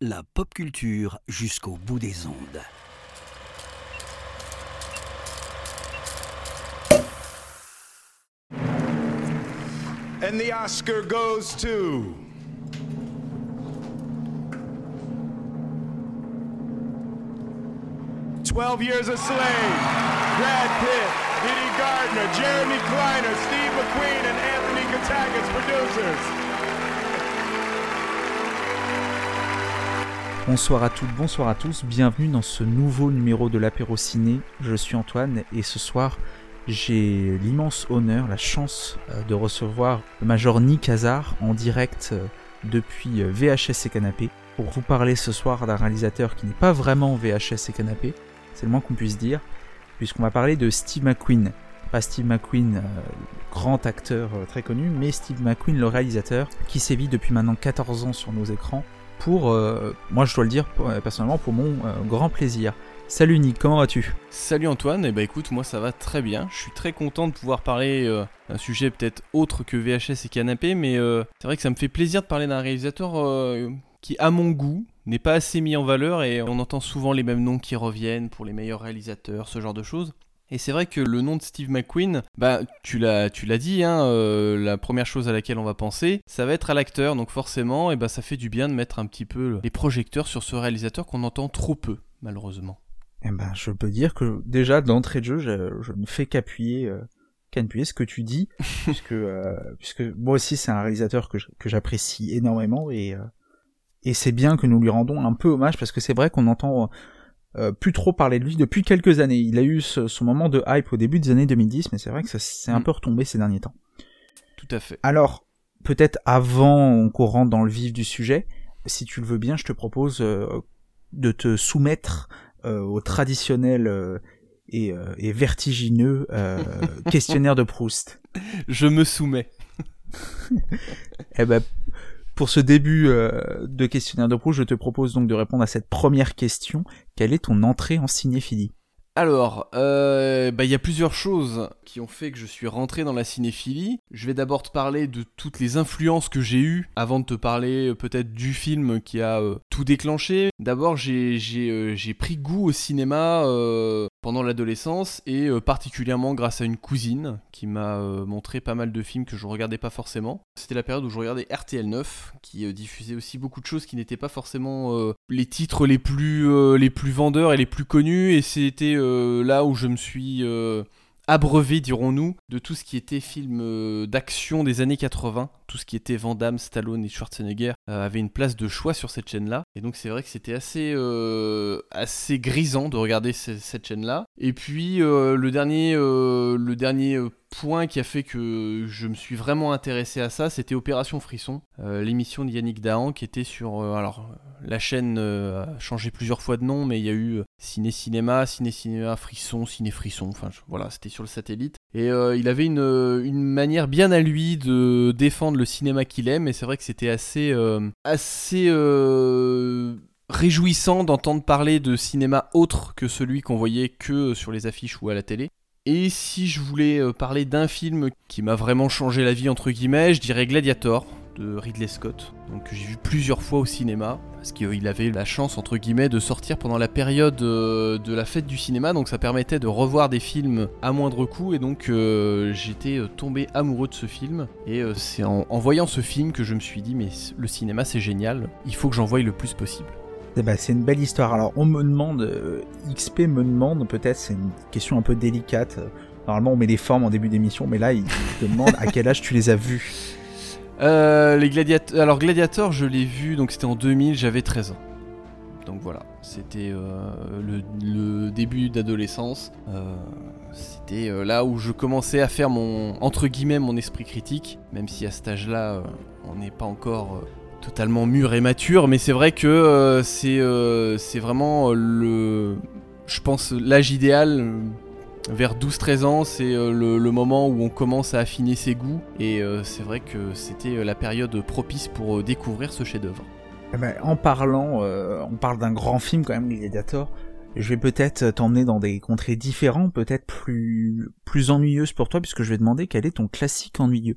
La pop culture jusqu'au bout des ondes. And the Oscar goes to. Twelve Years a Slave, Brad Pitt, Diddy Gardner, Jeremy Kleiner, Steve McQueen, and Anthony Katagis, producers. Bonsoir à toutes, bonsoir à tous, bienvenue dans ce nouveau numéro de l'apéro ciné. Je suis Antoine et ce soir j'ai l'immense honneur, la chance euh, de recevoir le Major Nick Hazard en direct euh, depuis euh, VHS et Canapé pour vous parler ce soir d'un réalisateur qui n'est pas vraiment VHS et Canapé, c'est le moins qu'on puisse dire, puisqu'on va parler de Steve McQueen. Pas Steve McQueen, grand acteur très connu, mais Steve McQueen, le réalisateur, qui sévit depuis maintenant 14 ans sur nos écrans, pour, moi je dois le dire personnellement, pour mon grand plaisir. Salut Nick, comment vas-tu? Salut Antoine, et eh bah écoute, moi ça va très bien. Je suis très content de pouvoir parler euh, d'un sujet peut-être autre que VHS et canapé, mais euh, c'est vrai que ça me fait plaisir de parler d'un réalisateur euh, qui, à mon goût, n'est pas assez mis en valeur et on entend souvent les mêmes noms qui reviennent pour les meilleurs réalisateurs, ce genre de choses. Et c'est vrai que le nom de Steve McQueen, bah tu l'as, tu l'as dit, hein, la première chose à laquelle on va penser, ça va être à l'acteur. Donc forcément, et eh bah, ça fait du bien de mettre un petit peu les projecteurs sur ce réalisateur qu'on entend trop peu, malheureusement. Eh ben, je peux dire que déjà d'entrée de jeu, je, ne fais qu'appuyer, euh, qu'appuyer ce que tu dis, puisque euh, puisque moi aussi c'est un réalisateur que j'apprécie énormément et euh, et c'est bien que nous lui rendons un peu hommage parce que c'est vrai qu'on entend euh, plus trop parler de lui depuis quelques années. Il a eu ce, son moment de hype au début des années 2010, mais c'est vrai que ça s'est un mm. peu retombé ces derniers temps. Tout à fait. Alors, peut-être avant qu'on rentre dans le vif du sujet, si tu le veux bien, je te propose de te soumettre euh, au traditionnel euh, et, euh, et, vertigineux questionnaire de Proust. Je me soumets. eh ben, pour ce début de questionnaire de Proust, je te propose donc de répondre à cette première question. Quelle est ton entrée en cinéphilie? Alors, euh, bah, il y a plusieurs choses qui ont fait que je suis rentré dans la cinéphilie. Je vais d'abord te parler de toutes les influences que j'ai eues avant de te parler euh, peut-être du film qui a euh, tout déclenché. D'abord, j'ai pris goût au cinéma pendant l'adolescence et particulièrement grâce à une cousine qui m'a montré pas mal de films que je regardais pas forcément. C'était la période où je regardais RTL 9 qui diffusait aussi beaucoup de choses qui n'étaient pas forcément les titres les plus, vendeurs et les plus connus et c'était euh, là où je me suis euh, abreuvé, dirons-nous, de tout ce qui était film euh, d'action des années 80. Tout ce qui était Van Damme, Stallone et Schwarzenegger avait une place de choix sur cette chaîne-là. Et donc c'est vrai que c'était assez, assez grisant de regarder cette chaîne-là. Et puis le dernier, le dernier point qui a fait que je me suis vraiment intéressé à ça, c'était Opération Frisson, euh, l'émission de Yannick Dahan qui était sur. Euh, alors, la chaîne euh, a changé plusieurs fois de nom, mais il y a eu Ciné Cinéma, Ciné Cinéma Frisson, Ciné Frisson, enfin voilà, c'était sur le satellite. Et il avait une, une, manière bien à lui de défendre le cinéma qu'il aime, et c'est vrai que c'était assez. assez réjouissant d'entendre parler de cinéma autre que celui qu'on voyait que sur les affiches ou à la télé. Et si je voulais euh, parler d'un film qui m'a vraiment changé la vie, entre guillemets, je dirais Gladiator de Ridley Scott, donc j'ai vu plusieurs fois au cinéma, parce qu'il avait la chance, entre guillemets, de sortir pendant la période euh, de la fête du cinéma, donc ça permettait de revoir des films à moindre coût, et donc euh, j'étais tombé amoureux de ce film, et c'est en, voyant ce film que je me suis dit, mais le cinéma c'est génial, il faut que j'en voie le plus possible. Eh ben, c'est une belle histoire. Alors, on me demande, euh, XP me demande, peut-être, c'est une question un peu délicate. Normalement, on met les formes en début d'émission, mais là, il te demande à quel âge tu les as vus? Euh, les gladiateurs. Alors, Gladiator, je l'ai vu, donc c'était en 2000, j'avais 13 ans. Donc voilà, c'était euh, le, début d'adolescence. c'était là où je commençais à faire mon, entre guillemets, mon esprit critique, même si à cet âge-là, on n'est pas encore totalement mûr et mature, mais c'est vrai que euh, euh, c'est vraiment euh, le. Je pense l'âge idéal. Vers 12-13 ans, c'est le, moment où on commence à affiner ses goûts, et c'est vrai que c'était la période propice pour découvrir ce chef-d'œuvre. Eh ben, en parlant, on parle d'un grand film quand même, Gladiator. Je vais peut-être t'emmener dans des contrées différentes, peut-être plus plus ennuyeuses pour toi, puisque je vais demander quel est ton classique ennuyeux.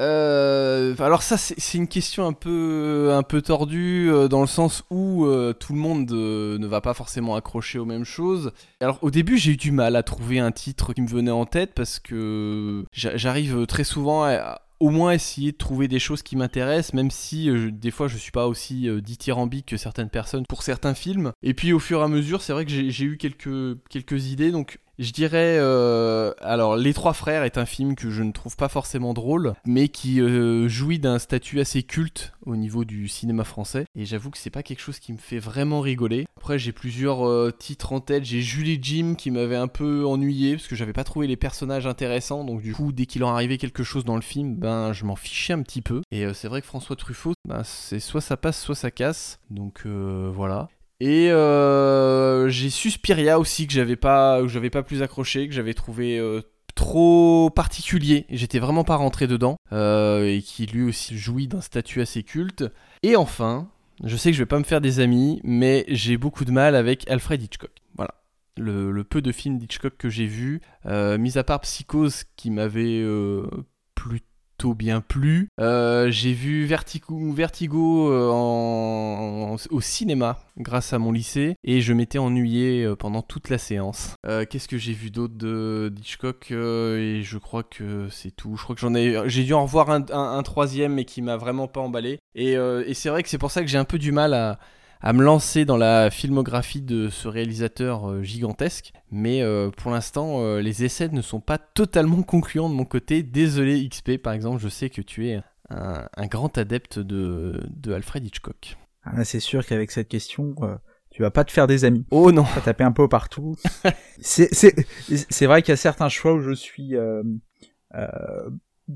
Euh, alors ça c'est une question un peu tordue euh, dans le sens où euh, tout le monde ne va pas forcément accrocher aux mêmes choses. Alors au début j'ai eu du mal à trouver un titre qui me venait en tête parce que j'arrive très souvent à, au moins essayer de trouver des choses qui m'intéressent, même si des fois je suis pas aussi dithyrambique que certaines personnes pour certains films. Et puis au fur et à mesure, c'est vrai que j'ai eu quelques, quelques idées, donc je dirais, euh, alors Les Trois Frères est un film que je ne trouve pas forcément drôle, mais qui euh, jouit d'un statut assez culte au niveau du cinéma français. Et j'avoue que c'est pas quelque chose qui me fait vraiment rigoler. Après, j'ai plusieurs euh, titres en tête. J'ai Julie Jim qui m'avait un peu ennuyé parce que j'avais pas trouvé les personnages intéressants. Donc du coup, dès qu'il en arrivait quelque chose dans le film, ben je m'en fichais un petit peu. Et c'est vrai que François Truffaut, ben, c'est soit ça passe, soit ça casse. Donc voilà. Et euh, j'ai Suspiria aussi que j'avais pas, j'avais pas plus accroché, que j'avais trouvé euh, trop particulier. J'étais vraiment pas rentré dedans euh, et qui lui aussi jouit d'un statut assez culte. Et enfin, je sais que je vais pas me faire des amis, mais j'ai beaucoup de mal avec Alfred Hitchcock. Voilà. Le, peu de films d'Hitchcock que j'ai vus, mis à part Psychose qui m'avait plutôt bien plu. Euh, j'ai vu Vertigo, Vertigo euh, au cinéma grâce à mon lycée et je m'étais ennuyé euh, pendant toute la séance. Qu'est-ce que j'ai vu d'autre de d'Hitchcock et je crois que c'est tout. Je crois que j'en ai, j'ai dû en revoir un, troisième mais qui m'a vraiment pas emballé. Et, et c'est vrai que c'est pour ça que j'ai un peu du mal à à me lancer dans la filmographie de ce réalisateur euh, gigantesque. Mais euh, pour l'instant, euh, les essais ne sont pas totalement concluants de mon côté. Désolé XP, par exemple, je sais que tu es un, grand adepte de, Alfred Hitchcock. Ah, c'est sûr qu'avec cette question, tu vas pas te faire des amis. Oh non. Tu vas taper un peu partout. c'est vrai qu'il y a certains choix où je suis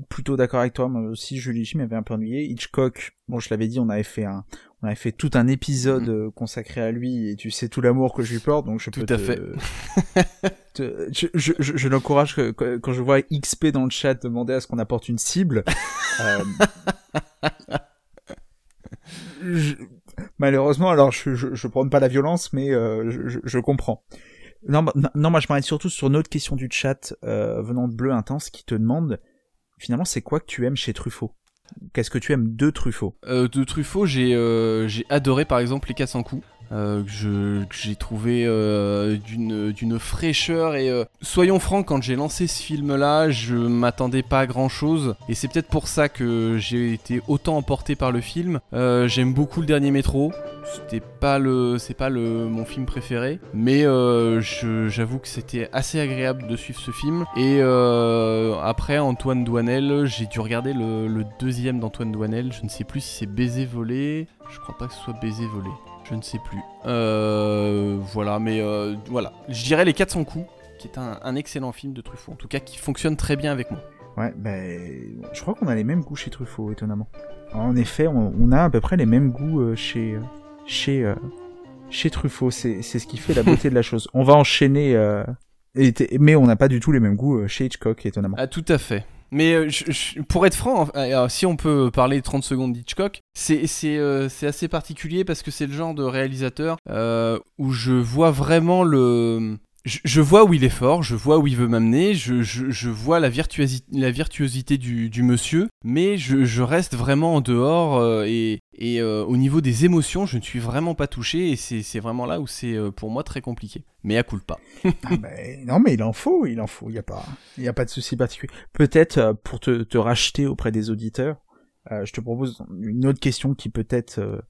plutôt d'accord avec toi. Moi aussi, Julie Jim m'avait un peu ennuyé. Hitchcock, bon, je l'avais dit, on avait fait un, on avait fait tout un épisode mm. euh, consacré à lui et tu sais tout l'amour que je lui porte, donc je tout peux à fait. je, je, je, l'encourage quand je vois XP dans le chat demander à ce qu'on apporte une cible. euh... Malheureusement, alors je, je, je prends pas la violence, mais euh, je, je, comprends. Non, non, moi je m'arrête surtout sur une autre question du chat euh, venant de Bleu Intense qui te demande finalement c'est quoi que tu aimes chez Truffaut? Qu'est-ce que tu aimes de Truffaut? Euh, De Truffaut, j'ai euh, j'ai adoré par exemple Les 400 coups. Euh, que j'ai trouvé euh, d'une fraîcheur. Et euh, soyons francs quand j'ai lancé ce film là je m'attendais pas à grand chose et c'est peut-être pour ça que j'ai été autant emporté par le film. J'aime beaucoup le dernier métro. C'était pas le c'est pas le mon film préféré. Mais j'avoue que c'était assez agréable de suivre ce film. Et après Antoine Douanel j'ai dû regarder le, le deuxième d'Antoine Douanel. Je ne sais plus si c'est Baiser volé. Je crois pas que ce soit Baiser volé je ne sais plus. Euh, voilà, mais euh, voilà. Je dirais Les 400 coups, qui est un, excellent film de Truffaut, en tout cas qui fonctionne très bien avec moi. Ouais, ben, je crois qu'on a les mêmes goûts chez Truffaut, étonnamment. En effet, on, a à peu près les mêmes goûts euh, chez, chez, chez Truffaut. C'est, ce qui fait la beauté de la chose. On va enchaîner, mais on n'a pas du tout les mêmes goûts chez Hitchcock, étonnamment. Ah, tout à fait. Mais euh, pour être franc, euh, si on peut parler 30 secondes d'Hitchcock, euh, c'est assez particulier parce que c'est le genre de réalisateur où je vois vraiment le, je, vois où il est fort, je vois où il veut m'amener, je, vois la, virtuosité, du, monsieur, mais je, reste vraiment en dehors euh, et, euh, au niveau des émotions, je ne suis vraiment pas touché et c'est vraiment là où c'est euh, pour moi très compliqué. Mais à coup pas. Ah, non, mais il en faut, il en faut, il n'y a, pas, a pas de souci particulier. Peut-être pour te, racheter auprès des auditeurs, je te propose une autre question qui peut-être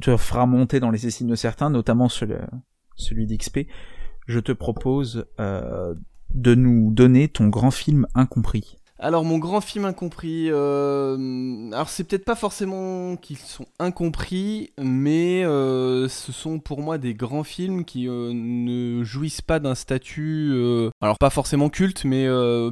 te fera monter dans les estimes de certains, notamment celui d'XP je te propose euh, de nous donner ton grand film incompris. Alors mon grand film incompris, euh, alors c'est peut-être pas forcément qu'ils sont incompris, mais euh, ce sont pour moi des grands films qui ne jouissent pas d'un statut, alors pas forcément culte, mais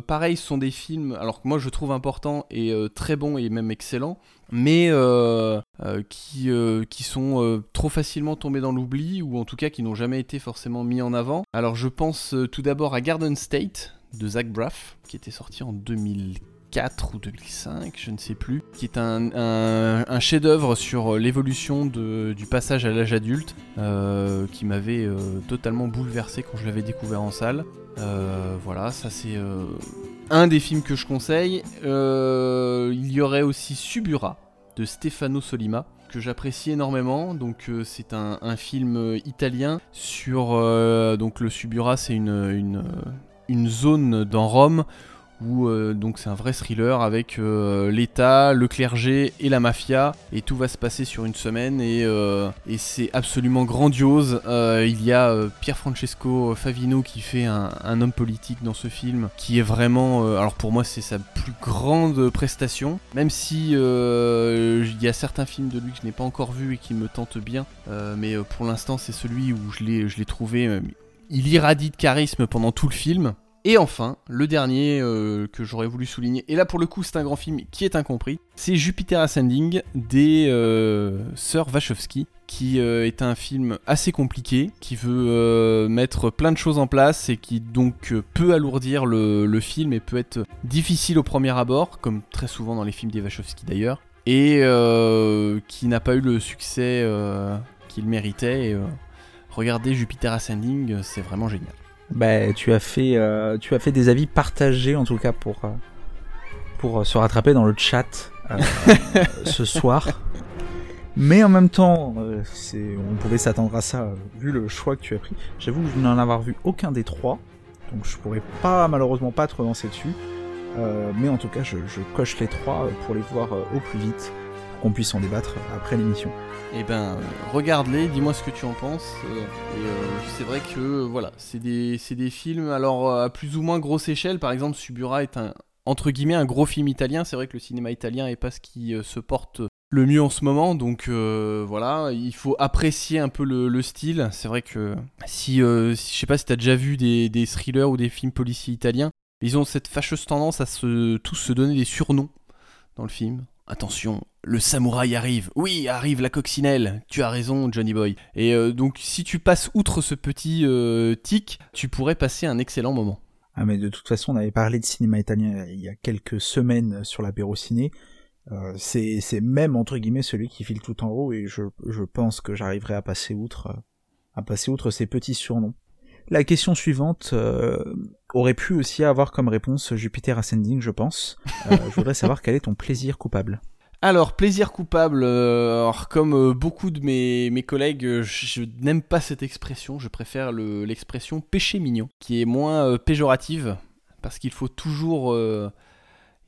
pareil, ce sont des films, alors que moi je trouve important et très bon et même excellent, mais euh, euh, euh, qui sont trop facilement tombés dans l'oubli, ou en tout cas qui n'ont jamais été forcément mis en avant. Alors je pense tout d'abord à Garden State de Zach Braff, qui était sorti en 2004 ou 2005, je ne sais plus, qui est un, chef-d'œuvre sur l'évolution du passage à l'âge adulte, qui m'avait totalement bouleversé quand je l'avais découvert en salle. voilà, ça c'est un des films que je conseille. Euh, il y aurait aussi Subura de Stefano Solima que j'apprécie énormément. Donc euh, c'est un, film euh, italien sur euh, donc le Subura, c'est une, euh, une zone dans Rome où euh, donc c'est un vrai thriller avec euh, l'État, le clergé et la mafia et tout va se passer sur une semaine et, euh, et c'est absolument grandiose. Il y a euh, Pier Francesco Favino qui fait un, homme politique dans ce film qui est vraiment, alors pour moi c'est sa plus grande prestation, même si il y a certains films de lui que je n'ai pas encore vu et qui me tentent bien, mais pour l'instant c'est celui où je l'ai trouvé, il irradie de charisme pendant tout le film. Et enfin, le dernier euh, que j'aurais voulu souligner, et là pour le coup c'est un grand film qui est incompris, c'est Jupiter Ascending des euh, sœurs Wachowski, qui euh, est un film assez compliqué, qui veut mettre plein de choses en place et qui donc peut alourdir le, film et peut être difficile au premier abord, comme très souvent dans les films des Wachowski d'ailleurs, et qui n'a pas eu le succès qu'il méritait. Regardez Jupiter Ascending, euh, c'est vraiment génial. Bah, tu as fait, euh, tu as fait des avis partagés en tout cas pour euh, pour se rattraper dans le chat euh, ce soir. Mais en même temps, on pouvait s'attendre à ça vu le choix que tu as pris. J'avoue que je n'en avoir vu aucun des trois, donc je pourrais pas malheureusement pas te relancer dessus. Mais en tout cas, je, je coche les trois pour les voir au plus vite, pour qu'on puisse en débattre après l'émission. Eh ben, regarde-les, dis-moi ce que tu en penses. euh, c'est vrai que voilà, c'est des, des films alors euh, à plus ou moins grosse échelle. Par exemple, Subura est un entre guillemets un gros film italien. C'est vrai que le cinéma italien est pas ce qui euh, se porte le mieux en ce moment. Donc voilà, il faut apprécier un peu le, le style. C'est vrai que si, euh, si- je sais pas si t'as déjà vu des, des thrillers ou des films policiers italiens, ils ont cette fâcheuse tendance à se tous se donner des surnoms dans le film. Attention, le samouraï arrive. Oui, arrive la coccinelle. Tu as raison, Johnny Boy. Et euh, donc, si tu passes outre ce petit euh, tic, tu pourrais passer un excellent moment. Ah mais de toute façon, on avait parlé de cinéma italien il y a quelques semaines sur l'apéro ciné. Euh, c'est c'est même entre guillemets celui qui file tout en haut et je, je pense que j'arriverai à passer outre à passer outre ces petits surnoms. La question suivante euh, aurait pu aussi avoir comme réponse Jupiter Ascending, je pense. Euh, je voudrais savoir quel est ton plaisir coupable. Alors, plaisir coupable, euh, comme beaucoup de mes, collègues, je, n'aime pas cette expression, je préfère le- l'expression péché mignon, qui est moins péjorative, parce qu'il faut toujours...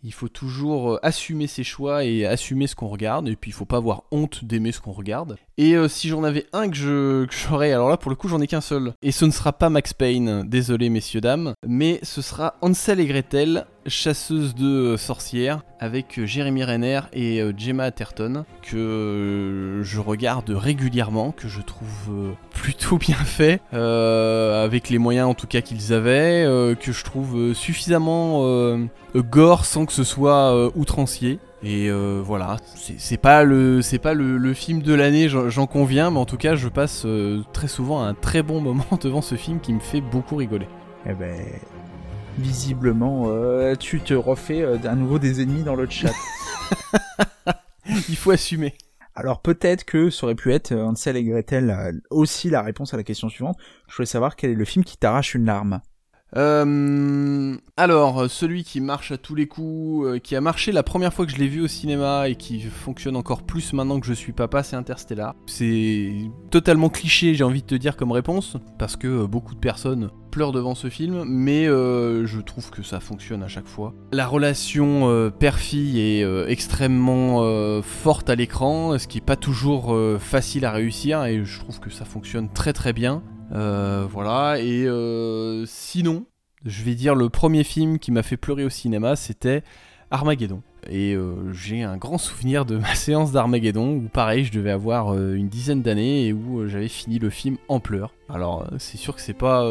il faut toujours euh, assumer ses choix et assumer ce qu'on regarde, et puis il faut pas avoir honte d'aimer ce qu'on regarde. Et euh, si j'en avais un que j'aurais, alors là pour le coup j'en ai qu'un seul. Et ce ne sera pas Max Payne, désolé messieurs dames, mais ce sera Hansel et Gretel, chasseuse de euh, sorcières, avec euh, Jeremy Renner et euh, Gemma Atherton, que je regarde régulièrement, que je trouve plutôt bien fait, avec les moyens en tout cas qu'ils avaient, que je trouve suffisamment gore sans que ce soit outrancier. Et voilà, c'est pas le pas le, film de l'année, j'en conviens, mais en tout cas, je passe très souvent un très bon moment devant ce film qui me fait beaucoup rigoler. Eh ben, visiblement, euh, tu te refais euh, à nouveau des ennemis dans le chat. Il faut assumer. Alors peut-être que ça aurait pu être euh, Hansel et Gretel euh, aussi la réponse à la question suivante. Je voulais savoir quel est le film qui t'arrache une larme. Euh, alors, celui qui marche à tous les coups, euh, qui a marché la première fois que je l'ai vu au cinéma et qui fonctionne encore plus maintenant que je suis papa, c'est Interstellar. C'est totalement cliché, j'ai envie de te dire comme réponse, parce que euh, beaucoup de personnes pleurent devant ce film, mais je trouve que ça fonctionne à chaque fois. La relation père-fille est extrêmement forte à l'écran, ce qui est pas toujours facile à réussir, et je trouve que ça fonctionne très très bien. Euh, voilà, et euh, sinon, je vais dire le premier film qui m'a fait pleurer au cinéma, c'était Armageddon. Et euh, j'ai un grand souvenir de ma séance d'Armageddon où pareil, je devais avoir une dizaine d'années et où j'avais fini le film en pleurs. Alors c'est sûr que c'est pas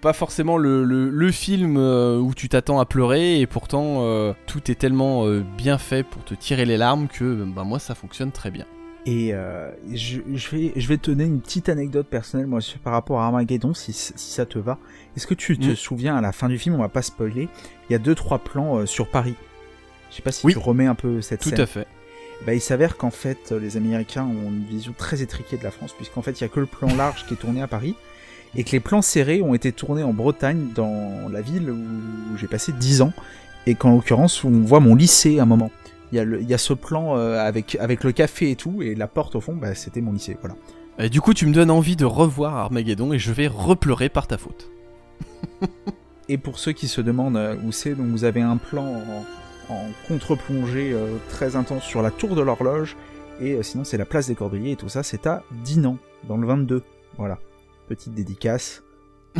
pas forcément le, film où tu t'attends à pleurer et pourtant tout est tellement bien fait pour te tirer les larmes que bah, moi ça fonctionne très bien. Et euh, je, je vais, je vais te donner une petite anecdote personnelle moi par rapport à Armageddon, si, si ça te va. Est-ce que tu te Mm. souviens à la fin du film, on va pas spoiler, il y a deux trois plans euh, sur Paris. Je sais pas si Oui. tu remets un peu cette Tout scène. à fait. Bah, il s'avère qu'en fait, euh, les Américains ont une vision très étriquée de la France, puisqu'en fait, il y a que le plan large qui est tourné à Paris. et que les plans serrés ont été tournés en Bretagne, dans la ville où j'ai passé 10 ans, et qu'en l'occurrence, on voit mon lycée à un moment. Il y a, le, il y a ce plan euh, avec, avec le café et tout, et la porte au fond, bah, c'était mon lycée, voilà. Et du coup, tu me donnes envie de revoir Armageddon et je vais repleurer par ta faute. et pour ceux qui se demandent euh, où c'est, donc vous avez un plan en, en contre-plongée euh, très intense sur la tour de l'horloge, et euh, sinon c'est la place des Cordeliers et tout ça, c'est à Dinan, dans le 22. Voilà, petite dédicace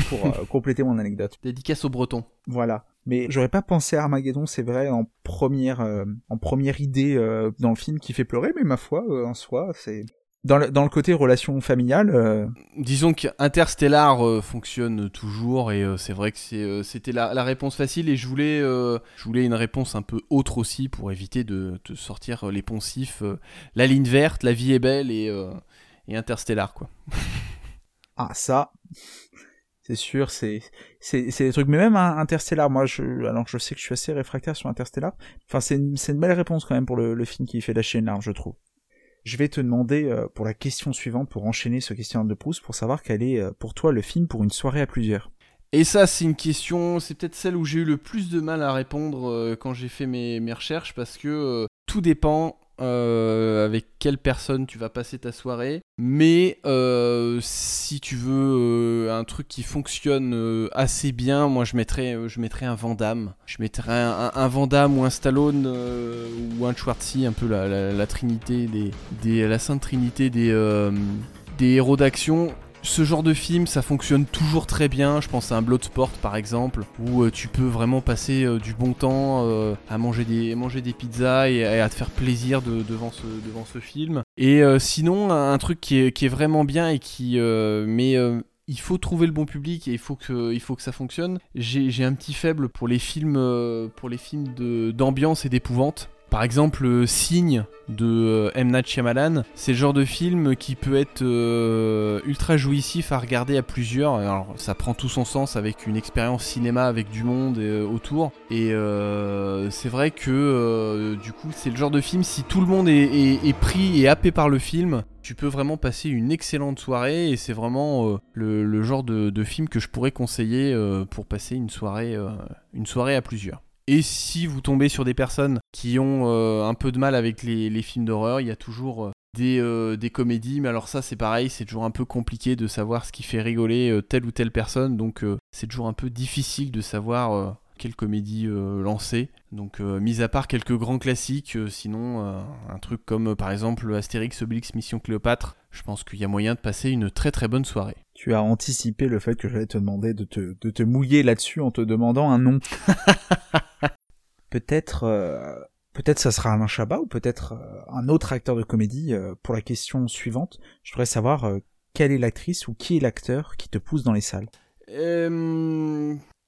pour euh, compléter mon anecdote. Dédicace au breton. Voilà. Mais j'aurais pas pensé à Armageddon, c'est vrai, en première, euh, en première idée euh, dans le film qui fait pleurer, mais ma foi, euh, en soi, c'est dans le, dans le côté relation familiale. euh, Disons qu'Interstellar euh, fonctionne toujours et euh, c'est vrai que c'est, euh, c'était la, la réponse facile et je voulais, euh, je voulais une réponse un peu autre aussi pour éviter de te sortir euh, les poncifs. euh, la ligne verte, la vie est belle et, euh, et Interstellar quoi. Ah, ça, c'est sûr, c'est c'est des trucs. Mais même Interstellar, moi, je alors je sais que je suis assez réfractaire sur Interstellar. Enfin, c'est une, une belle réponse quand même pour le, film qui fait lâcher une larme, je trouve. Je vais te demander euh, pour la question suivante, pour enchaîner ce questionnaire de Proust, pour savoir quel est euh, pour toi le film pour une soirée à plusieurs. Et ça, c'est une question, c'est peut-être celle où j'ai eu le plus de mal à répondre euh, quand j'ai fait mes, mes recherches parce que tout dépend euh, avec quelle personne tu vas passer ta soirée. Mais euh, si tu veux euh, un truc qui fonctionne assez bien, moi je mettrais, un Vandame. Je mettrais un, un, un Van Damme ou un Stallone ou un Schwarzy, un peu la, la, trinité des, la sainte trinité des héros d'action ce genre de film, ça fonctionne toujours très bien. Je pense à un Bloodsport par exemple, où euh, tu peux vraiment passer euh, du bon temps euh, à manger des, pizzas et, à te faire plaisir de- devant, ce, film. Et sinon, un, truc qui est, vraiment bien et qui. mais. il faut trouver le bon public et il faut que, ça fonctionne. J'ai un petit faible pour les films, d'ambiance et d'épouvante. Par exemple, euh, Signe de euh, M. Night c'est le genre de film qui peut être euh, ultra jouissif à regarder à plusieurs. Alors, ça prend tout son sens avec une expérience cinéma avec du monde autour. Et c'est vrai que du coup, c'est le genre de film, si tout le monde est, pris et happé par le film, tu peux vraiment passer une excellente soirée. Et c'est vraiment le, genre de, film que je pourrais conseiller pour passer une soirée à plusieurs. Et si vous tombez sur des personnes qui ont euh, un peu de mal avec les, films d'horreur, il y a toujours euh, des, euh, des comédies, mais alors ça c'est pareil, c'est toujours un peu compliqué de savoir ce qui fait rigoler telle ou telle personne, donc c'est toujours un peu difficile de savoir quelle comédie lancer. Donc mis à part quelques grands classiques, sinon un truc comme par exemple Astérix Obélix Mission Cléopâtre, je pense qu'il y a moyen de passer une très très bonne soirée. Tu as anticipé le fait que j'allais te demander de te, de te mouiller là-dessus en te demandant un nom. peut-être, euh, peut-être ça sera Alain Chabat ou peut-être euh, un autre acteur de comédie. euh, pour la question suivante, je voudrais savoir euh, quelle est l'actrice ou qui est l'acteur qui te pousse dans les salles?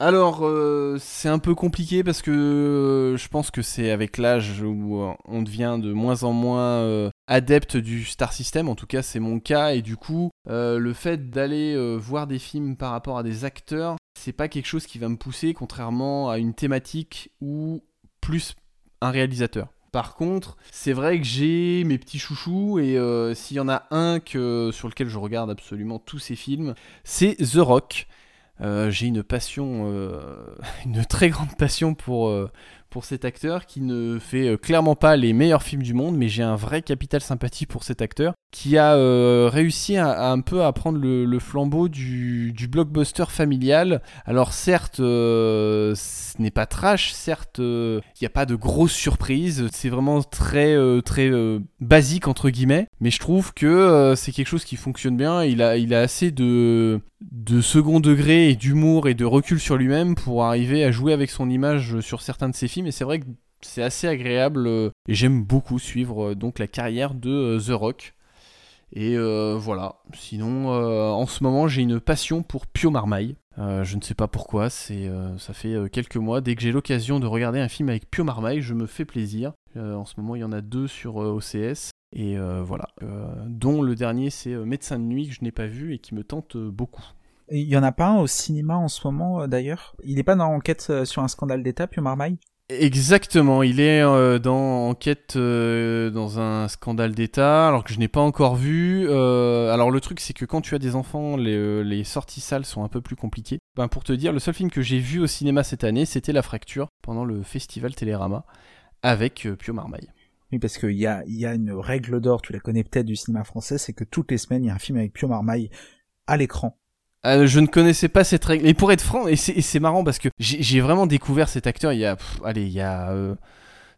Alors, euh, c'est un peu compliqué parce que euh, je pense que c'est avec l'âge où euh, on devient de moins en moins adepte du star system. En tout cas, c'est mon cas. Et du coup, le fait d'aller voir des films par rapport à des acteurs, c'est pas quelque chose qui va me pousser, contrairement à une thématique ou plus un réalisateur. Par contre, c'est vrai que j'ai mes petits chouchous et s'il y en a un que, sur lequel je regarde absolument tous ces films, c'est The Rock. Euh, j'ai une passion, euh, une très grande passion pour, euh, pour cet acteur qui ne fait euh, clairement pas les meilleurs films du monde, mais j'ai un vrai capital sympathie pour cet acteur qui a euh, réussi à, un peu à prendre le, flambeau du, blockbuster familial. Alors certes, euh, ce n'est pas trash, certes, il n'y a pas de grosses surprises, c'est vraiment très, très basique entre guillemets, mais je trouve que c'est quelque chose qui fonctionne bien. Il a, il a assez de, de second degré et d'humour et de recul sur lui-même pour arriver à jouer avec son image sur certains de ses films, et c'est vrai que c'est assez agréable euh, et j'aime beaucoup suivre euh, donc la carrière de euh, The Rock. Et voilà. Sinon, en ce moment, j'ai une passion pour Pio Marmaille. Je ne sais pas pourquoi. C'est, ça fait quelques mois. Dès que j'ai l'occasion de regarder un film avec Pio Marmaille, je me fais plaisir. En ce moment, il y en a deux sur OCS. Et voilà. Dont le dernier, c'est Médecin de nuit que je n'ai pas vu et qui me tente beaucoup. Il y en a pas un au cinéma en ce moment d'ailleurs? Il est pas dans Enquête sur un scandale d'État, puis Marmaille? Exactement, il est euh, dans enquête euh, dans un scandale d'État, alors que je n'ai pas encore vu. Euh, alors le truc c'est que quand tu as des enfants, les, les, sorties salles sont un peu plus compliquées. Ben, pour te dire, le seul film que j'ai vu au cinéma cette année, c'était La Fracture, pendant le festival Télérama, avec Pio Marmaille. Oui, parce qu'il y a, y a une règle d'or, tu la connais peut-être du cinéma français, c'est que toutes les semaines, il y a un film avec Pio Marmaille à l'écran. Euh, je ne connaissais pas cette règle. Et pour être franc, et c'est marrant parce que j'ai vraiment découvert cet acteur il y a, allez, il y a euh,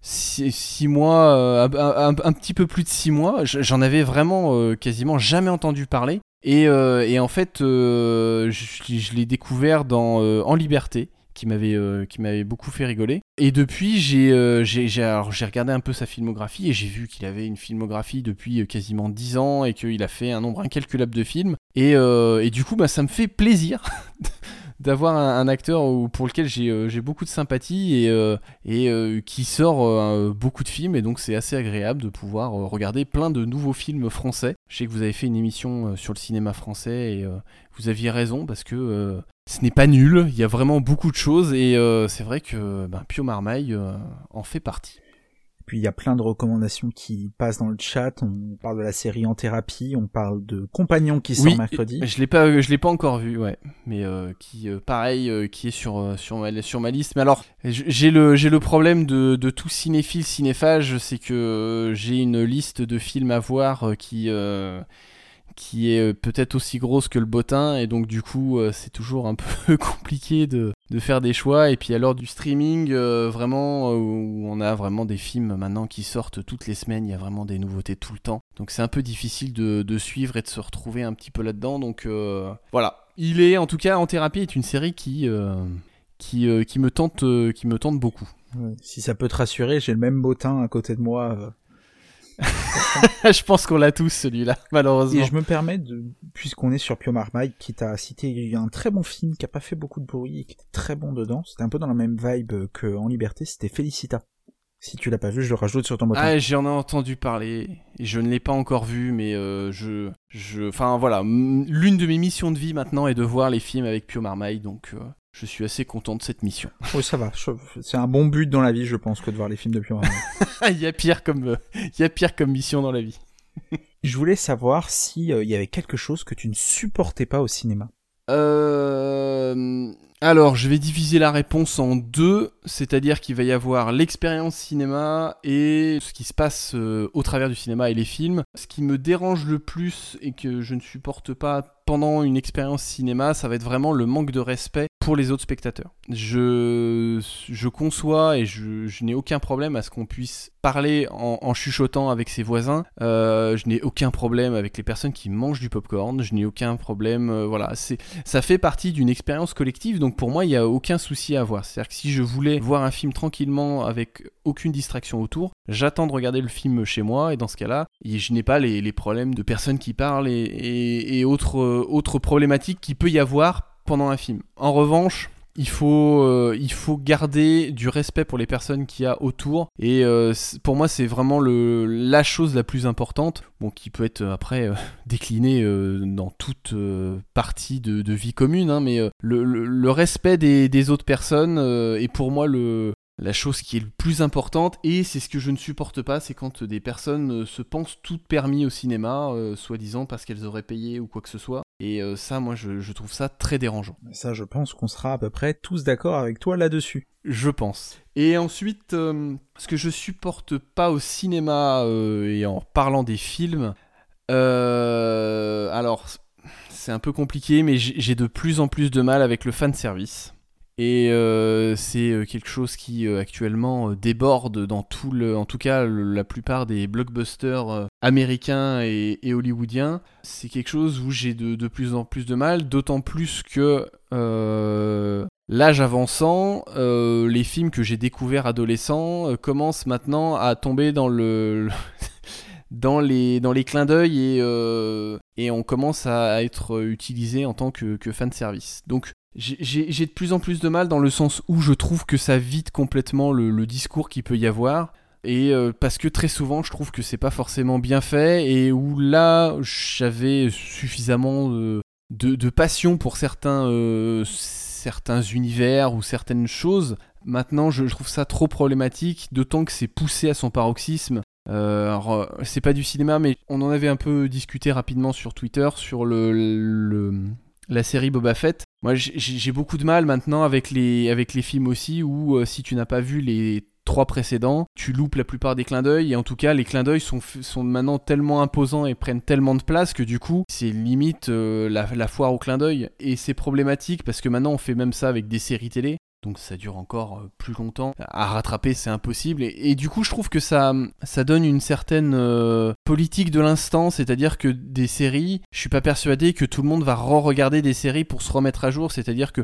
six, mois, euh, un, petit peu plus de six mois. J'en avais vraiment quasiment jamais entendu parler. Et, et en fait, je, je l'ai découvert dans En Liberté qui m'avait euh, qui m'avait beaucoup fait rigoler. Et depuis, j'ai euh, regardé un peu sa filmographie et j'ai vu qu'il avait une filmographie depuis euh, quasiment 10 ans et qu'il a fait un nombre incalculable de films. Et, et du coup, bah, ça me fait plaisir d'avoir un, acteur pour lequel j'ai beaucoup de sympathie et, et qui sort beaucoup de films. Et donc, c'est assez agréable de pouvoir regarder plein de nouveaux films français. Je sais que vous avez fait une émission sur le cinéma français et vous aviez raison parce que ce n'est pas nul, il y a vraiment beaucoup de choses et euh, c'est vrai que ben, Pio Marmaille euh, en fait partie. Puis il y a plein de recommandations qui passent dans le chat. On parle de la série En thérapie, on parle de Compagnon qui sort mercredi. Je l'ai pas, je l'ai pas encore vu, ouais, mais euh, qui, pareil, qui est sur sur ma sur ma liste. Mais alors, j'ai le j'ai le problème de, de tout cinéphile cinéphage, c'est que j'ai une liste de films à voir qui qui est euh, peut-être aussi grosse que le bottin et donc du coup euh, c'est toujours un peu compliqué de, de, faire des choix. Et puis alors du streaming euh, vraiment où on a vraiment des films maintenant qui sortent toutes les semaines il y a vraiment des nouveautés tout le temps. Donc c'est un peu difficile de, de, suivre et de se retrouver un petit peu là-dedans. Donc voilà. Il est en tout cas en thérapie est une série qui qui, qui me tente qui me tente beaucoup. Si ça peut te rassurer j'ai le même bottin à côté de moi je pense qu'on l'a tous celui-là, malheureusement. Et je me permets de, puisqu'on est sur Pio Marmaille, qui t'a cité un très bon film qui a pas fait beaucoup de bruit et qui était très bon dedans. C'était un peu dans la même vibe que En Liberté, c'était Felicita. Si tu l'as pas vu, je le rajoute sur ton bottin. Ah, j'en ai entendu parler. Je ne l'ai pas encore vu, mais euh, je, je, enfin voilà, l'une de mes missions de vie maintenant est de voir les films avec Pio Marmaille, donc euh, je suis assez content de cette mission. Oui, ça va. C'est un bon but dans la vie, je pense, que de voir les films de Pio Il y a pire comme, euh, il y a pire comme mission dans la vie. je voulais savoir si euh, il y avait quelque chose que tu ne supportais pas au cinéma. Euh... Alors, je vais diviser la réponse en deux, c'est-à-dire qu'il va y avoir l'expérience cinéma et ce qui se passe euh, au travers du cinéma et les films. Ce qui me dérange le plus et que je ne supporte pas pendant une expérience cinéma, ça va être vraiment le manque de respect pour les autres spectateurs. Je, je conçois et je, je n'ai aucun problème à ce qu'on puisse parler en, chuchotant avec ses voisins. Euh, je n'ai aucun problème avec les personnes qui mangent du popcorn. Je n'ai aucun problème. Euh, voilà, c'est ça fait partie d'une expérience collective. Donc pour moi, il n'y a aucun souci à avoir. C'est-à-dire que si je voulais voir un film tranquillement avec aucune distraction autour, j'attends de regarder le film chez moi et dans ce cas-là, je n'ai pas les, les, problèmes de personnes qui parlent et, et, et autres autre problématique qu'il peut y avoir pendant un film. En revanche, il faut, euh, il faut garder du respect pour les personnes qu'il y a autour. Et euh, pour moi, c'est vraiment le, la chose la plus importante, bon, qui peut être euh, après déclinée dans toute partie de, vie commune, hein, mais le, respect des, autres personnes est pour moi le, la chose qui est le plus importante, et c'est ce que je ne supporte pas, c'est quand des personnes se pensent toutes permis au cinéma, soi-disant parce qu'elles auraient payé ou quoi que ce soit. Et euh, ça, moi, je, trouve ça très dérangeant. Ça, je pense qu'on sera à peu près tous d'accord avec toi là-dessus. Je pense. Et ensuite, ce que je supporte pas au cinéma, et en parlant des films, alors, c'est un peu compliqué, mais j'ai de plus en plus de mal avec le fan service. Et euh, c'est euh, quelque chose qui euh, actuellement déborde dans tout le, en tout cas la plupart des blockbusters américains et, hollywoodiens. C'est quelque chose où j'ai de, plus en plus de mal, d'autant plus que l'âge avançant, les films que j'ai découverts adolescents commencent maintenant à tomber dans le dans les, dans les clins d'œil et, et on commence à être utilisé en tant que, que fan service. Donc j'ai de plus en plus de mal dans le sens où je trouve que ça vide complètement le, discours qu'il peut y avoir. Et euh, parce que très souvent, je trouve que c'est pas forcément bien fait. Et où là, j'avais suffisamment de, passion pour certains, euh, certains univers ou certaines choses Maintenant, je trouve ça trop problématique, d'autant que c'est poussé à son paroxysme. Euh, euh, c'est pas du cinéma, mais on en avait un peu discuté rapidement sur Twitter sur le la série Boba Fett. Moi, j'ai beaucoup de mal maintenant avec les, avec les films aussi, où si tu n'as pas vu les trois précédents, tu loupes la plupart des clins d'œil, et en tout cas, les clins d'œil sont, sont maintenant tellement imposants et prennent tellement de place que du coup, c'est limite la, la, foire au clin d'œil. Et c'est problématique parce que maintenant, on fait même ça avec des séries télé donc ça dure encore euh, plus longtemps. À rattraper, c'est impossible. Et, du coup, je trouve que ça, ça donne une certaine euh, politique de l'instant, c'est-à-dire que des séries, je suis pas persuadé que tout le monde va re-regarder des séries pour se remettre à jour, c'est-à-dire que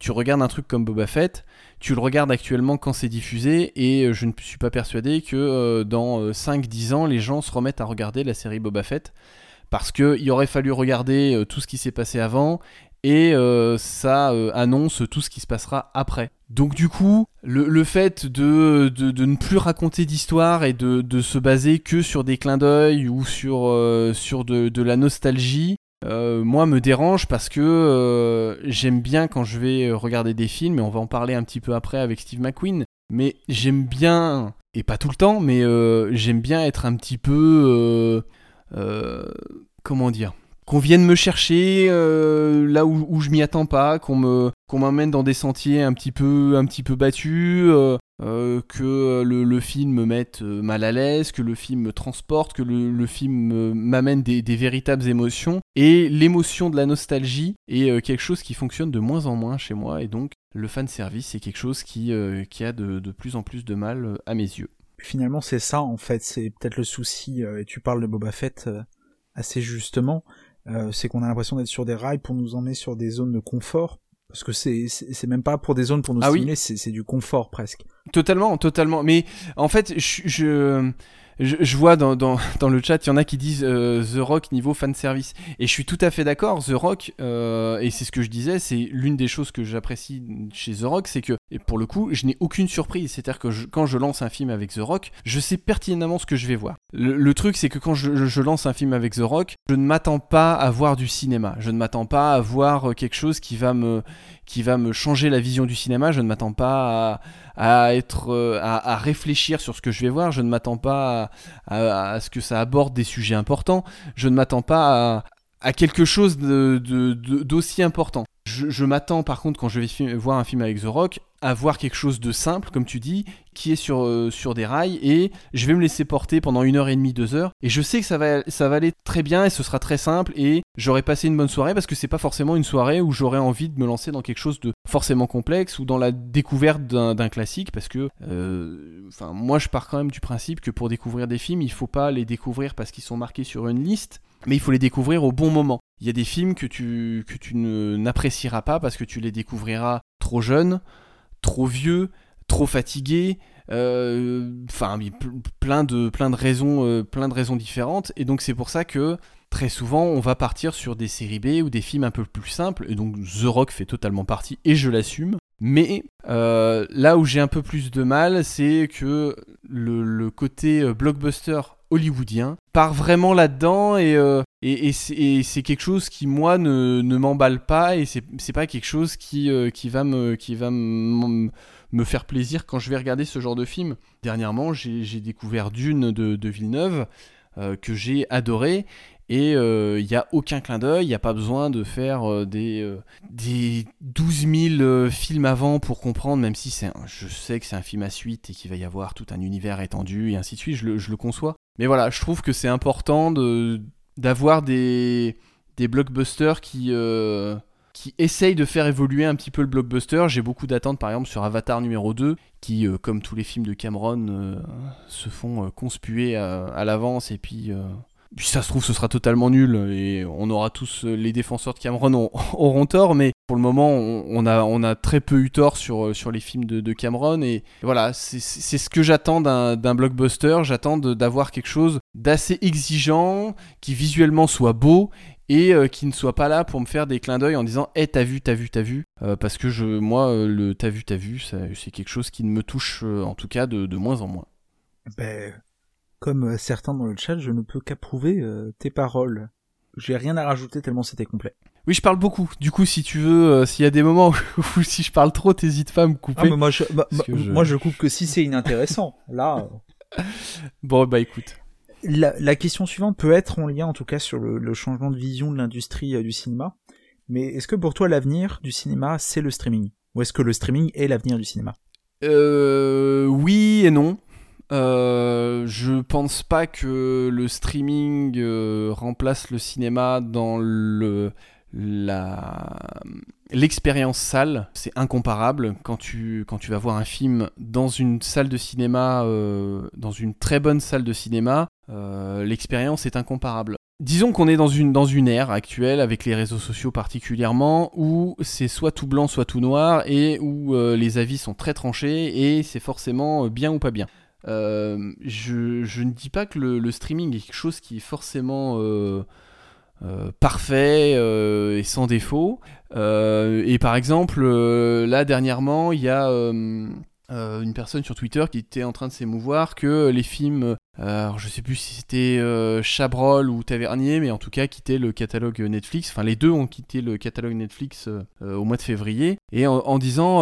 tu regardes un truc comme Boba Fett, tu le regardes actuellement quand c'est diffusé, et euh, je ne suis pas persuadé que dans 5-10 ans, les gens se remettent à regarder la série Boba Fett parce qu'il aurait fallu regarder tout ce qui s'est passé avant et euh, ça euh, annonce tout ce qui se passera après. Donc du coup, le, fait de, de, ne plus raconter d'histoire et de, de, se baser que sur des clins d'œil ou sur, euh, sur de, la nostalgie, moi me dérange parce que j'aime bien quand je vais regarder des films, et on va en parler un petit peu après avec Steve McQueen, mais j'aime bien, et pas tout le temps, mais j'aime bien être un petit peu... comment dire? Qu'on vienne me chercher euh, là où, je m'y attends pas, qu'on me qu'on m'emmène dans des sentiers un petit peu un battus, euh, euh, que le, film me mette mal à l'aise, que le film me transporte, que le, film m'amène des, véritables émotions. Et l'émotion de la nostalgie est quelque chose qui fonctionne de moins en moins chez moi, et donc le fan service c'est quelque chose qui, qui a de, de, plus en plus de mal à mes yeux. Finalement c'est ça en fait, c'est peut-être le souci, et tu parles de Boba Fett assez justement, euh, c'est qu'on a l'impression d'être sur des rails pour nous emmener sur des zones de confort. Parce que c'est, c'est même pas pour des zones pour nous ah stimuler, c'est, du confort presque. Totalement, totalement. Mais en fait, je, je je, vois dans, dans, dans, le chat, il y en a qui disent euh, The Rock niveau fan service. Et je suis tout à fait d'accord. The Rock, euh, et c'est ce que je disais, c'est l'une des choses que j'apprécie chez The Rock, c'est que, et pour le coup, je n'ai aucune surprise. C'est-à-dire que quand je lance un film avec The Rock, je sais pertinemment ce que je vais voir. Le, truc, c'est que quand je, lance un film avec The Rock, je ne m'attends pas à voir du cinéma. Je ne m'attends pas à voir quelque chose qui va me, qui va me changer la vision du cinéma. Je ne m'attends pas à, être, euh, à, réfléchir sur ce que je vais voir. Je ne m'attends pas à, ce que ça aborde des sujets importants. Je ne m'attends pas à, quelque chose d'aussi important. Je m'attends par contre quand je vais voir un film avec The Rock avoir quelque chose de simple, comme tu dis, qui est sur, euh, sur des rails, et je vais me laisser porter pendant une heure et demie, deux heures, et je sais que ça va, ça va aller très bien, et ce sera très simple, et j'aurai passé une bonne soirée, parce que c'est pas forcément une soirée où j'aurai envie de me lancer dans quelque chose de forcément complexe, ou dans la découverte d'un classique, parce que, euh, moi je pars quand même du principe que pour découvrir des films, il faut pas les découvrir parce qu'ils sont marqués sur une liste, mais il faut les découvrir au bon moment. Il y a des films que tu, que tu n'apprécieras pas parce que tu les découvriras trop jeunes, trop vieux, trop fatigué, euh, enfin plein de plein de raisons euh, plein de raisons différentes. Et donc c'est pour ça que très souvent on va partir sur des séries B ou des films un peu plus simples. Et donc The Rock fait totalement partie et je l'assume. Mais euh, là où j'ai un peu plus de mal c'est que le, côté blockbuster hollywoodien part vraiment là-dedans. Et, et, c'est quelque chose qui moi ne, m'emballe pas et c'est pas quelque chose qui, qui va me faire plaisir quand je vais regarder ce genre de film. Dernièrement, j'ai découvert Dune de, Villeneuve, euh, que j'ai adoré. Et il euh, n'y a aucun clin d'œil, il n'y a pas besoin de faire euh, des, des 12 000 films avant pour comprendre, même si c'est je sais que c'est un film à suite et qu'il va y avoir tout un univers étendu et ainsi de suite, je le, conçois. Mais voilà, je trouve que c'est important d'avoir des, des blockbusters qui, qui essaye de faire évoluer un petit peu le blockbuster. J'ai beaucoup d'attentes par exemple sur Avatar numéro 2, qui, euh, comme tous les films de Cameron, euh, se font euh, conspuer à, l'avance et puis... Puis ça se trouve, ce sera totalement nul et on aura tous les défenseurs de Cameron auront tort, mais pour le moment, on, a, très peu eu tort sur, sur les films de, Cameron et voilà, c'est ce que j'attends d'un blockbuster. J'attends d'avoir quelque chose d'assez exigeant, qui visuellement soit beau et euh, qui ne soit pas là pour me faire des clins d'œil en disant Eh, t'as vu, t'as vu, t'as vu euh, Parce que je, moi, euh, le t'as vu, t'as vu, c'est quelque chose qui me touche en tout cas de, de, moins en moins. Ben, comme certains dans le chat, je ne peux qu'approuver tes paroles. J'ai rien à rajouter tellement c'était complet. Oui, je parle beaucoup. Du coup, si tu veux, euh, s'il y a des moments où, si je parle trop, t'hésites pas à me couper. Ah, mais moi, je, bah, bah, je- moi, je coupe que si c'est inintéressant. Là, euh, Bon, bah écoute. la, la question suivante peut être en lien, en tout cas, sur le, le changement de vision de l'industrie euh, du cinéma. Mais est-ce que pour toi, l'avenir du cinéma, c'est le streaming? Ou est-ce que le streaming est l'avenir du cinéma? Euh, oui et non. Euh, je pense pas que le streaming euh, remplace le cinéma dans le la l'expérience salle. C'est incomparable quand tu quand tu vas voir un film dans une salle de cinéma, euh, dans une très bonne salle de cinéma, l'expérience est incomparable. Disons qu'on est dans une, dans une ère actuelle, avec les réseaux sociaux particulièrement, où c'est soit tout blanc, soit tout noir, et où les avis sont très tranchés, et c'est forcément bien ou pas bien. Euh, je, ne dis pas que le, streaming est quelque chose qui est forcément euh, euh, parfait et sans défaut. Et par exemple, là dernièrement, il y a une personne sur Twitter qui était en train de s'émouvoir que les films, alors je sais plus si c'était euh, Chabrol ou Tavernier, mais en tout cas quittaient le catalogue Netflix. Enfin, les deux ont quitté le catalogue Netflix euh, euh, au mois de février. Et en, disant,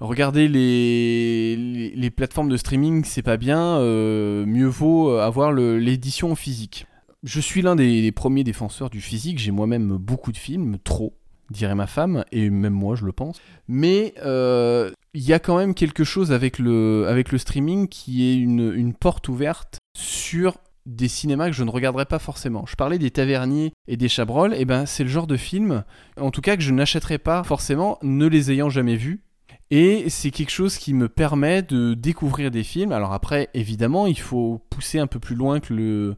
regardez les, plateformes de streaming, c'est pas bien, mieux vaut avoir l'édition physique. Je suis l'un des premiers défenseurs du physique, j'ai moi-même beaucoup de films, trop, dirait ma femme, et même moi je le pense. Mais euh, il y a quand même quelque chose avec le, streaming qui est une, une porte ouverte sur des cinémas que je ne regarderais pas forcément. Je parlais des Taverniers et des Chabrol, et ben c'est le genre de film, en tout cas que je n'achèterais pas forcément, ne les ayant jamais vus. Et c'est quelque chose qui me permet de découvrir des films. Alors après, évidemment, il faut pousser un peu plus loin que le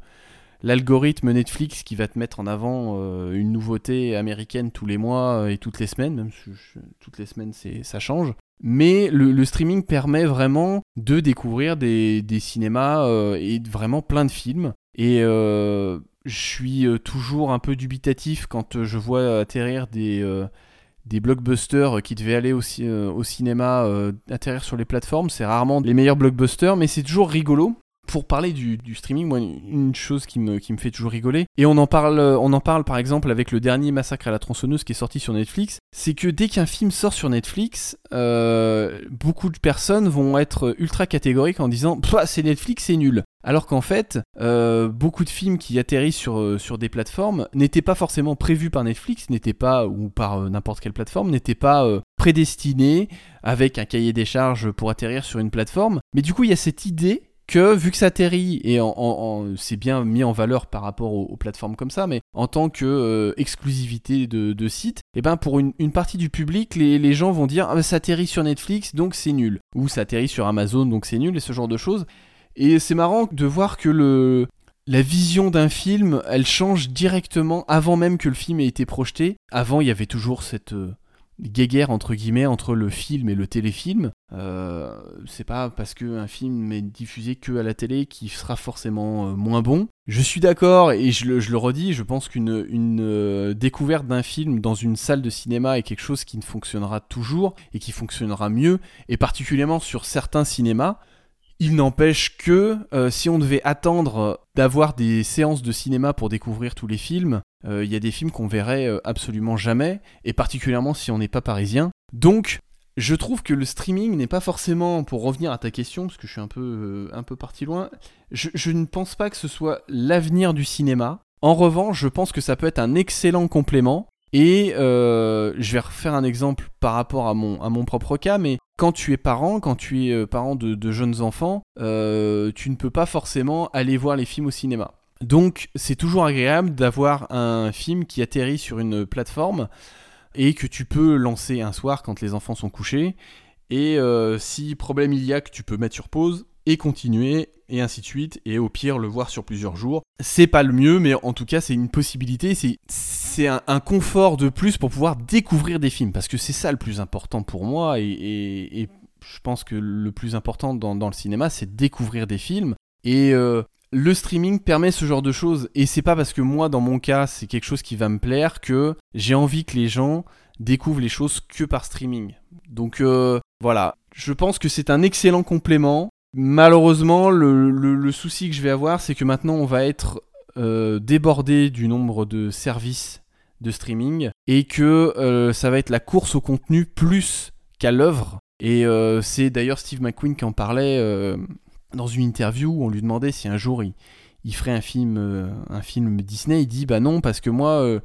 l'algorithme Netflix qui va te mettre en avant euh, une nouveauté américaine tous les mois euh, et toutes les semaines, même si toutes les semaines ça change. Mais le, streaming permet vraiment de découvrir des, des cinémas euh, et vraiment plein de films. Et je suis toujours un peu dubitatif quand je vois atterrir des, des blockbusters qui devaient aller au, au cinéma, atterrir sur les plateformes. C'est rarement les meilleurs blockbusters, mais c'est toujours rigolo. Pour parler du, streaming, moi, une chose qui me, fait toujours rigoler, et on en, parle, euh, on en parle par exemple avec le dernier Massacre à la tronçonneuse qui est sorti sur Netflix, c'est que dès qu'un film sort sur Netflix, euh, beaucoup de personnes vont être ultra catégoriques en disant c'est Netflix, c'est nul. Alors qu'en fait, euh, beaucoup de films qui atterrissent sur, des plateformes n'étaient pas forcément prévus par Netflix, n'étaient pas, ou par n'importe quelle plateforme, n'étaient pas prédestinés avec un cahier des charges pour atterrir sur une plateforme. Mais du coup, il y a cette idée que vu que ça atterrit et c'est bien mis en valeur par rapport aux, plateformes comme ça, mais en tant que euh, exclusivité de, site, et ben pour une, partie du public, les, gens vont dire ah, bah, ça atterrit sur Netflix donc c'est nul, ou ça atterrit sur Amazon donc c'est nul et ce genre de choses. Et c'est marrant de voir que la vision d'un film, elle change directement avant même que le film ait été projeté. Avant, il y avait toujours cette euh, guéguerre entre guillemets entre le film et le téléfilm. Euh, c'est pas parce qu'un film est diffusé que à la télé qu'il sera forcément euh, moins bon. Je suis d'accord et je le, je le redis, je pense qu'une une, euh, découverte d'un film dans une salle de cinéma est quelque chose qui ne fonctionnera toujours et qui fonctionnera mieux, et particulièrement sur certains cinémas. Il n'empêche que si on devait attendre d'avoir des séances de cinéma pour découvrir tous les films, euh, il y a des films qu'on verrait euh, absolument jamais, et particulièrement si on n'est pas parisien. Donc, je trouve que le streaming n'est pas forcément, pour revenir à ta question, parce que je suis un peu, euh, un peu parti loin, je, ne pense pas que ce soit l'avenir du cinéma. En revanche, je pense que ça peut être un excellent complément. Et je vais refaire un exemple par rapport à mon, à mon propre cas, mais quand tu es parent, quand tu es parent de, jeunes enfants, tu ne peux pas forcément aller voir les films au cinéma. Donc c'est toujours agréable d'avoir un film qui atterrit sur une plateforme et que tu peux lancer un soir quand les enfants sont couchés. Et euh, si problème il y a, que tu peux mettre sur pause et continuer, et ainsi de suite, et au pire le voir sur plusieurs jours. C'est pas le mieux, mais en tout cas c'est une possibilité, c'est, un, confort de plus pour pouvoir découvrir des films, parce que c'est ça le plus important pour moi, et, je pense que le plus important dans, le cinéma, c'est découvrir des films. Et euh, le streaming permet ce genre de choses, et c'est pas parce que moi, dans mon cas, c'est quelque chose qui va me plaire que j'ai envie que les gens découvrent les choses que par streaming. Donc euh, voilà, je pense que c'est un excellent complément. Malheureusement, le, souci que je vais avoir, c'est que maintenant on va être euh, débordé du nombre de services de streaming et que euh, ça va être la course au contenu plus qu'à l'œuvre. Et c'est d'ailleurs Steve McQueen qui en parlait dans une interview où on lui demandait si un jour il, ferait un film, un film Disney. Il dit bah non parce que moi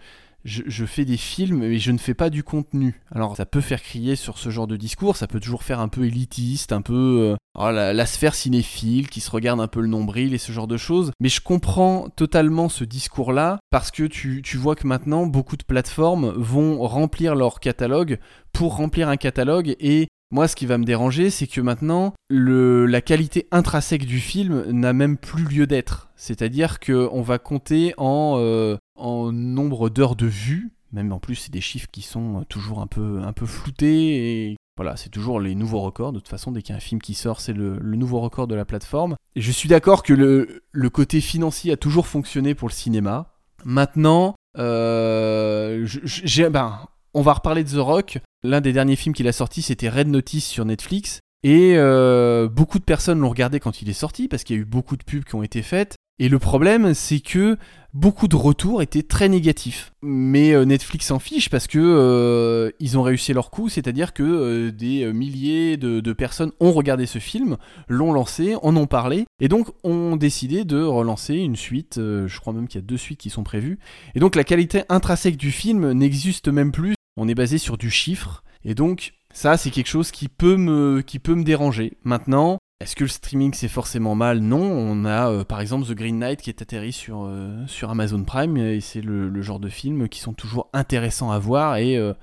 je, fais des films mais je ne fais pas du contenu. Alors ça peut faire crier sur ce genre de discours, ça peut toujours faire un peu élitiste, un peu euh, oh, la, sphère cinéphile qui se regarde un peu le nombril et ce genre de choses. Mais je comprends totalement ce discours-là parce que tu vois que maintenant beaucoup de plateformes vont remplir leur catalogue pour remplir un catalogue et moi, ce qui va me déranger, c'est que maintenant, la qualité intrinsèque du film n'a même plus lieu d'être. C'est-à-dire qu'on va compter en, euh, en nombre d'heures de vue. Même en plus, c'est des chiffres qui sont toujours un peu, floutés et voilà, c'est toujours les nouveaux records. De toute façon, dès qu'il y a un film qui sort, c'est le, nouveau record de la plateforme. Je suis d'accord que le, le, côté financier a toujours fonctionné pour le cinéma. Maintenant, euh, j'ai, ben, on va reparler de The Rock. L'un des derniers films qu'il a sorti, c'était Red Notice sur Netflix. Et euh, beaucoup de personnes l'ont regardé quand il est sorti, parce qu'il y a eu beaucoup de pubs qui ont été faites. Et le problème, c'est que beaucoup de retours étaient très négatifs. Mais euh, Netflix s'en fiche parce que euh, ils ont réussi leur coup, c'est-à-dire que des milliers de, de, personnes ont regardé ce film, l'ont lancé, en ont parlé, et donc ont décidé de relancer une suite. je crois même qu'il y a deux suites qui sont prévues. Et donc la qualité intrinsèque du film n'existe même plus. On est basé sur du chiffre, et donc ça, c'est quelque chose qui peut me, qui peut me déranger. Maintenant, est-ce que le streaming c'est forcément mal? Non, on a euh, par exemple The Green Knight qui est atterri sur, euh, sur Amazon Prime et c'est le, genre de films qui sont toujours intéressants à voir et euh,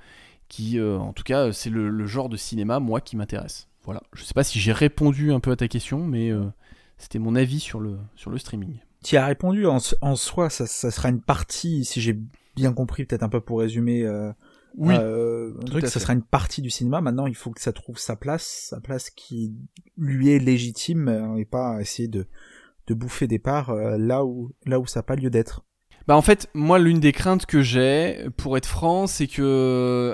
qui, en tout cas, c'est le, genre de cinéma moi qui m'intéresse. Voilà. Je sais pas si j'ai répondu un peu à ta question, mais c'était mon avis sur le, sur le streaming. Tu as répondu en, en soi, ça, ça, sera une partie, si j'ai bien compris, peut-être un peu pour résumer oui. Euh, un truc, ça sera une partie du cinéma. Maintenant, il faut que ça trouve sa place, sa place qui lui est légitime euh, et pas essayer de de bouffer des parts euh, là où là où ça n'a pas lieu d'être. Bah en fait, moi l'une des craintes que j'ai, pour être franc, c'est que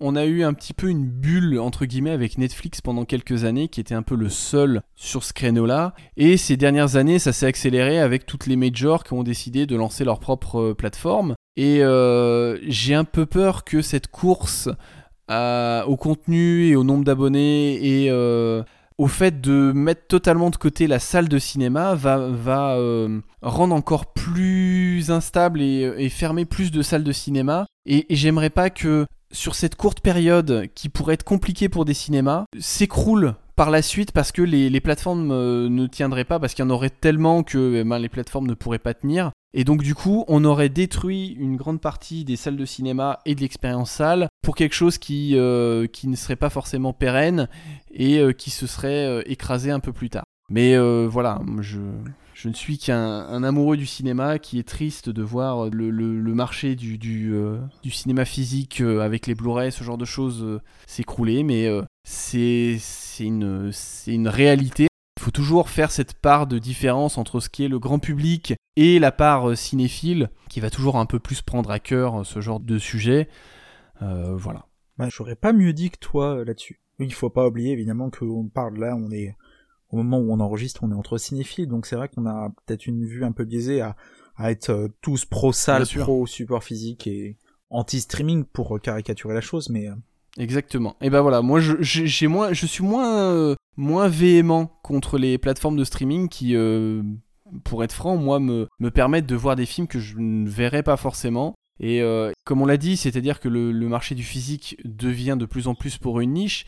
on a eu un petit peu une bulle entre guillemets avec Netflix pendant quelques années qui était un peu le seul sur ce créneau-là et ces dernières années ça s'est accéléré avec toutes les majors qui ont décidé de lancer leur propre plateforme et euh, j'ai un peu peur que cette course au contenu et au nombre d'abonnés et euh, au fait de mettre totalement de côté la salle de cinéma va, euh, rendre encore plus instable et, fermer plus de salles de cinéma. Et, j'aimerais pas que sur cette courte période qui pourrait être compliquée pour des cinémas, s'écroule par la suite parce que les, plateformes ne tiendraient pas, parce qu'il y en aurait tellement que eh ben, les plateformes ne pourraient pas tenir. Et donc du coup, on aurait détruit une grande partie des salles de cinéma et de l'expérience salle pour quelque chose qui, euh, qui ne serait pas forcément pérenne et euh, qui se serait euh, écrasé un peu plus tard. Mais voilà, je, je ne suis qu'un amoureux du cinéma qui est triste de voir le, marché du, du, cinéma physique avec les Blu-ray, ce genre de choses s'écrouler, mais c'est une, réalité il faut toujours faire cette part de différence entre ce qui est le grand public et la part euh, cinéphile, qui va toujours un peu plus prendre à cœur euh, ce genre de sujet. Euh, voilà. Bah, J'aurais pas mieux dit que toi là-dessus. Il faut pas oublier évidemment qu'on parle là, on est au moment où on enregistre, on est entre cinéphiles, donc c'est vrai qu'on a peut-être une vue un peu biaisée à, à être tous pro salle, pro support physique et anti streaming pour caricaturer la chose, mais Exactement. Et ben voilà, moi je, j'ai moins, je suis moins, euh, moins véhément contre les plateformes de streaming qui, euh, pour être franc, moi me, me permettent de voir des films que je ne verrais pas forcément. Et euh, comme on l'a dit, c'est-à-dire que le, le, marché du physique devient de plus en plus pour une niche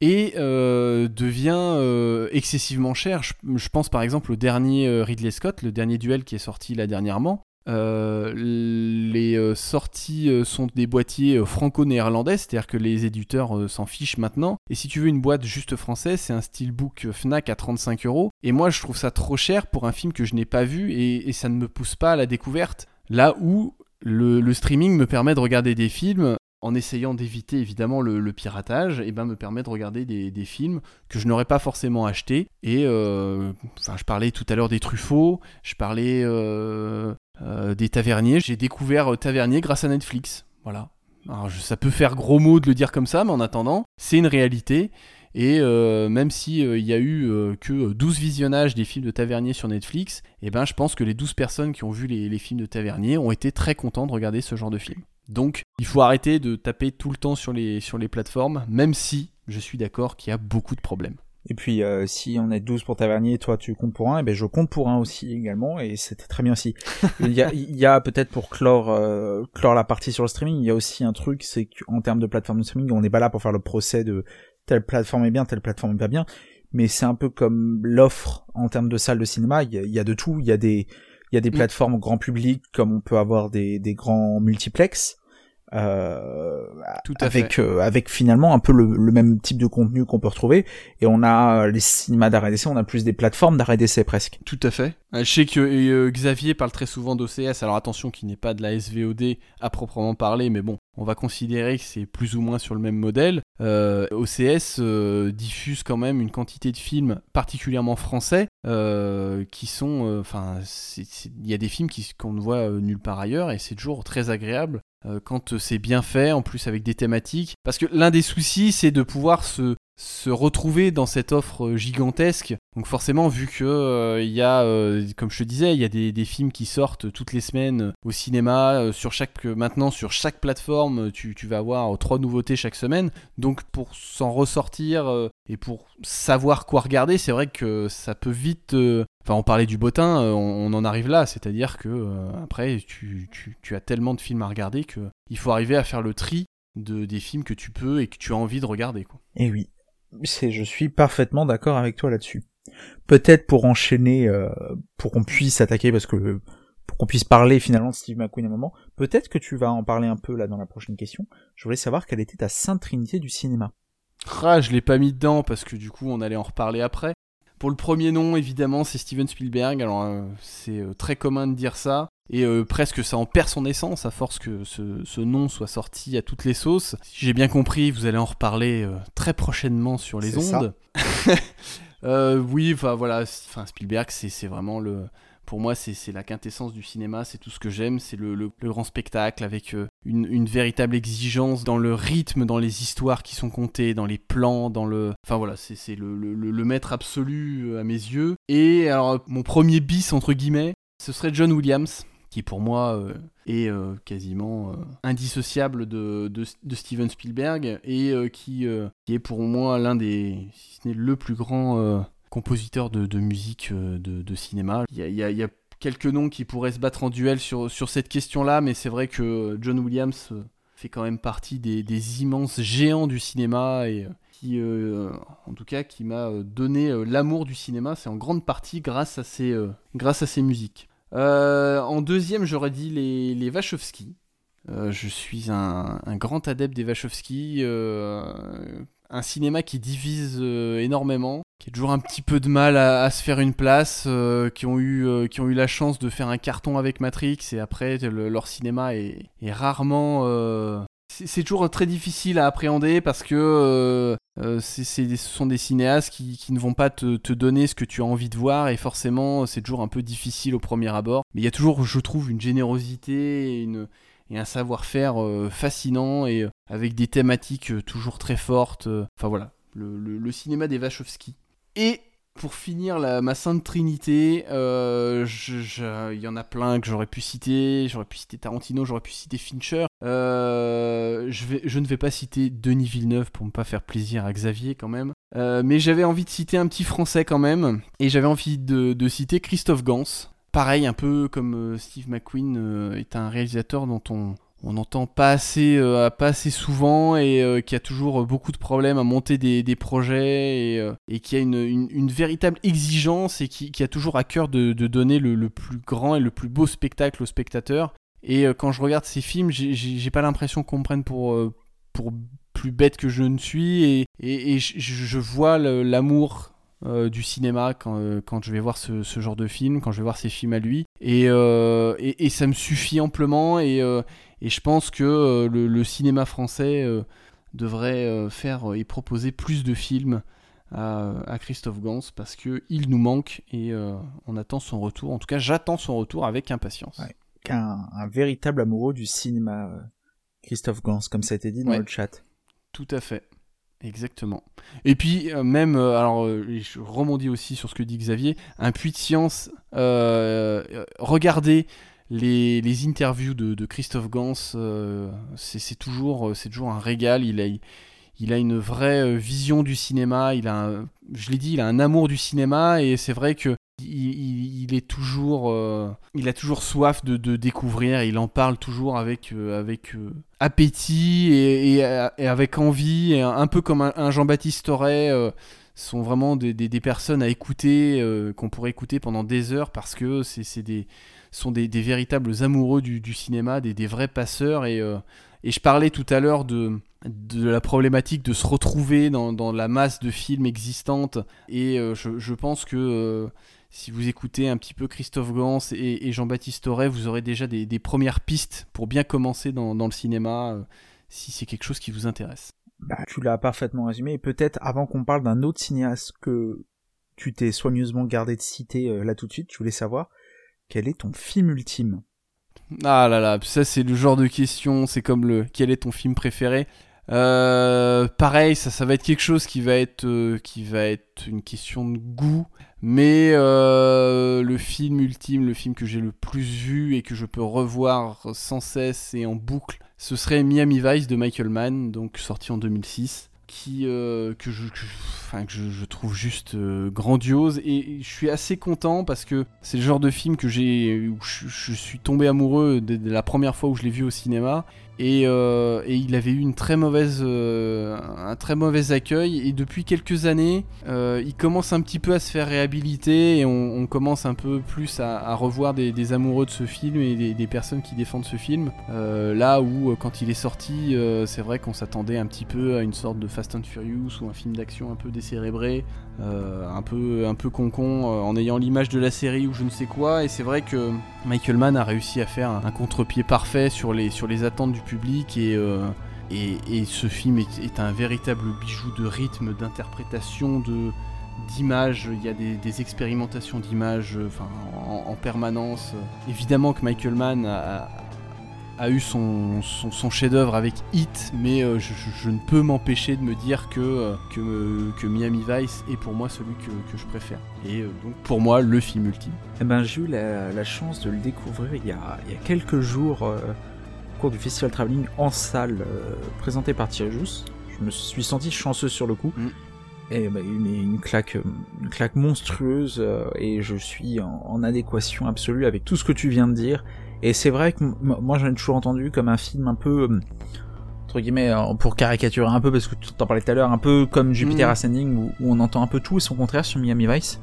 et devient excessivement cher. Je, pense par exemple au dernier Ridley Scott, le dernier duel qui est sorti là dernièrement. Euh, les euh, sorties euh, sont des boîtiers franco-néerlandais, c'est-à-dire que les éditeurs s'en fichent maintenant. Et si tu veux une boîte juste française, c'est un steelbook Fnac à 35 euros. Et moi, je trouve ça trop cher pour un film que je n'ai pas vu et, ça ne me pousse pas à la découverte. Là où le, streaming me permet de regarder des films en essayant d'éviter évidemment le, piratage, et ben me permet de regarder des, films que je n'aurais pas forcément achetés. Et enfin, je parlais tout à l'heure des Truffauts, je parlais euh, des taverniers. J'ai découvert euh, Tavernier grâce à Netflix. Voilà. Alors, ça peut faire gros mot de le dire comme ça, mais en attendant, c'est une réalité. Et euh, même s'il il y a eu que 12 visionnages des films de Tavernier sur Netflix, eh ben, je pense que les 12 personnes qui ont vu les, films de Tavernier ont été très contents de regarder ce genre de film. Donc, il faut arrêter de taper tout le temps sur les, sur les plateformes, même si je suis d'accord qu'il y a beaucoup de problèmes. Et puis euh, si on est 12 pour Tavernier, toi tu comptes pour un, et ben je compte pour un aussi également, et c'était très bien aussi. il y a, il y a peut-être pour clore, euh, clore la partie sur le streaming, il y a aussi un truc, c'est qu'en termes de plateforme de streaming, on n'est pas là pour faire le procès de telle plateforme est bien, telle plateforme est pas bien, mais c'est un peu comme l'offre en termes de salles de cinéma, il y a, il y a de tout, il y a des il y a des mm. plateformes grand public comme on peut avoir des, des grands multiplex euh, Tout avec euh, avec finalement un peu le, même type de contenu qu'on peut retrouver. Et on a les cinémas d'arrêt d'essai on a plus des plateformes d'arrêt d'essai presque. Tout à fait. Euh, je sais que euh, Xavier parle très souvent d'OCS alors attention qui n'est pas de la SVOD à proprement parler mais bon on va considérer que c'est plus ou moins sur le même modèle. OCS diffuse quand même une quantité de films particulièrement français qui sont enfin il y a des films qu'on ne voit nulle part ailleurs et c'est toujours très agréable euh, quand c'est bien fait, en plus avec des thématiques. Parce que l'un des soucis, c'est de pouvoir se, retrouver dans cette offre gigantesque. Donc forcément, vu que euh, il y a, euh, comme je te disais, il y a des, films qui sortent toutes les semaines au cinéma. sur chaque, maintenant, sur chaque plateforme, tu, vas avoir trois nouveautés chaque semaine. Donc pour s'en ressortir et pour savoir quoi regarder, c'est vrai que ça peut vite Enfin, on parlait du bottin, euh, on, en arrive là, c'est-à-dire que euh, après, tu, as tellement de films à regarder que il faut arriver à faire le tri de, des films que tu peux et que tu as envie de regarder. Quoi. Et oui, c'est, je suis parfaitement d'accord avec toi là-dessus. Peut-être pour enchaîner, euh, pour qu'on puisse attaquer, parce que pour qu'on puisse parler finalement de Steve McQueen à un moment, peut-être que tu vas en parler un peu là dans la prochaine question. Je voulais savoir quelle était ta sainte trinité du cinéma. Ah, je l'ai pas mis dedans parce que du coup on allait en reparler après. Pour le premier nom, évidemment, c'est Steven Spielberg. Alors, euh, c'est euh, très commun de dire ça. Et euh, presque ça en perd son essence à force que ce, nom soit sorti à toutes les sauces. Si j'ai bien compris, vous allez en reparler très prochainement sur les ondes. oui, enfin voilà, Spielberg, c'est vraiment le, pour moi, c'est la quintessence du cinéma, c'est tout ce que j'aime, c'est le, grand spectacle avec euh, une, véritable exigence dans le rythme, dans les histoires qui sont contées, dans les plans, dans le... Enfin voilà, c'est le, maître absolu euh, à mes yeux. Et alors, mon premier bis, entre guillemets, ce serait John Williams, qui pour moi euh, est quasiment indissociable de, Steven Spielberg et qui, est pour moi l'un des, si ce n'est le plus grand compositeur de, musique euh, de, cinéma. Il y a, quelques noms qui pourraient se battre en duel sur, sur cette question-là, mais c'est vrai que John Williams euh, fait quand même partie des, immenses géants du cinéma et euh, qui, en tout cas, qui m'a donné l'amour du cinéma. C'est en grande partie grâce à ses, grâce à ses musiques. en deuxième, j'aurais dit les, les Wachowski. je suis un, un, grand adepte des Wachowski un cinéma qui divise euh, énormément, qui a toujours un petit peu de mal à, se faire une place, euh, qui, ont eu, euh, qui ont eu la chance de faire un carton avec Matrix et après leur cinéma est, rarement... c'est toujours très difficile à appréhender parce que ce sont des cinéastes qui, ne vont pas te, donner ce que tu as envie de voir et forcément c'est toujours un peu difficile au premier abord. Mais il y a toujours, je trouve, une générosité une et un savoir-faire euh, fascinant et euh, avec des thématiques euh, toujours très fortes. Enfin voilà, le, cinéma des Wachowski. Et pour finir la, ma sainte trinité, il y en a plein que j'aurais pu citer. J'aurais pu citer Tarantino, j'aurais pu citer Fincher. je, ne vais pas citer Denis Villeneuve pour ne pas faire plaisir à Xavier quand même. mais j'avais envie de citer un petit français quand même. Et j'avais envie de citer Christophe Gans pareil, un peu comme euh, Steve McQueen euh, est un réalisateur dont on on n'entend pas assez, euh, pas assez souvent et qui a toujours beaucoup de problèmes à monter des, projets et, qui a une, véritable exigence et qui, a toujours à cœur de, donner le, plus grand et le plus beau spectacle au spectateur. Et quand je regarde ces films, j'ai pas l'impression qu'on me prenne pour, pour plus bête que je ne suis et, et je, vois l'amour euh, du cinéma euh, quand, je vais voir ce, genre de film, quand je vais voir ces films à lui. Et, euh, et, ça me suffit amplement et, je pense que le, cinéma français devrait faire et proposer plus de films à, Christophe Gans parce qu'il nous manque et on attend son retour. En tout cas, j'attends son retour avec impatience. Un, un, véritable amoureux du cinéma, Christophe Gans, comme ça a été dit dans le chat. Tout à fait. Exactement. Et puis euh, même, euh, alors euh, je rebondis aussi sur ce que dit Xavier, un puits de science, regardez les, les interviews de, de Christophe Gans, c'est toujours, toujours un régal. Il a, il a une vraie vision du cinéma. Il a, je l'ai dit, il a un amour du cinéma et c'est vrai que il, est toujours, euh, il a toujours soif de, découvrir. Il en parle toujours avec, euh, avec euh, appétit et, avec envie, et un, peu comme un, Jean-Baptiste Torret. sont vraiment des, personnes à écouter, qu'on pourrait écouter pendant des heures parce que c'est des sont des, véritables amoureux du, cinéma, des, vrais passeurs. Et, et je parlais tout à l'heure de, de la problématique de se retrouver dans, la masse de films existantes. Et je, je, pense que si vous écoutez un petit peu Christophe Gans et, Jean-Baptiste Auré, vous aurez déjà des, premières pistes pour bien commencer dans, le cinéma, euh, si c'est quelque chose qui vous intéresse. Bah, tu l'as parfaitement résumé, et peut-être avant qu'on parle d'un autre cinéaste que tu t'es soigneusement gardé de citer euh, là tout de suite, je voulais savoir quel est ton film ultime? Ah là là, ça c'est le genre de question, c'est comme le quel est ton film préféré? Euh, pareil, ça, ça va être quelque chose qui va être, qui va être une question de goût. Mais euh, le film ultime, le film que j'ai le plus vu et que je peux revoir sans cesse et en boucle, ce serait Miami Vice de Michael Mann, donc sorti en 2006, qui, euh, que, je, que je, trouve juste euh, grandiose. Et je suis assez content parce que c'est le genre de film que j'ai, je, je, suis tombé amoureux dès la première fois où je l'ai vu au cinéma. Euh, et, il avait eu une très mauvaise, euh, un très mauvais accueil. Et depuis quelques années, euh, il commence un petit peu à se faire réhabiliter et on, commence un peu plus à, revoir des, amoureux de ce film et des, personnes qui défendent ce film. là où, quand il est sorti, c'est vrai qu'on s'attendait un petit peu à une sorte de Fast and Furious ou un film d'action un peu décérébré, un peu, un peu con-con, en ayant l'image de la série ou je ne sais quoi. Et c'est vrai que Michael Mann a réussi à faire un, contre-pied parfait sur les, sur les attentes du public euh, et, et, ce film est, un véritable bijou de rythme, d'interprétation, de d'images, il y a des, expérimentations d'images en, permanence. Évidemment que Michael Mann a eu son, son, chef-d'œuvre avec Hit, mais euh, je, ne peux m'empêcher de me dire que, euh, que, que, Miami Vice est pour moi celui que, que je préfère. Et donc pour moi, le film ultime. Eh ben, j'ai eu la, la, chance de le découvrir il y a, il y a quelques jours cours du Festival Traveling en salle euh, présenté par Thierry Jousse. Je me suis senti chanceux sur le coup. Mm. Et bah, une, une, claque, une claque monstrueuse euh, et je suis en, adéquation absolue avec tout ce que tu viens de dire. Et c'est vrai que moi j'en ai toujours entendu comme un film un peu euh, entre guillemets pour caricaturer un peu parce que tu t'en parlais tout à l'heure un peu comme Jupiter mm. Ascending où, où, on entend un peu tout et son contraire sur Miami Vice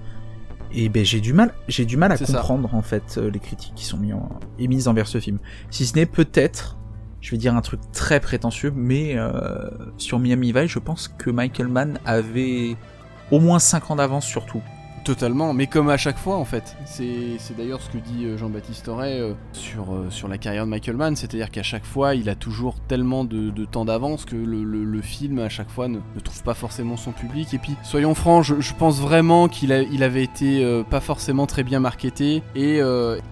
et ben j'ai du mal, j'ai du mal à comprendre en fait euh, les critiques qui sont mis émises envers ce film. Si ce n'est peut-être, je vais dire un truc très prétentieux, mais euh, sur Miami Vice, je pense que Michael Mann avait au moins 5 ans d'avance sur tout. Totalement, mais comme à chaque fois en fait. C'est d'ailleurs ce que dit euh, Jean-Baptiste Auré euh, sur, euh, sur la carrière de Michael Mann, c'est-à-dire qu'à chaque fois il a toujours tellement de, temps d'avance que le, film à chaque fois ne, trouve pas forcément son public. Et puis soyons francs, je, pense vraiment qu'il il avait été pas forcément très bien marketé et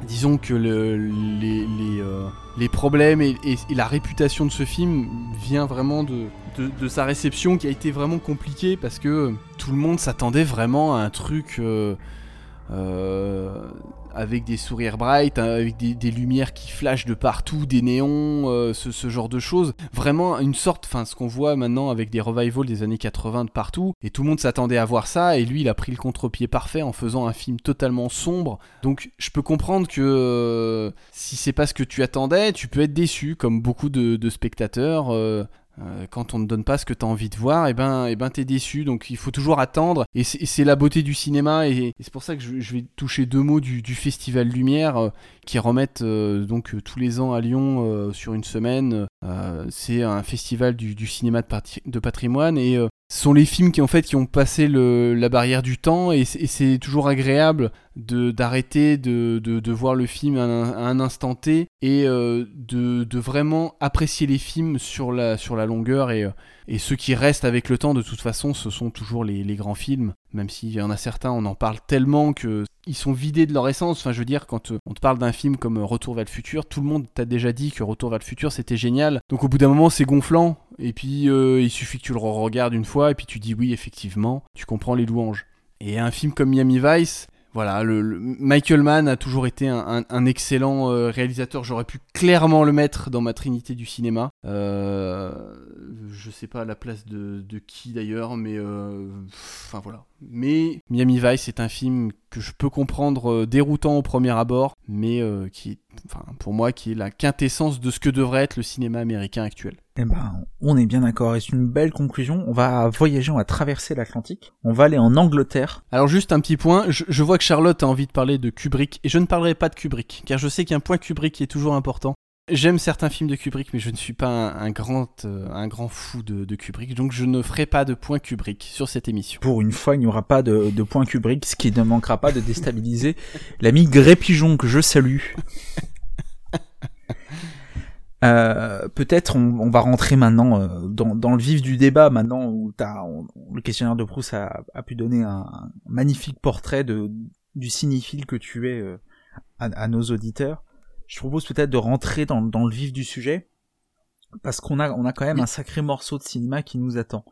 disons que le, les, les, problèmes et, la réputation de ce film vient vraiment de, de, sa réception qui a été vraiment compliquée parce que tout le monde s'attendait vraiment à un truc euh, euh, avec des sourires bright, hein, avec des, lumières qui flashent de partout, des néons, euh, ce, genre de choses. Vraiment une sorte, enfin ce qu'on voit maintenant avec des revivals des années 80 de partout, et tout le monde s'attendait à voir ça, et lui il a pris le contre-pied parfait en faisant un film totalement sombre. Donc je peux comprendre que si c'est pas ce que tu attendais, tu peux être déçu, comme beaucoup de, de spectateurs. Euh, quand on ne donne pas ce que tu envie de voir, et eh ben, et eh ben t'es déçu. Donc il faut toujours attendre. Et c'est la beauté du cinéma. Et, c'est pour ça que je, vais toucher deux mots du, Festival Lumière euh, qui remettent euh, donc tous les ans à Lyon sur une semaine. C'est un festival du, cinéma de, patrimoine et ce sont les films qui en fait qui ont passé la barrière du temps et c'est toujours agréable d'arrêter de, de, voir le film à un, instant T et euh, de, vraiment apprécier les films sur la, sur la longueur et, euh, et ceux qui restent avec le temps de toute façon ce sont toujours les, grands films. Même s'il y en a certains on en parle tellement que ils sont vidés de leur essence. Enfin je veux dire quand euh, on te parle d'un film comme Retour vers le futur tout le monde t'a déjà dit que Retour vers le futur c'était génial. Donc au bout d'un moment c'est gonflant. Et puis il suffit que tu le regardes une fois et puis tu dis oui effectivement tu comprends les louanges. Et un film comme Miami Vice voilà, le, Michael Mann a toujours été un, excellent euh, réalisateur. J'aurais pu clairement le mettre dans ma trinité du cinéma. Euh, je sais pas à la place de, qui d'ailleurs, mais euh, enfin voilà. Mais Miami Vice est un film que je peux comprendre euh, déroutant au premier abord, mais qui, enfin pour moi, qui est la quintessence de ce que devrait être le cinéma américain actuel. Eh ben, on est bien d'accord, et c'est une belle conclusion. On va voyager, on va traverser l'Atlantique, on va aller en Angleterre. Alors juste un petit point, je, vois que Charlotte a envie de parler de Kubrick, et je ne parlerai pas de Kubrick, car je sais qu'il y a un point Kubrick qui est toujours important. J'aime certains films de Kubrick, mais je ne suis pas un, grand, euh, un grand fou de, Kubrick, donc je ne ferai pas de point Kubrick sur cette émission. Pour une fois, il n'y aura pas de, point Kubrick, ce qui ne manquera pas de déstabiliser l'ami Gré Pigeon que je salue. Euh, peut-être on, va rentrer maintenant euh, dans, le vif du débat, maintenant où as, le questionnaire de Proust a, pu donner un, magnifique portrait du cinéphile que tu es à, nos auditeurs. Je propose peut-être de rentrer dans, le vif du sujet, parce qu'on a, on a quand même un sacré morceau de cinéma qui nous attend.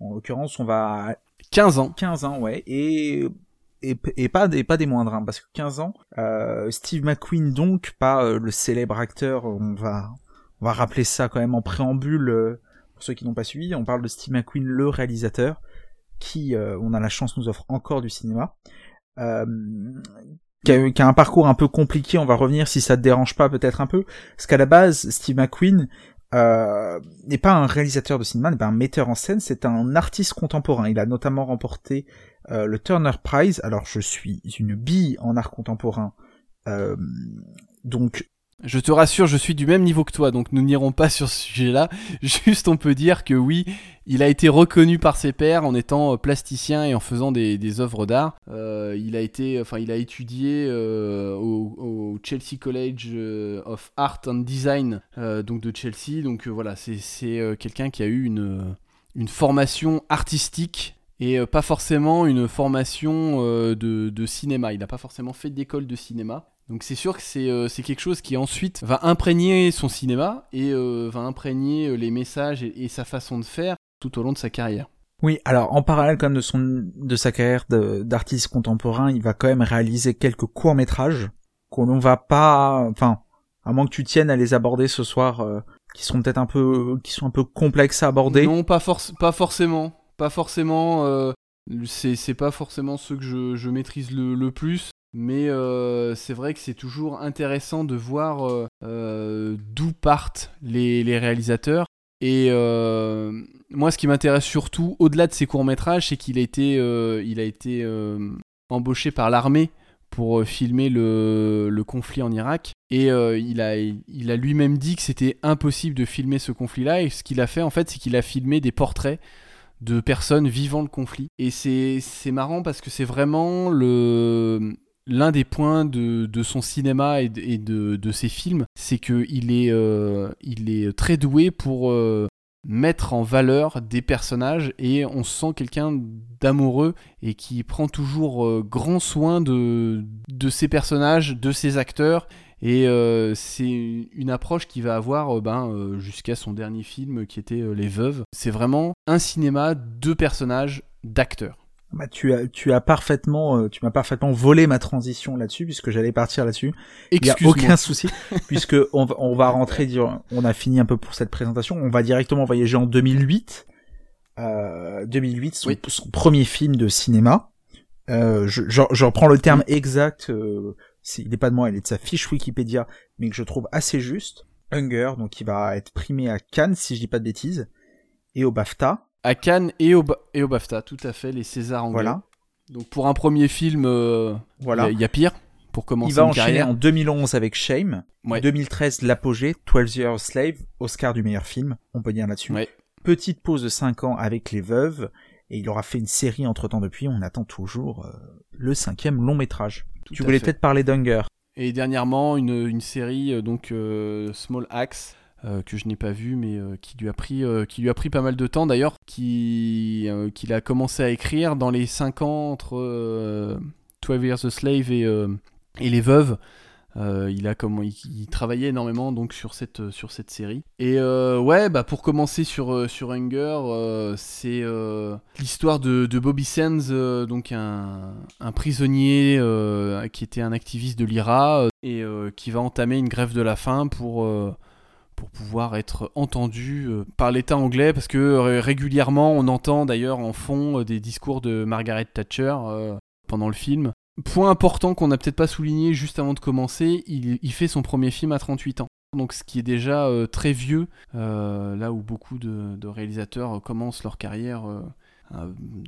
En l'occurrence, on va... 15 ans. 15 ans, ouais. Et et, pas, des pas des moindres, hein, parce que 15 ans, euh, Steve McQueen donc, pas euh, le célèbre acteur, on va, on va rappeler ça quand même en préambule, euh, pour ceux qui n'ont pas suivi, on parle de Steve McQueen, le réalisateur, qui, on a la chance, nous offre encore du cinéma, qui a, un parcours un peu compliqué, on va revenir si ça te dérange pas peut-être un peu, parce qu'à la base, Steve McQueen, euh, n'est pas un réalisateur de cinéma, n'est pas un metteur en scène, c'est un artiste contemporain. Il a notamment remporté euh, le Turner Prize. Alors je suis une bille en art contemporain, euh, donc je te rassure, je suis du même niveau que toi, donc nous n'irons pas sur ce sujet-là. Juste, on peut dire que oui, il a été reconnu par ses pairs en étant euh, plasticien et en faisant des, œuvres d'art. Euh, il a été, enfin, il a étudié euh, au, Chelsea College of Art and Design, donc de Chelsea. Donc voilà, c'est quelqu'un qui a eu une, une formation artistique et pas forcément une formation de, de, cinéma. Il n'a pas forcément fait d'école de cinéma. Donc c'est sûr que euh, c'est quelque chose qui ensuite va imprégner son cinéma et euh, va imprégner euh, les messages et, sa façon de faire tout au long de sa carrière. Oui, alors en parallèle quand même de, son, de sa carrière d'artiste contemporain, il va quand même réaliser quelques courts-métrages qu'on va pas... Enfin, à moins que tu tiennes à les aborder ce soir, qui sont peut-être un peu qui sont un peu complexes à aborder. Non, pas, pas forcément. Pas forcément... c'est pas forcément ceux que je, je maîtrise le, le plus. Mais euh, c'est vrai que c'est toujours intéressant de voir euh, euh, d'où partent les, réalisateurs. Et moi, ce qui m'intéresse surtout, au-delà de ses courts-métrages, c'est qu'il a été, embauché par l'armée pour filmer le, conflit en Irak. Et il a lui-même dit que c'était impossible de filmer ce conflit-là. Et ce qu'il a fait, en fait, c'est qu'il a filmé des portraits de personnes vivant le conflit. Et c'est marrant parce que c'est vraiment le, l'un des points de, son cinéma et de, ses films, c'est qu'il est, euh, est très doué pour euh, mettre en valeur des personnages et on sent quelqu'un d'amoureux et qui prend toujours euh, grand soin de, ses personnages, de ses acteurs. Et c'est une approche qui va avoir ben, jusqu'à son dernier film qui était Les Veuves. C'est vraiment un cinéma de personnages, d'acteurs. Bah, tu as tu as parfaitement euh, tu m'as parfaitement volé ma transition là-dessus puisque j'allais partir là-dessus. Il y a aucun souci puisque on, on va rentrer on a fini un peu pour cette présentation, on va directement voyager en 2008. Euh, 2008 son, son, premier film de cinéma. Euh, je, je, reprends le terme exact euh, il n'est pas de moi, il est de sa fiche Wikipédia mais que je trouve assez juste. Hunger donc qui va être primé à Cannes si je dis pas de bêtises et au BAFTA à Cannes et au, et au BAFTA, tout à fait, les Césars anglais. Voilà. Donc pour un premier film, euh, voilà. il y, a pire pour commencer Il va enchaîner en 2011 avec Shame, ouais. 2013 L'Apogée, 12 Years Slave, Oscar du meilleur film, on peut dire là-dessus. Ouais. Petite pause de 5 ans avec Les Veuves, et il aura fait une série entre-temps depuis, on attend toujours euh, le cinquième long métrage. tu voulais peut-être parler d'Hunger. Et dernièrement, une, une série, euh, donc Small Axe, euh, que je n'ai pas vu, mais euh, qui, lui a pris, euh, qui lui a pris pas mal de temps d'ailleurs, qu'il a commencé à écrire dans les 5 ans entre 12 Years a Slave et, et Les Veuves. Il a comme il, travaillait énormément donc sur cette sur cette série. Et ouais, bah pour commencer sur sur Hunger, c'est l'histoire de, de, Bobby Sands, donc un, un prisonnier qui était un activiste de l'IRA et qui va entamer une grève de la faim pour pour pouvoir être entendu euh, par l'État anglais, parce que euh, régulièrement on entend d'ailleurs en fond euh, des discours de Margaret Thatcher pendant le film. Point important qu'on n'a peut-être pas souligné juste avant de commencer, il, fait son premier film à 38 ans. Donc ce qui est déjà très vieux, là où beaucoup de, réalisateurs commencent leur carrière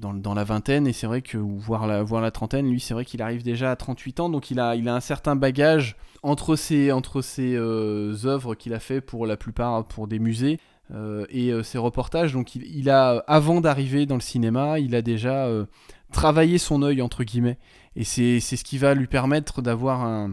dans, la vingtaine, et c'est vrai que, voir la, voir la trentaine, lui c'est vrai qu'il arrive déjà à 38 ans, donc il a, il a un certain bagage entre ses, entre euh, œuvres qu'il a fait pour la plupart pour des musées euh, et euh, ses reportages. Donc il, a, avant d'arriver dans le cinéma, il a déjà travaillé son œil entre guillemets. Et c'est ce qui va lui permettre d'avoir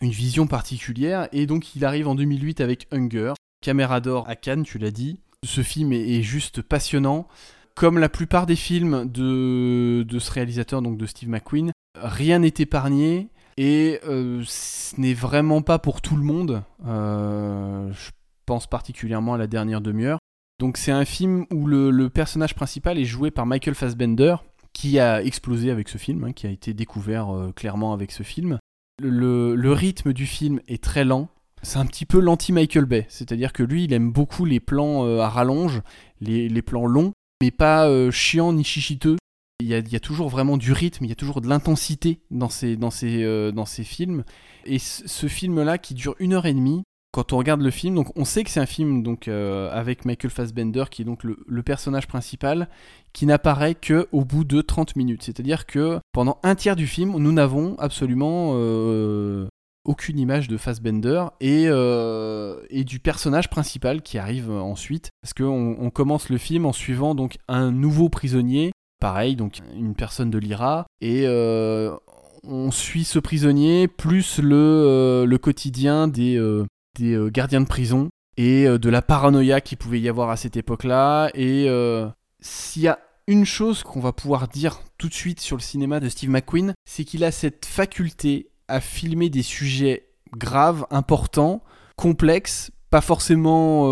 une vision particulière. Et donc il arrive en 2008 avec Hunger, Caméra d'or à Cannes, tu l'as dit. Ce film est, juste passionnant. Comme la plupart des films de, de ce réalisateur, donc de Steve McQueen, rien n'est épargné et euh, ce n'est vraiment pas pour tout le monde. Euh, je pense particulièrement à la dernière demi-heure. Donc c'est un film où le, personnage principal est joué par Michael Fassbender, qui a explosé avec ce film, hein, qui a été découvert euh, clairement avec ce film. Le, rythme du film est très lent. C'est un petit peu l'anti-Michael Bay, c'est-à-dire que lui, il aime beaucoup les plans à rallonge, les, les, plans longs, mais pas chiants ni chichiteux. Il y, a, toujours vraiment du rythme, il y a toujours de l'intensité dans ces, euh, films. Et ce film-là, qui dure une heure et demie, quand on regarde le film, donc on sait que c'est un film donc euh, avec Michael Fassbender qui est donc le, personnage principal, qui n'apparaît que au bout de 30 minutes. C'est-à-dire que pendant un tiers du film, nous n'avons absolument euh, aucune image de Fassbender et, et, du personnage principal qui arrive ensuite. Parce qu'on on commence le film en suivant donc un nouveau prisonnier Pareil, donc une personne de l'IRA. Et euh, on suit ce prisonnier, plus le, euh, le quotidien des, euh, des gardiens de prison et de la paranoïa qu'il pouvait y avoir à cette époque-là. Et s'il y a une chose qu'on va pouvoir dire tout de suite sur le cinéma de Steve McQueen, c'est qu'il a cette faculté à filmer des sujets graves, importants, complexes, pas forcément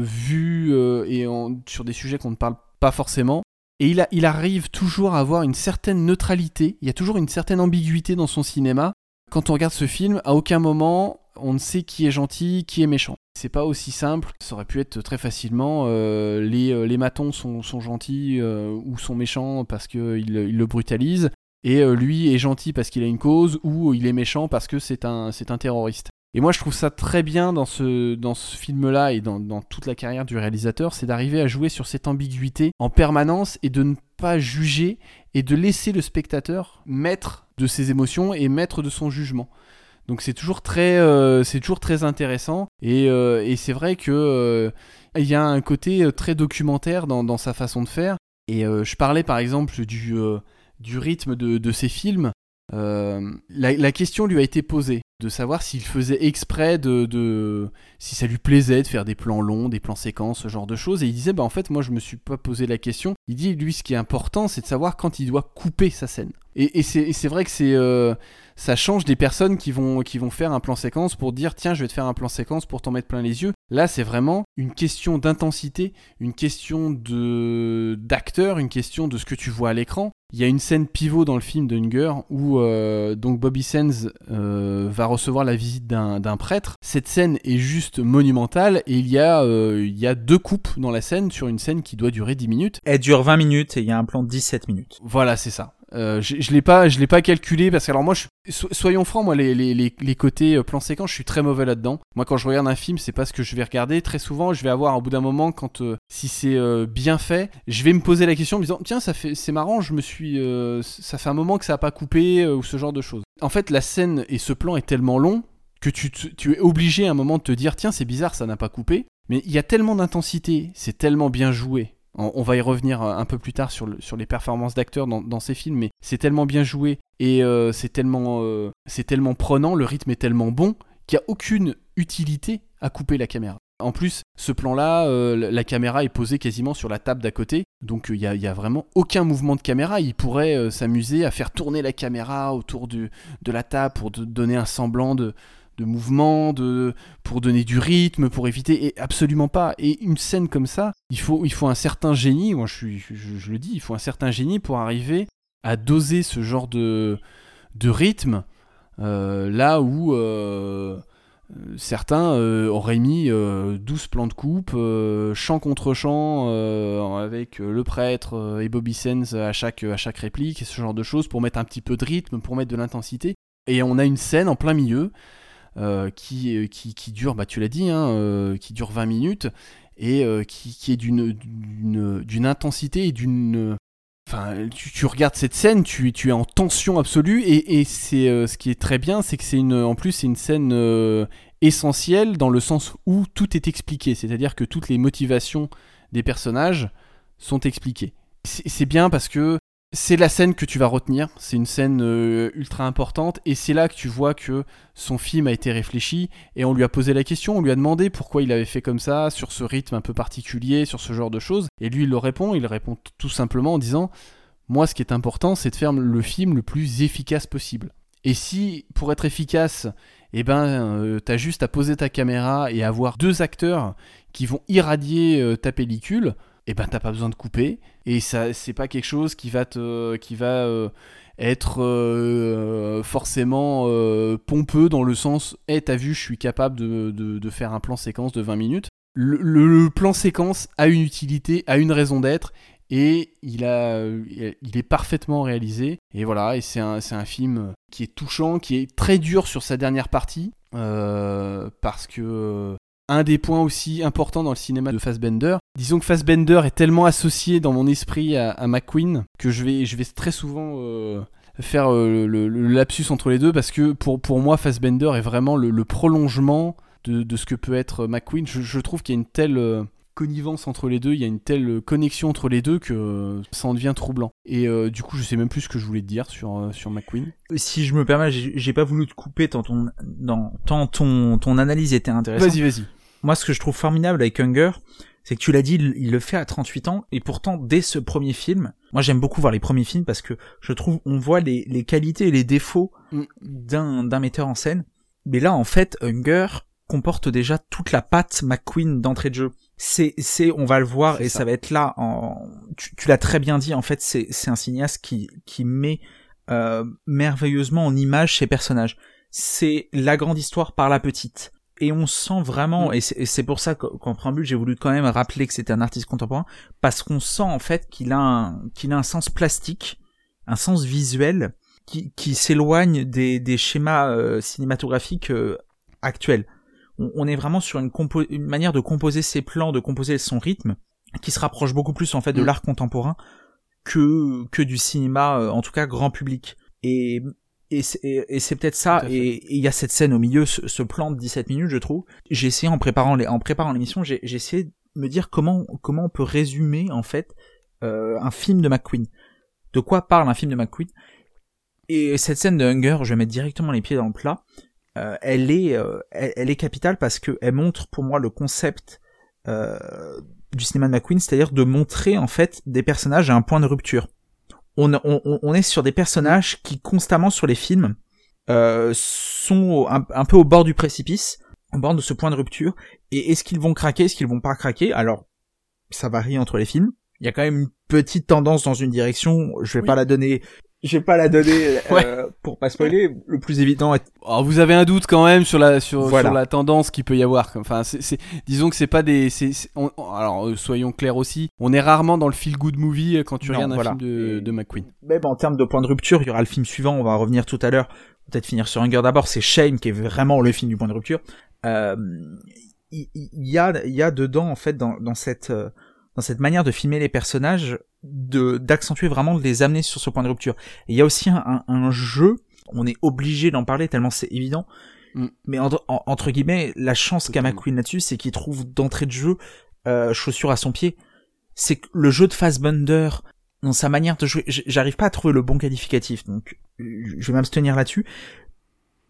vus et sur des sujets qu'on ne parle pas forcément, et il, arrive toujours à avoir une certaine neutralité, il y a toujours une certaine ambiguïté dans son cinéma. Quand on regarde ce film, à aucun moment on ne sait qui est gentil, qui est méchant. C'est pas aussi simple, ça aurait pu être très facilement euh, les, euh, les matons sont, sont gentils euh, ou sont méchants parce qu'ils il le brutalisent, et lui est gentil parce qu'il a une cause ou il est méchant parce que c'est un, c'est un terroriste. Et moi, je trouve ça très bien dans ce, dans ce film-là et dans, toute la carrière du réalisateur, c'est d'arriver à jouer sur cette ambiguïté en permanence et de ne pas juger et de laisser le spectateur maître de ses émotions et maître de son jugement. Donc c'est toujours très, euh, c'est toujours très intéressant et, euh, c'est vrai que euh, il y a un côté très documentaire dans sa façon de faire. Et je parlais par exemple du, du rythme de, de ces films. La, la, question lui a été posée de savoir s'il faisait exprès de, si ça lui plaisait de faire des plans longs, des plans séquences, ce genre de choses. Et il disait, bah en fait, moi je me suis pas posé la question. Il dit, lui, ce qui est important, c'est de savoir quand il doit couper sa scène. Et, c'est vrai que c'est euh, ça change des personnes qui vont, qui vont faire un plan séquence pour dire, tiens, je vais te faire un plan séquence pour t'en mettre plein les yeux. Là, c'est vraiment une question d'intensité, une question de d'acteur, une question de ce que tu vois à l'écran. Il y a une scène pivot dans le film de Hunger où euh, donc Bobby Sands euh, va recevoir la visite d'un prêtre. Cette scène est juste monumentale et il y, a, euh, il y a deux coupes dans la scène sur une scène qui doit durer 10 minutes. Elle dure 20 minutes et il y a un plan de 17 minutes. Voilà, c'est ça. Euh, je, je l'ai pas, je l'ai pas calculé parce que alors moi, je, soyons francs, moi les, les, les, côtés euh, plan séquence, je suis très mauvais là-dedans. Moi, quand je regarde un film, c'est pas ce que je vais regarder. Très souvent, je vais avoir au bout d'un moment, quand euh, si c'est bien fait, je vais me poser la question en me disant tiens, ça fait, c'est marrant, je me suis, ça fait un moment que ça a pas coupé ou ce genre de choses. En fait, la scène et ce plan est tellement long que tu, tu es obligé à un moment de te dire tiens, c'est bizarre, ça n'a pas coupé. Mais il y a tellement d'intensité, c'est tellement bien joué, on, va y revenir un peu plus tard sur, les performances d'acteurs dans, ces films, mais c'est tellement bien joué et euh, c'est tellement, euh, tellement prenant, le rythme est tellement bon qu'il n'y a aucune utilité à couper la caméra. En plus, ce plan-là, euh, la caméra est posée quasiment sur la table d'à côté, donc il n'y a, vraiment aucun mouvement de caméra. Il pourrait euh, s'amuser à faire tourner la caméra autour de la table pour donner un semblant de, mouvement, de, pour donner du rythme, pour éviter, et absolument pas. Et une scène comme ça, il faut, il faut un certain génie, moi je, je, le dis, il faut un certain génie pour arriver à doser ce genre de, de rythme, euh, là où euh, certains euh, auraient mis 12 euh, plans de coupe, chant contre chant, avec le prêtre et Bobby Sands à chaque, à chaque réplique, ce genre de choses, pour mettre un petit peu de rythme, pour mettre de l'intensité. Et on a une scène en plein milieu qui, qui, qui, dure, bah, tu l'as dit, hein, qui dure 20 minutes, et qui, qui, est d'une intensité et d'une Enfin, tu, regardes cette scène, tu, tu, es en tension absolue et, c'est euh, ce qui est très bien, c'est que c'est une, en plus c'est une scène euh, essentielle dans le sens où tout est expliqué, c'est-à-dire que toutes les motivations des personnages sont expliquées. C'est bien parce que c'est la scène que tu vas retenir, c'est une scène euh, ultra importante, et c'est là que tu vois que son film a été réfléchi, et on lui a posé la question, on lui a demandé pourquoi il avait fait comme ça, sur ce rythme un peu particulier, sur ce genre de choses, et lui il le répond, il répond tout simplement en disant, moi ce qui est important c'est de faire le film le plus efficace possible. Et si, pour être efficace, eh ben, euh, t'as juste à poser ta caméra et avoir deux acteurs qui vont irradier euh, ta pellicule, et eh ben t'as pas besoin de couper. Et ça c'est pas quelque chose qui va te qui va euh, être euh, forcément euh, pompeux dans le sens Eh, t'as vu je suis capable de, de, faire un plan séquence de 20 minutes le, plan séquence a une utilité a une raison d'être et il, a, il est parfaitement réalisé. Et voilà et c'est un, un, film qui est touchant qui est très dur sur sa dernière partie parce que un des points aussi importants dans le cinéma de Fassbender. Disons que Fassbender est tellement associé dans mon esprit à, McQueen que je vais, je vais très souvent euh, faire euh, le, lapsus entre les deux parce que pour, pour moi, Fassbender est vraiment le, prolongement de, ce que peut être McQueen. Je, trouve qu'il y a une telle euh, connivence entre les deux, il y a une telle connexion entre les deux que ça en devient troublant. Et du coup, je sais même plus ce que je voulais te dire sur, sur McQueen. Si je me permets, j'ai pas voulu te couper tant ton, tant ton, ton analyse était intéressante. Vas-y, vas-y moi, ce que je trouve formidable avec Hunger, c'est que tu l'as dit, il, le fait à 38 ans, et pourtant, dès ce premier film, moi j'aime beaucoup voir les premiers films parce que je trouve on voit les, les qualités et les défauts mm. d'un, d'un metteur en scène. Mais là, en fait, Hunger comporte déjà toute la patte McQueen d'entrée de jeu. C'est, c'est, on va le voir, et ça. va être là, en, tu, tu l'as très bien dit, en fait, c'est, c'est un cinéaste qui, qui met euh, merveilleusement en image ses personnages. C'est la grande histoire par la petite et on sent vraiment, mm. et c'est pour ça qu'en préambule j'ai voulu quand même rappeler que c'était un artiste contemporain, parce qu'on sent en fait qu'il a un qu'il a un sens plastique, un sens visuel qui, qui s'éloigne des, des schémas euh, cinématographiques euh, actuels. On, est vraiment sur une, une manière de composer ses plans, de composer son rythme, qui se rapproche beaucoup plus en fait de mm. l'art contemporain que que du cinéma, euh, en tout cas grand public. Et et c'est peut-être ça et il y a cette scène au milieu ce, plan de 17 minutes je trouve. J'ai essayé en préparant les, en préparant l'émission j'ai essayé de me dire comment comment on peut résumer en fait euh, un film de McQueen. De quoi parle un film de McQueen? Et cette scène de Hunger je vais mettre directement les pieds dans le plat euh, elle est euh, elle, est capitale parce que elle montre pour moi le concept euh, du cinéma de McQueen c'est-à-dire de montrer en fait des personnages à un point de rupture on, est sur des personnages qui constamment sur les films euh, sont un, peu au bord du précipice, au bord de ce point de rupture. Et est-ce qu'ils vont craquer, est-ce qu'ils vont pas craquer? Alors, ça varie entre les films. Il y a quand même une petite tendance dans une direction. Je vais pas la donner je vais pas la donner euh, pour pas spoiler. Le plus évident est... Alors vous avez un doute quand même sur la sur, sur la tendance qu'il peut y avoir. Enfin, c'est, disons que c'est pas des. c'est alors euh, soyons clairs aussi, on est rarement dans le feel good movie euh, quand tu regardes un film de, de McQueen. Même en termes de point de rupture, il y aura le film suivant. On va revenir tout à l'heure. Peut-être finir sur Hunger d'abord. C'est Shame qui est vraiment le film du point de rupture. Euh, il y, a il y a dedans en fait dans dans cette dans cette manière de filmer les personnages, de d'accentuer vraiment de les amener sur ce point de rupture. Et il y a aussi un, un, jeu, on est obligé d'en parler tellement c'est évident, mm. mais entre, guillemets, la chance qu'a McQueen là-dessus, c'est qu'il trouve d'entrée de jeu euh, chaussure à son pied. C'est que le jeu de Fassbender, dans sa manière de jouer, j'arrive pas à trouver le bon qualificatif, donc je vais m'abstenir là-dessus.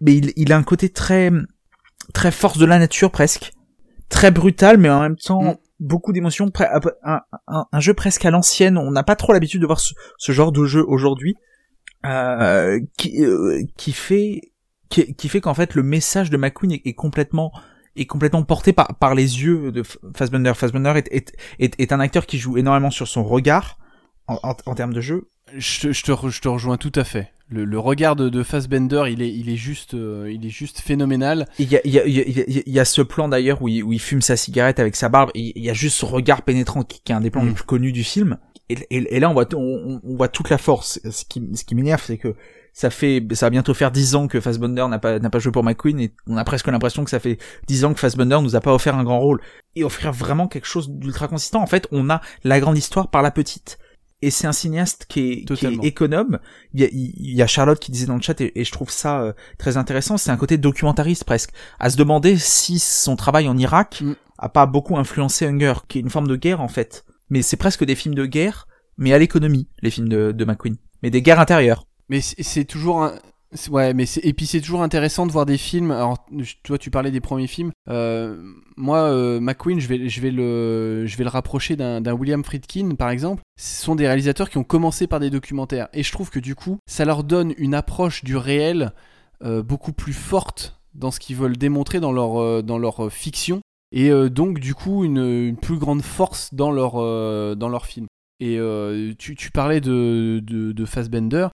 Mais il, il a un côté très très force de la nature presque très brutal, mais en même temps Mm. Beaucoup d'émotions. Un, jeu presque à l'ancienne. On n'a pas trop l'habitude de voir ce, genre de jeu aujourd'hui, euh, qui, euh, qui fait qui, fait qu'en fait le message de McQueen est, complètement est complètement porté par les yeux de Fassbender. Fassbender est, un acteur qui joue énormément sur son regard en termes de jeu. Je, te- je te, re- je te rejoins tout à fait. Le, le regard de, de Fassbender, il est, il est juste, euh, il est juste phénoménal. Il y a, il y a, il y a, il y a- il y a ce plan d'ailleurs où il, où il fume sa cigarette avec sa barbe il y a juste ce regard pénétrant qui, qui est un des plans Mm. les plus connus du film. Et, et, et là on voit, on, on voit toute la force. Ce qui, ce qui m'énerve c'est que ça fait, ça va bientôt faire 10 ans que Fassbender n'a pas, n'a pas joué pour McQueen et on a presque l'impression que ça fait 10 ans que Fassbender nous a pas offert un grand rôle. Et offrir vraiment quelque chose d'ultra consistant. En fait, on a la grande histoire par la petite. Et c'est un cinéaste qui est, qui est économe. Il y, a, il y a Charlotte qui disait dans le chat, et, et je trouve ça euh, très intéressant, c'est un côté documentariste presque, à se demander si son travail en Irak Mm. a pas beaucoup influencé Hunger, qui est une forme de guerre en fait. Mais c'est presque des films de guerre, mais à l'économie, les films de, de McQueen. Mais des guerres intérieures. Mais c'est toujours un. Ouais, mais et puis c'est toujours intéressant de voir des films. Alors, toi, tu parlais des premiers films. Euh, moi, euh, McQueen, je vais, je vais le, je vais le rapprocher d'un William Friedkin, par exemple. Ce sont des réalisateurs qui ont commencé par des documentaires, et je trouve que du coup, ça leur donne une approche du réel euh, beaucoup plus forte dans ce qu'ils veulent démontrer dans leur, dans leur fiction, et donc du coup une, une plus grande force dans leur, dans leur film. Et tu, tu parlais de, de, de Fassbender.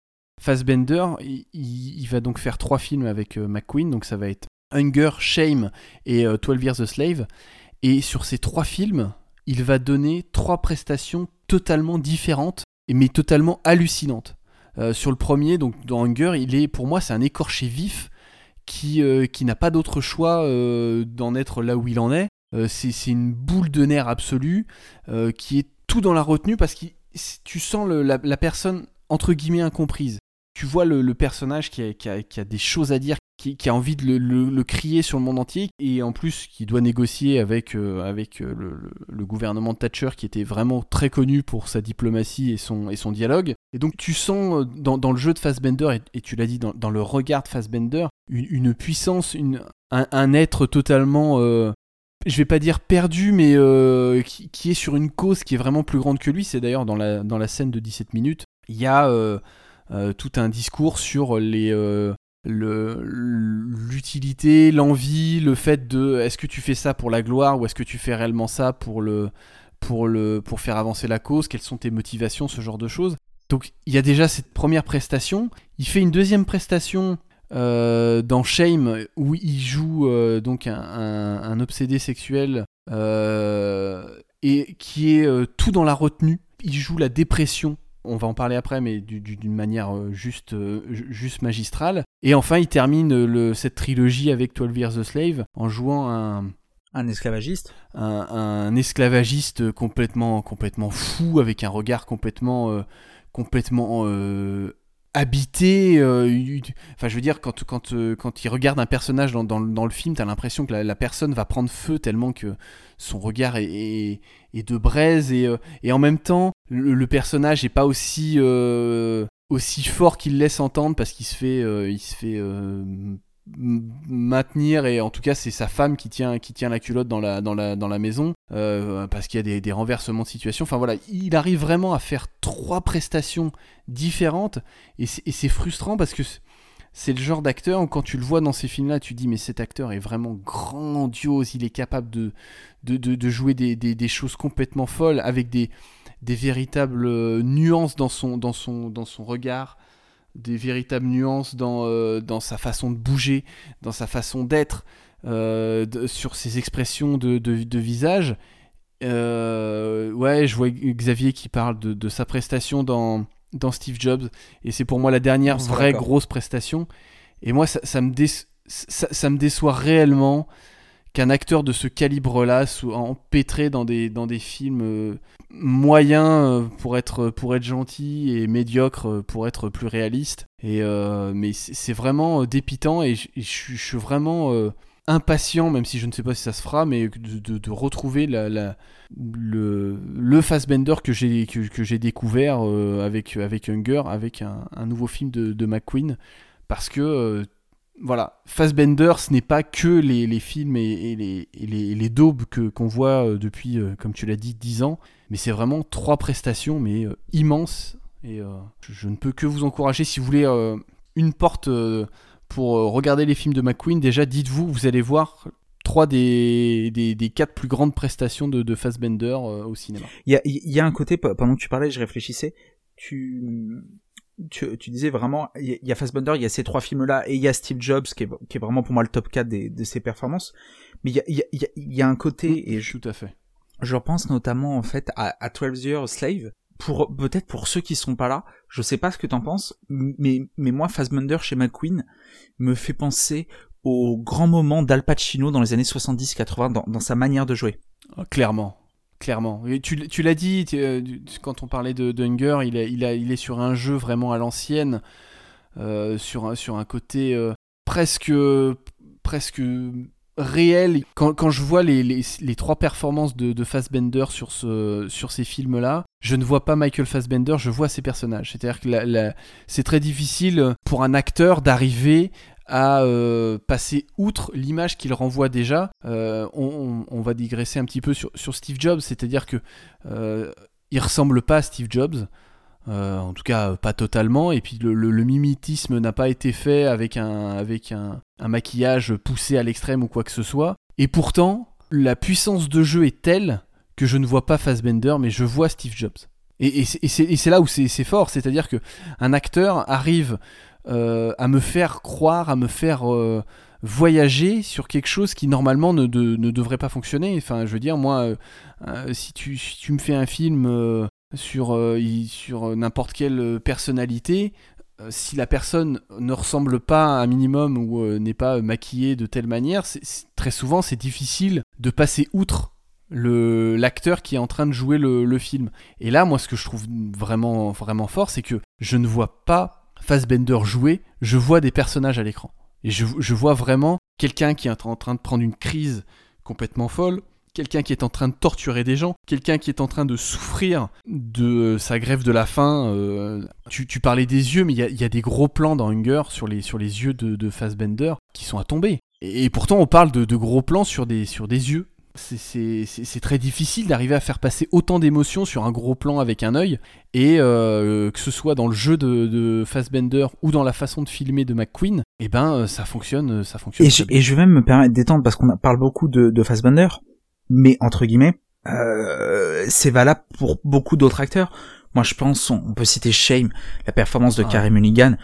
Fassbender, il, va donc faire trois films avec euh, McQueen, donc ça va être Hunger, Shame et euh, 12 Years a Slave. Et sur ces trois films, il va donner trois prestations totalement différentes, mais totalement hallucinantes. Euh, sur le premier, donc dans Hunger, il est, pour moi, c'est un écorché vif qui, euh, n'a pas d'autre choix euh, d'en être là où il en est. Euh, c'est une boule de nerfs absolue euh, qui est tout dans la retenue parce que tu sens la, la personne entre guillemets incomprise. Tu vois le, personnage qui a, des choses à dire, qui, a envie de le, crier sur le monde entier et en plus qui doit négocier avec, euh, avec euh, le, gouvernement de Thatcher qui était vraiment très connu pour sa diplomatie et son, et son dialogue. Et donc tu sens euh, dans, dans le jeu de Fassbender, et, tu l'as dit dans, dans le regard de Fassbender, une, puissance, une, un, être totalement... euh, je vais pas dire perdu, mais qui, qui est sur une cause qui est vraiment plus grande que lui. C'est d'ailleurs dans la, dans la scène de 17 minutes, il y a tout un discours sur les, euh, l'utilité, l'envie, le fait de est-ce que tu fais ça pour la gloire ou est-ce que tu fais réellement ça pour, le, pour, le, pour faire avancer la cause, quelles sont tes motivations, ce genre de choses. Donc il y a déjà cette première prestation. Il fait une deuxième prestation euh, dans Shame où il joue euh, donc un, un- obsédé sexuel euh, et qui est euh, tout dans la retenue. Il joue la dépression. On va en parler après, mais du- du- d'une manière euh, juste, euh, ju- juste magistrale. Et enfin, il termine le- cette trilogie avec 12 Years a Slave en jouant un, Un esclavagiste. un, un esclavagiste complètement, complètement fou, avec un regard complètement, euh, complètement euh, habité. euh, enfin, je veux dire, quand, quand, euh, quand il regarde un personnage dans, dans, le- film, t'as l'impression que la, personne va prendre feu tellement que son regard est, est, de braise et, euh, et en même temps, le, le personnage est pas aussi euh, aussi fort qu'il laisse entendre parce qu'il se fait, il se fait maintenir et en tout cas c'est sa femme qui tient qui tient la culotte dans la dans la dans la maison euh, parce qu'il y a des, des renversements de situation. Enfin voilà il arrive vraiment à faire trois prestations différentes et c'est frustrant parce que c'est- c'est le genre d'acteur où quand tu le vois dans ces films là tu dis mais cet acteur est vraiment grandiose. Il est capable de de, de, de jouer des, des, des choses complètement folles avec des des véritables euh, nuances dans son dans son dans son regard des véritables nuances dans, euh, dans sa façon de bouger, dans sa façon d'être, euh, sur ses expressions de, de, de visage. Euh, ouais, je vois Xavier qui parle de, de sa prestation dans, dans Steve Jobs, et c'est pour moi la dernière vraie grosse prestation. Et moi, ça, ça me, ça me déçoit réellement qu'un acteur de ce calibre-là soit empêtré dans des, dans des films euh, moyens euh, pour être, pour être gentil et médiocre euh, pour être plus réaliste. Et, mais c'est vraiment dépitant et je, suis- vraiment impatient, même si je ne sais pas si ça se fera, mais de, retrouver la, la- le, le Fassbender que j'ai que, j'ai découvert avec, avec Hunger, avec un, un nouveau film de, de McQueen, parce que voilà, Fassbender, ce n'est pas que les, les films et, les, les, les, daubes que, qu'on voit euh, depuis, euh, comme tu l'as dit, 10 ans, mais c'est vraiment trois prestations, mais euh, immenses. Et je, ne peux que vous encourager, si vous voulez une porte pour regarder les films de McQueen, déjà dites-vous, vous allez voir trois des, des, quatre plus grandes prestations de, de Fassbender au cinéma. Il y a un côté, pendant que tu parlais, je réfléchissais, tu tu, tu, disais vraiment, il y a Fassbender, il y a ces trois films-là, et il y a Steve Jobs, qui est, qui est, vraiment pour moi le top 4 des, de ses performances. Mais il y a, il y a, il y a un côté, mmh, et je, tout à fait. Je pense notamment, en fait, à, à 12 Years Slave. Pour, peut-être pour ceux qui sont pas là, je sais pas ce que t'en penses, mais, mais moi, Fassbender chez McQueen me fait penser au grand moment d'Al Pacino dans les années 70-80 dans, dans sa manière de jouer. Oh, clairement, Clairement. tu, tu l'as dit, euh, quand on parlait de, Hunger, il, il, il, est sur un jeu vraiment à l'ancienne, euh, sur, un, sur un côté euh, presque, presque réel. Quand, quand je vois les, les, les, trois performances de, de Fassbender sur, ce, sur ces films-là, je ne vois pas Michael Fassbender, je vois ses personnages. C'est-à-dire que c'est très difficile pour un acteur d'arriver à euh, passer outre l'image qu'il renvoie déjà. Euh, on, va digresser un petit peu sur, Steve Jobs, c'est-à-dire que euh, il ressemble pas à Steve Jobs. en tout cas, pas totalement. Et puis le, mimétisme n'a pas été fait avec, un, avec un, maquillage poussé à l'extrême ou quoi que ce soit. Et pourtant, la puissance de jeu est telle que je ne vois pas Fassbender, mais je vois Steve Jobs. Et, et c'est là où c'est fort, c'est-à-dire que un acteur arrive euh, à me faire croire, à me faire euh, voyager sur quelque chose qui normalement ne, ne, devrait pas fonctionner. Enfin, je veux dire, moi, euh, si, tu, si, tu, me fais un film sur, sur n'importe quelle personnalité, si la personne ne ressemble pas un minimum ou n'est pas maquillée de telle manière, très souvent c'est difficile de passer outre l'acteur qui est en train de jouer le, le, film. Et là, moi, ce que je trouve vraiment, vraiment fort, c'est que je ne vois pas Fassbender jouer, je vois des personnages à l'écran. Et je, vois vraiment quelqu'un qui est en train de prendre une crise complètement folle, quelqu'un qui est en train de torturer des gens, quelqu'un qui est en train de souffrir de sa grève de la faim. Euh, tu, parlais des yeux, mais il y, a, des gros plans dans Hunger sur les, sur les yeux de, Fassbender qui sont à tomber. Et, pourtant, on parle de, de, gros plans sur des, sur des yeux c'est très difficile d'arriver à faire passer autant d'émotions sur un gros plan avec un œil, et euh, que ce soit dans le jeu de, de, Fassbender ou dans la façon de filmer de McQueen, et eh ben euh, ça fonctionne, ça fonctionne. Et, je, et je vais même me permettre d'étendre parce qu'on parle beaucoup de, de Fassbender, mais entre guillemets, euh, c'est valable pour beaucoup d'autres acteurs. Moi, je pense, on peut citer Shame, la performance de ah. Carey Mulligan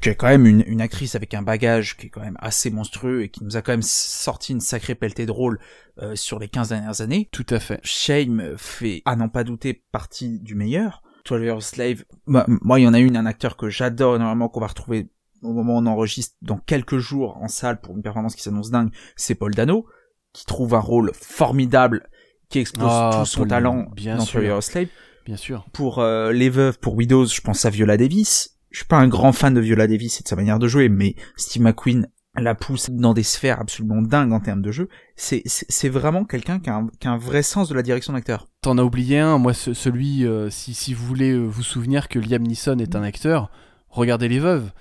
qui est quand même une, une, actrice avec un bagage qui est quand même assez monstrueux et qui nous a quand même sorti une sacrée pelletée de rôle euh, sur les 15 dernières années. Tout à fait. Shame fait, à n'en pas douter, partie du meilleur. 12 Years Slave, bah, moi il y en a une, un acteur que j'adore énormément, qu'on va retrouver au moment où on enregistre dans quelques jours en salle pour une performance qui s'annonce dingue, c'est Paul Dano, qui trouve un rôle formidable, qui explose ah, tout son talent bien dans 12 Years Slave. Bien sûr. Pour euh, les veuves, pour Widows, je pense à Viola Davis, je suis pas un grand fan de Viola Davis et de sa manière de jouer, mais Steve McQueen la pousse dans des sphères absolument dingues en termes de jeu. C'est, c'est, vraiment quelqu'un qui a, un, qui a, un, vrai sens de la direction d'acteur. T'en as oublié un, moi celui, euh, si, si vous voulez euh, vous souvenir que Liam Neeson est un acteur, regardez Les Veuves.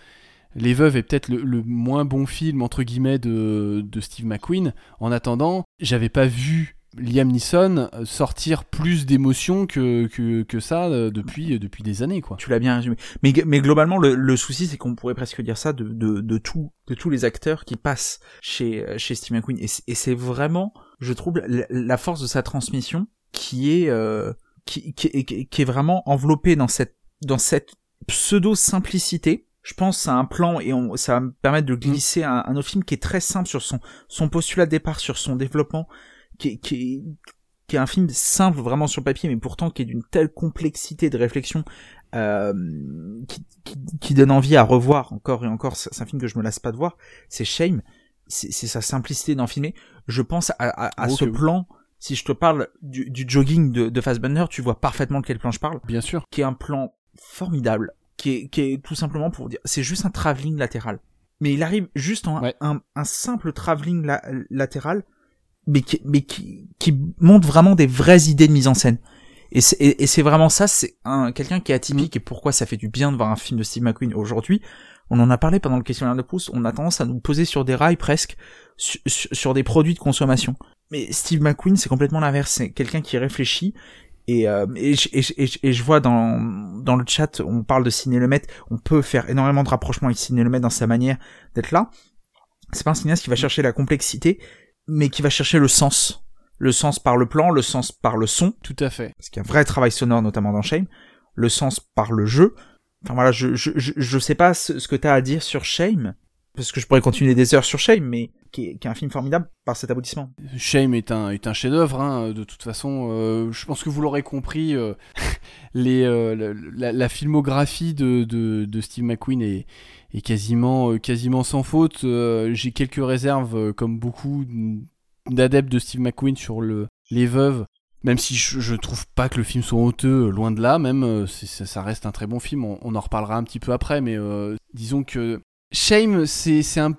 Les Veuves est peut-être le, le, moins bon film entre guillemets de, de Steve McQueen. En attendant, j'avais pas vu Liam Neeson euh, sortir plus d'émotions que, que, que, ça euh, depuis, euh, depuis des années. Quoi. Tu l'as bien résumé. Mais, mais globalement, le, le souci, c'est qu'on pourrait presque dire ça de, de, de, tout, de tous les acteurs qui passent chez, chez Steve McQueen. Et c'est vraiment, je trouve, la, force de sa transmission qui est, euh, qui, qui, qui, est vraiment enveloppée dans cette, dans cette pseudo-simplicité. Je pense à un plan et on, ça va me permettre de glisser un, un autre film qui est très simple sur son, son postulat de départ, sur son développement, qui, qui, qui est un film simple vraiment sur papier, mais pourtant qui est d'une telle complexité de réflexion euh, qui, qui, donne envie à revoir encore et encore. C'est un film que je me lasse pas de voir. C'est Shame. C'est sa simplicité d'en filmer. Je pense à, à, ce plan. Si je te parle du, du jogging de, de Fassbender, tu vois parfaitement de quel plan je parle. Bien sûr. Qui est un plan formidable. Qui est, qui est tout simplement pour dire, c'est juste un travelling latéral. Mais il arrive juste en un, un, simple travelling latéral mais qui, mais qui, qui montre vraiment des vraies idées de mise en scène. Et c'est, et, c'est vraiment ça, c'est un, quelqu'un qui est atypique, et pourquoi ça fait du bien de voir un film de Steve McQueen aujourd'hui. on en a parlé pendant le questionnaire de Proust, on a tendance à nous poser sur des rails presque, sur, sur des produits de consommation. Mais Steve McQueen, c'est complètement l'inverse, c'est quelqu'un qui réfléchit, et, euh, et, et, et, je vois dans, dans le chat, on parle de Ciné Lemaitre, on peut faire énormément de rapprochements avec Ciné Lemaitre dans sa manière d'être là. C'est pas un cinéaste qui va chercher la complexité, mais qui va chercher le sens. Le sens par le plan, le sens par le son. Tout à fait. Parce qu'il y a un vrai travail sonore, notamment dans Shame. Le sens par le jeu. Enfin voilà, je, je, je, je sais pas ce, ce que t'as à dire sur Shame, parce que je pourrais continuer des heures sur Shame, mais qui est, un film formidable par cet aboutissement. Shame est un, est un chef-d'œuvre, hein, de toute façon. Euh, je pense que vous l'aurez compris, euh, euh, la, filmographie de, de, Steve McQueen est, quasiment, quasiment sans faute. J'ai quelques réserves, comme beaucoup d'adeptes de Steve McQueen, sur le, les veuves. Même si je, je, trouve pas que le film soit honteux, loin de là, même, ça, ça, reste un très bon film. On, on, en reparlera un petit peu après, mais disons que Shame, c'est un,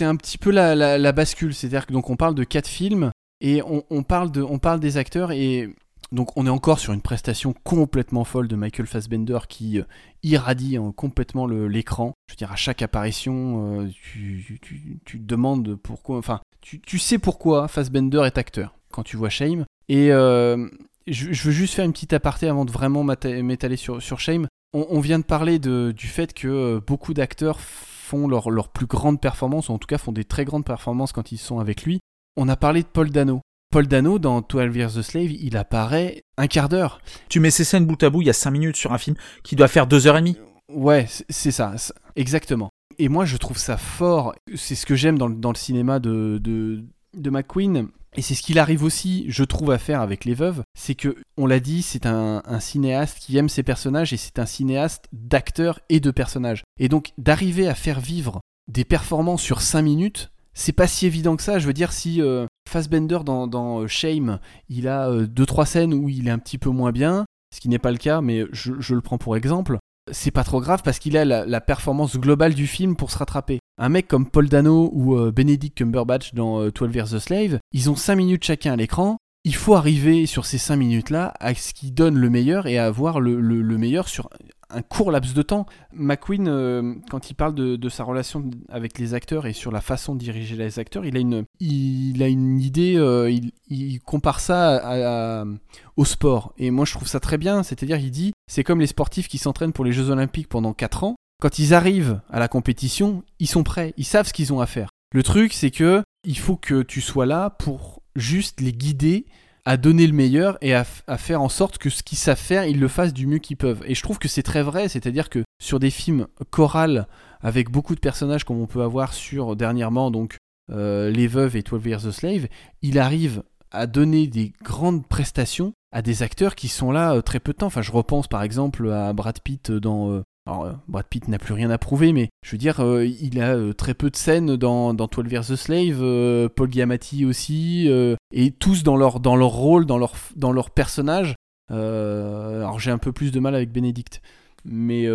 un petit peu la, bascule. C'est-à-dire que donc on parle de quatre films et on, parle de, on parle des acteurs et donc on est encore sur une prestation complètement folle de Michael Fassbender qui irradie hein, complètement l'écran. Je veux dire, à chaque apparition, euh, tu, tu, tu, demandes pourquoi. Enfin, tu, tu, sais pourquoi Fassbender est acteur quand tu vois Shame. Et euh, je, veux juste faire une petite aparté avant de vraiment m'étaler sur, sur Shame. On, on, vient de parler de, du fait que euh, beaucoup d'acteurs font leur, leur plus grande performance, ou en tout cas font des très grandes performances quand ils sont avec lui. On a parlé de Paul Dano. Paul Dano, dans 12 Years a Slave, il apparaît un quart d'heure. Tu mets ces scènes bout à bout, il y a 5 minutes sur un film qui doit faire 2 heures et demie. Ouais, c'est ça, exactement. Et moi, je trouve ça fort. C'est ce que j'aime dans, dans, le cinéma de, de, de McQueen. Et c'est ce qu'il arrive aussi, je trouve, à faire avec Les Veuves. C'est que, on l'a dit, c'est un, cinéaste qui aime ses personnages et c'est un cinéaste d'acteurs et de personnages. Et donc, d'arriver à faire vivre des performances sur 5 minutes, c'est pas si évident que ça. Je veux dire, si euh, Fassbender dans, dans, Shame, il a 2-3 euh, scènes où il est un petit peu moins bien, ce qui n'est pas le cas, mais je, le prends pour exemple, c'est pas trop grave parce qu'il a la, performance globale du film pour se rattraper. Un mec comme Paul Dano ou euh, Benedict Cumberbatch dans euh, 12 Years a Slave, ils ont 5 minutes chacun à l'écran. Il faut arriver sur ces 5 minutes-là à ce qui donne le meilleur et à avoir le, le, le meilleur sur un court laps de temps. McQueen, euh, quand il parle de, sa relation avec les acteurs et sur la façon de diriger les acteurs, il a une, idée, euh, il, compare ça au sport. Et moi, je trouve ça très bien. C'est-à-dire, il dit, c'est comme les sportifs qui s'entraînent pour les Jeux Olympiques pendant 4 ans. Quand ils arrivent à la compétition, ils sont prêts, ils savent ce qu'ils ont à faire. Le truc, c'est que il faut que tu sois là pour juste les guider à donner le meilleur et à, faire en sorte que ce qu'ils savent faire, ils le fassent du mieux qu'ils peuvent. Et je trouve que c'est très vrai, c'est-à-dire que sur des films chorales avec beaucoup de personnages comme on peut avoir sur dernièrement donc euh, Les Veuves et 12 Years a Slave, il arrive à donner des grandes prestations à des acteurs qui sont là euh, très peu de temps. Enfin, je repense par exemple à Brad Pitt dans euh, alors, Brad Pitt n'a plus rien à prouver, mais je veux dire, euh, il a euh, très peu de scènes dans, dans 12 Years a Slave, euh, Paul Giamatti aussi, et tous dans leur, dans leur rôle, dans leur, dans leur personnage. alors j'ai un peu plus de mal avec Benedict. Mais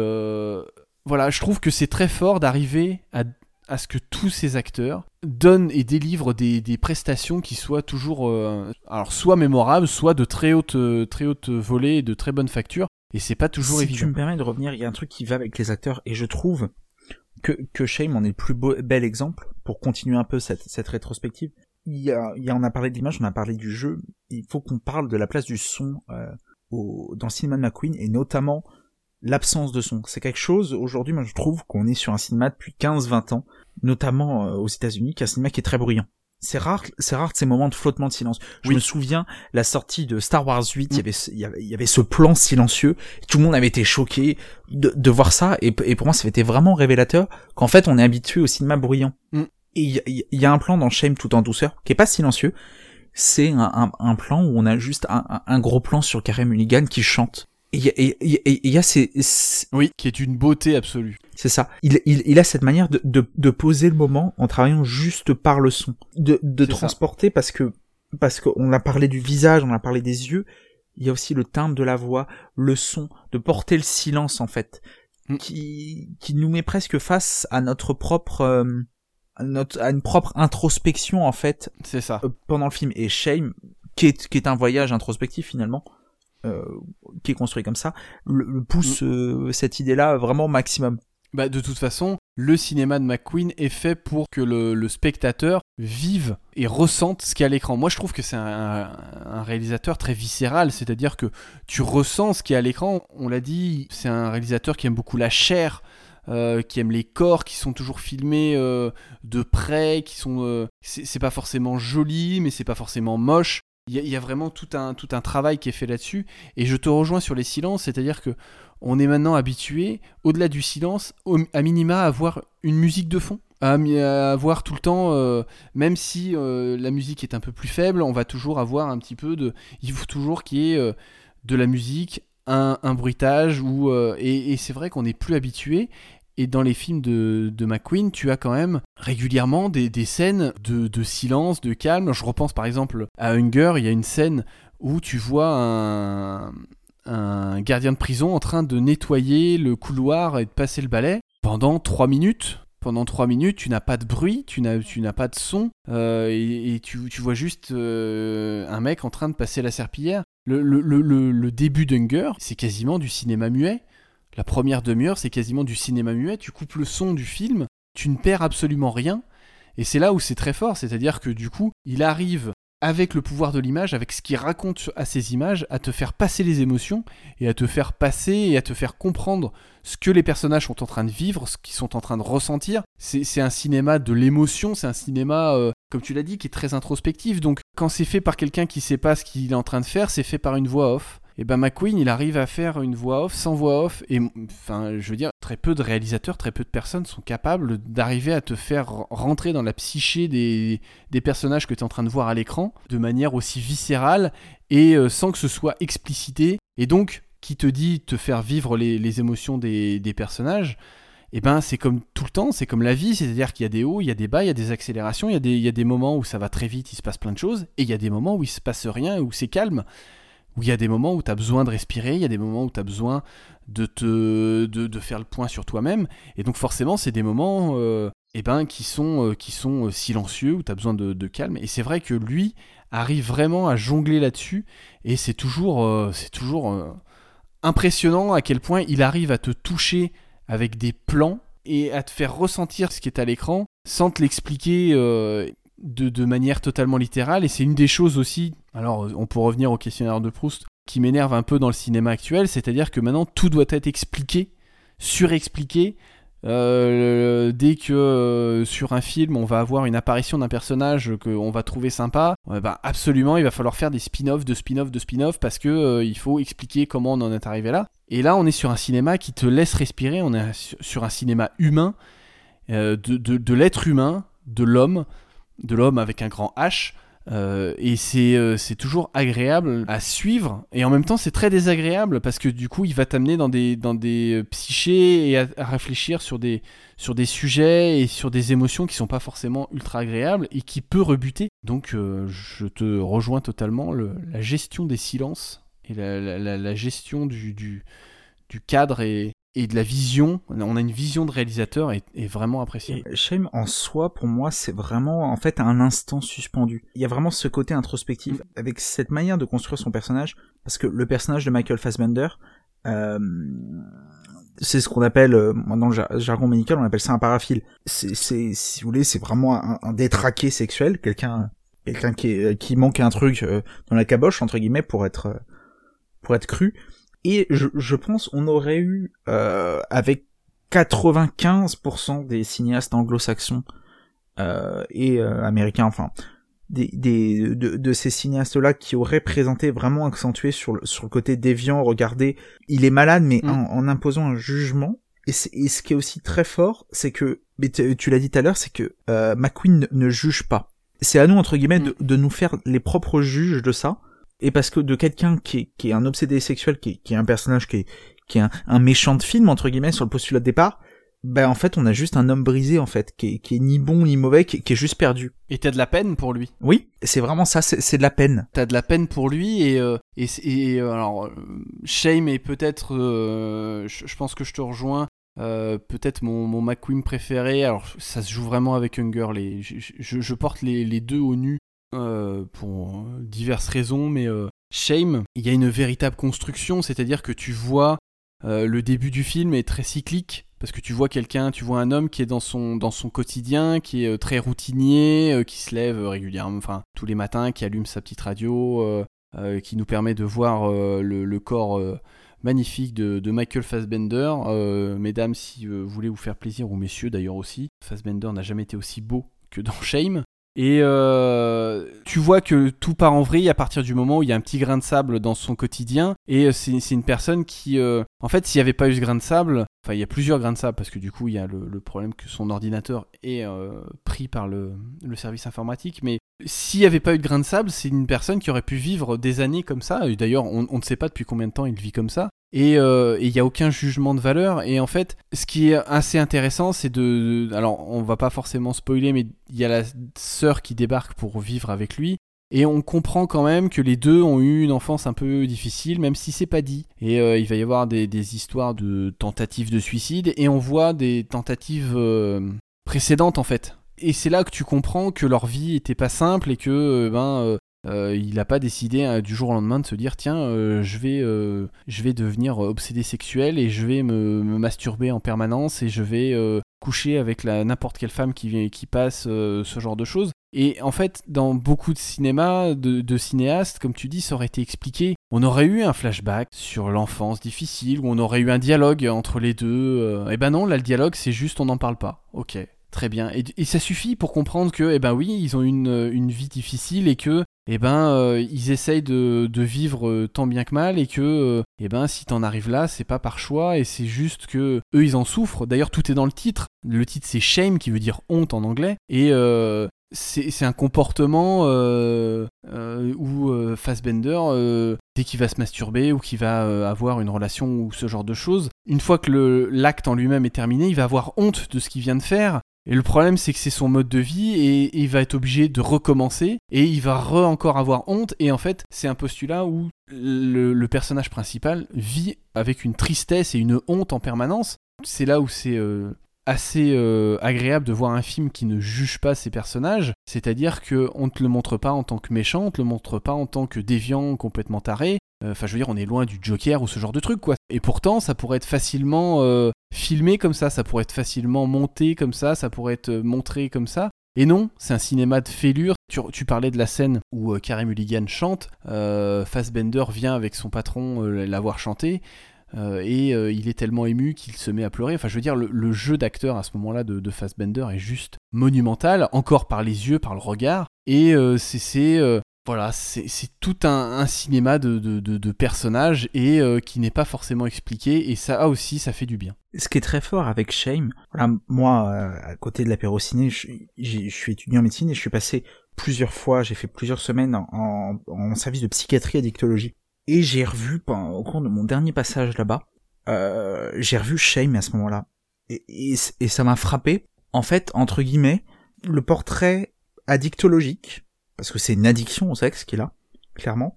voilà, je trouve que c'est très fort d'arriver à, à, ce que tous ces acteurs donnent et délivrent des, des prestations qui soient toujours, alors soit mémorables, soit de très haute, très haute volée et de très bonne facture. Et c'est pas toujours si évident. tu me permets de revenir, il y a un truc qui va avec les acteurs, et je trouve que, que Shame en est le plus beau, bel exemple, pour continuer un peu cette, cette rétrospective. Il y a, il y a, on a parlé de l'image, on a parlé du jeu, il faut qu'on parle de la place du son euh, au, dans le cinéma de McQueen, et notamment l'absence de son. C'est quelque chose, aujourd'hui, moi je trouve qu'on est sur un cinéma depuis 15-20 ans, notamment euh, aux États-Unis, qui est un cinéma qui est très bruyant c'est rare, c'est rare ces moments de flottement de silence. Je oui. me souviens la sortie de Star Wars 8, il mm. y avait, il y avait, il y avait ce plan silencieux. Tout le monde avait été choqué de, de voir ça, et, et pour moi, ça été vraiment révélateur qu'en fait, on est habitué au cinéma bruyant. Mm. Et il y, y, a un plan dans Shame tout en douceur qui est pas silencieux. C'est un, un, un, plan où on a juste un, un gros plan sur Carey Mulligan qui chante. Et il y, y a ces, ces, Oui, qui est une beauté absolue. C'est ça. Il, il, il, a cette manière de, de, de, poser le moment en travaillant juste par le son. De, de transporter ça. parce que parce qu'on a parlé du visage, on a parlé des yeux, il y a aussi le timbre de la voix, le son, de porter le silence en fait, mm. qui, qui nous met presque face à notre propre... Euh, à, notre, à une propre introspection en fait. C'est ça. Euh, pendant le film. Et Shame, qui est, qui est un voyage introspectif finalement, euh, qui est construit comme ça, le, le pousse mm. euh, cette idée-là vraiment au maximum. Bah, de toute façon, le cinéma de McQueen est fait pour que le, spectateur vive et ressente ce qu'il y a à l'écran. Moi, je trouve que c'est un, réalisateur très viscéral, c'est-à-dire que tu ressens ce qu'il y a à l'écran. On l'a dit, c'est un réalisateur qui aime beaucoup la chair. Euh, qui aime les corps qui sont toujours filmés euh, de près, qui sont. Euh, c'est pas forcément joli, mais c'est pas forcément moche. Il y, a vraiment tout un, travail qui est fait là-dessus. Et je te rejoins sur les silences, c'est-à-dire que on est maintenant habitué, au-delà du silence, à minima, à avoir une musique de fond. À, avoir tout le temps, euh, même si euh, la musique est un peu plus faible, on va toujours avoir un petit peu de. Il faut toujours qu'il y ait euh, de la musique, un, bruitage, ou, et, c'est vrai qu'on n'est plus habitué. Et dans les films de, McQueen, tu as quand même régulièrement des, scènes de, silence, de calme. Je repense par exemple à Hunger, il y a une scène où tu vois un, gardien de prison en train de nettoyer le couloir et de passer le balai pendant 3 minutes. Pendant 3 minutes, tu n'as pas de bruit, tu n'as, pas de son, euh, et, tu, vois juste euh, un mec en train de passer la serpillière. Le, le, début d'Hunger, c'est quasiment du cinéma muet. La première demi-heure, c'est quasiment du cinéma muet. Tu coupes le son du film, tu ne perds absolument rien. Et c'est là où c'est très fort, c'est-à-dire que du coup, il arrive avec le pouvoir de l'image, avec ce qu'il raconte à ces images, à te faire passer les émotions et à te faire passer et à te faire comprendre ce que les personnages sont en train de vivre, ce qu'ils sont en train de ressentir. C'est un cinéma de l'émotion, c'est un cinéma, euh, comme tu l'as dit, qui est très introspectif. Donc quand c'est fait par quelqu'un qui sait pas ce qu'il est en train de faire, c'est fait par une voix off et ben McQueen il arrive à faire une voix off sans voix off et enfin je veux dire très peu de réalisateurs très peu de personnes sont capables d'arriver à te faire rentrer dans la psyché des, des personnages que tu es en train de voir à l'écran de manière aussi viscérale et euh, sans que ce soit explicité. Et donc qui te dit te faire vivre les, les émotions des, des personnages et eh ben c'est comme tout le temps, c'est comme la vie, c'est-à-dire qu'il y a des hauts, il y a des bas, il y a des accélérations, il y a des, il y a des moments où ça va très vite, il se passe plein de choses, et il y a des moments où il se passe rien, où c'est calme où il y a des moments où tu as besoin de respirer, il y a des moments où tu as besoin de, te, faire le point sur toi-même. Et donc forcément, c'est des moments euh, eh ben, qui sont, euh, euh, silencieux, où tu as besoin de, calme. Et c'est vrai que lui arrive vraiment à jongler là-dessus. Et c'est toujours, c'est toujours impressionnant à quel point il arrive à te toucher avec des plans et à te faire ressentir ce qui est à l'écran sans te l'expliquer de, manière totalement littérale. Et c'est une des choses aussi, alors on peut revenir au questionnaire de Proust, qui m'énerve un peu dans le cinéma actuel, c'est-à-dire que maintenant tout doit être expliqué, surexpliqué. Euh, dès que euh, sur un film on va avoir une apparition d'un personnage qu'on va trouver sympa, bah, absolument il va falloir faire des spin-offs de spin-offs de spin-offs parce que euh, il faut expliquer comment on en est arrivé là. Et là on est sur un cinéma qui te laisse respirer, on est sur un cinéma humain, de l'être humain, de l'homme, de l'homme avec un grand H. Euh, et euh, c'est toujours agréable à suivre et en même temps c'est très désagréable parce que du coup il va t'amener dans des, dans des euh, psychés et à, réfléchir sur des, sur des sujets et sur des émotions qui sont pas forcément ultra agréables et qui peut rebuter. Donc je te rejoins totalement, la gestion des silences et la, gestion du, du, du cadre est, et de la vision, on a une vision de réalisateur et, vraiment appréciée. Shame en soi, pour moi, c'est vraiment en fait un instant suspendu. Il y a vraiment ce côté introspectif mm. avec cette manière de construire son personnage, parce que le personnage de Michael Fassbender, euh, c'est ce qu'on appelle, euh, dans le jargon médical, on appelle ça un paraphile. C'est, si vous voulez, c'est vraiment un, détraqué sexuel, quelqu'un, quelqu'un qui, qui manque un truc euh, dans la caboche entre guillemets pour être, pour être cru. Et je, je pense on aurait eu euh, avec 95% des cinéastes anglo-saxons euh, et euh, américains, enfin des, des de, de, ces cinéastes-là qui auraient présenté vraiment accentué sur le, sur le côté déviant, regardez, il est malade, mais mm. en, imposant un jugement. Et, et, ce qui est aussi très fort, c'est que, mais tu l'as dit tout à l'heure, c'est que euh, McQueen ne, juge pas. C'est à nous entre guillemets mm. de, de, nous faire les propres juges de ça et parce que de quelqu'un qui est, qui est un obsédé sexuel, qui est, qui est un personnage qui est, qui est un, méchant de film entre guillemets sur le postulat de départ, ben en fait on a juste un homme brisé en fait, qui est, qui est ni bon ni mauvais, qui, est juste perdu. Et t'as de la peine pour lui? Oui, c'est vraiment ça, c'est de la peine. T'as de la peine pour lui et euh, et, et, euh, alors Shame est peut-être, euh, je pense que je te rejoins. peut-être mon, mon McQueen préféré. Alors, ça se joue vraiment avec Hunger. Les, je, je porte les, les, deux au nu euh, pour diverses raisons, mais euh, Shame, il y a une véritable construction, c'est-à-dire que tu vois euh, le début du film est très cyclique. parce que tu vois quelqu'un, tu vois un homme qui est dans son, dans son quotidien, qui est très routinier, qui se lève régulièrement, enfin tous les matins, qui allume sa petite radio, qui nous permet de voir le, corps magnifique de, Michael Fassbender. mesdames, si vous voulez vous faire plaisir, ou messieurs d'ailleurs aussi, Fassbender n'a jamais été aussi beau que dans Shame. Et euh, tu vois que tout part en vrille à partir du moment où il y a un petit grain de sable dans son quotidien. Et euh, c'est une personne qui, euh, en fait, s'il n'y avait pas eu ce grain de sable, enfin, il y a plusieurs grains de sable parce que du coup, il y a le, problème que son ordinateur est pris par le, service informatique. Mais s'il n'y avait pas eu de grain de sable, c'est une personne qui aurait pu vivre des années comme ça. D'ailleurs, on, on ne sait pas depuis combien de temps il vit comme ça et euh, il n'y a aucun jugement de valeur. Et en fait, ce qui est assez intéressant, c'est de, Alors, on va pas forcément spoiler, mais il y a la sœur qui débarque pour vivre avec lui. Et on comprend quand même que les deux ont eu une enfance un peu difficile, même si c'est pas dit. Et euh, il va y avoir des, histoires de tentatives de suicide, et on voit des tentatives euh, précédentes en fait. Et c'est là que tu comprends que leur vie était pas simple et que ben euh, il n'a pas décidé hein, du jour au lendemain de se dire tiens euh, je vais euh, je vais devenir obsédé sexuel et je vais me, masturber en permanence et je vais coucher avec n'importe quelle femme qui qui passe ce genre de choses. Et en fait dans beaucoup de cinéma de, cinéastes comme tu dis ça aurait été expliqué. On aurait eu un flashback sur l'enfance difficile où on aurait eu un dialogue entre les deux et ben non là le dialogue c'est juste on n'en parle pas. Ok Très bien. Et, ça suffit pour comprendre que, eh ben oui, ils ont une, une vie difficile et que eh ben euh, ils essayent de, vivre euh, tant bien que mal et que euh, eh ben si t'en arrives là c'est pas par choix et c'est juste que eux ils en souffrent. D'ailleurs tout est dans le titre. Le titre c'est shame qui veut dire honte en anglais. Et c'est un comportement où Fassbender dès qu'il va se masturber ou qu'il va avoir une relation ou ce genre de choses une fois que l'acte en lui-même est terminé il va avoir honte de ce qu'il vient de faire et le problème, c'est que c'est son mode de vie et, il va être obligé de recommencer et il va re encore avoir honte. Et en fait, c'est un postulat où le, personnage principal vit avec une tristesse et une honte en permanence. C'est là où c'est euh, assez euh, agréable de voir un film qui ne juge pas ses personnages, c'est-à-dire qu'on ne te le montre pas en tant que méchant, on te le montre pas en tant que déviant complètement taré, euh, enfin, je veux dire, on est loin du Joker ou ce genre de truc, quoi. Et pourtant, ça pourrait être facilement euh, filmé comme ça, ça pourrait être facilement monté comme ça, ça pourrait être montré comme ça. Et non, c'est un cinéma de fêlure. Tu, parlais de la scène où Carey Mulligan chante, Fassbender vient avec son patron l'avoir chanté, et il est tellement ému qu'il se met à pleurer. Enfin, je veux dire, le, jeu d'acteur à ce moment-là de, de, Fassbender est juste monumental, encore par les yeux, par le regard. Et c'est voilà, c'est tout un, cinéma de, personnages et euh, qui n'est pas forcément expliqué et ça aussi ça fait du bien. Ce qui est très fort avec Shame, voilà, moi euh, à côté de l'apéro ciné, je, je, suis étudiant en médecine et je suis passé plusieurs fois, j'ai fait plusieurs semaines en, service de psychiatrie addictologie et j'ai revu au cours de mon dernier passage là-bas, euh, j'ai revu Shame à ce moment-là et, et ça m'a frappé. En fait, entre guillemets, le portrait addictologique parce que c'est une addiction au sexe qui est là, clairement,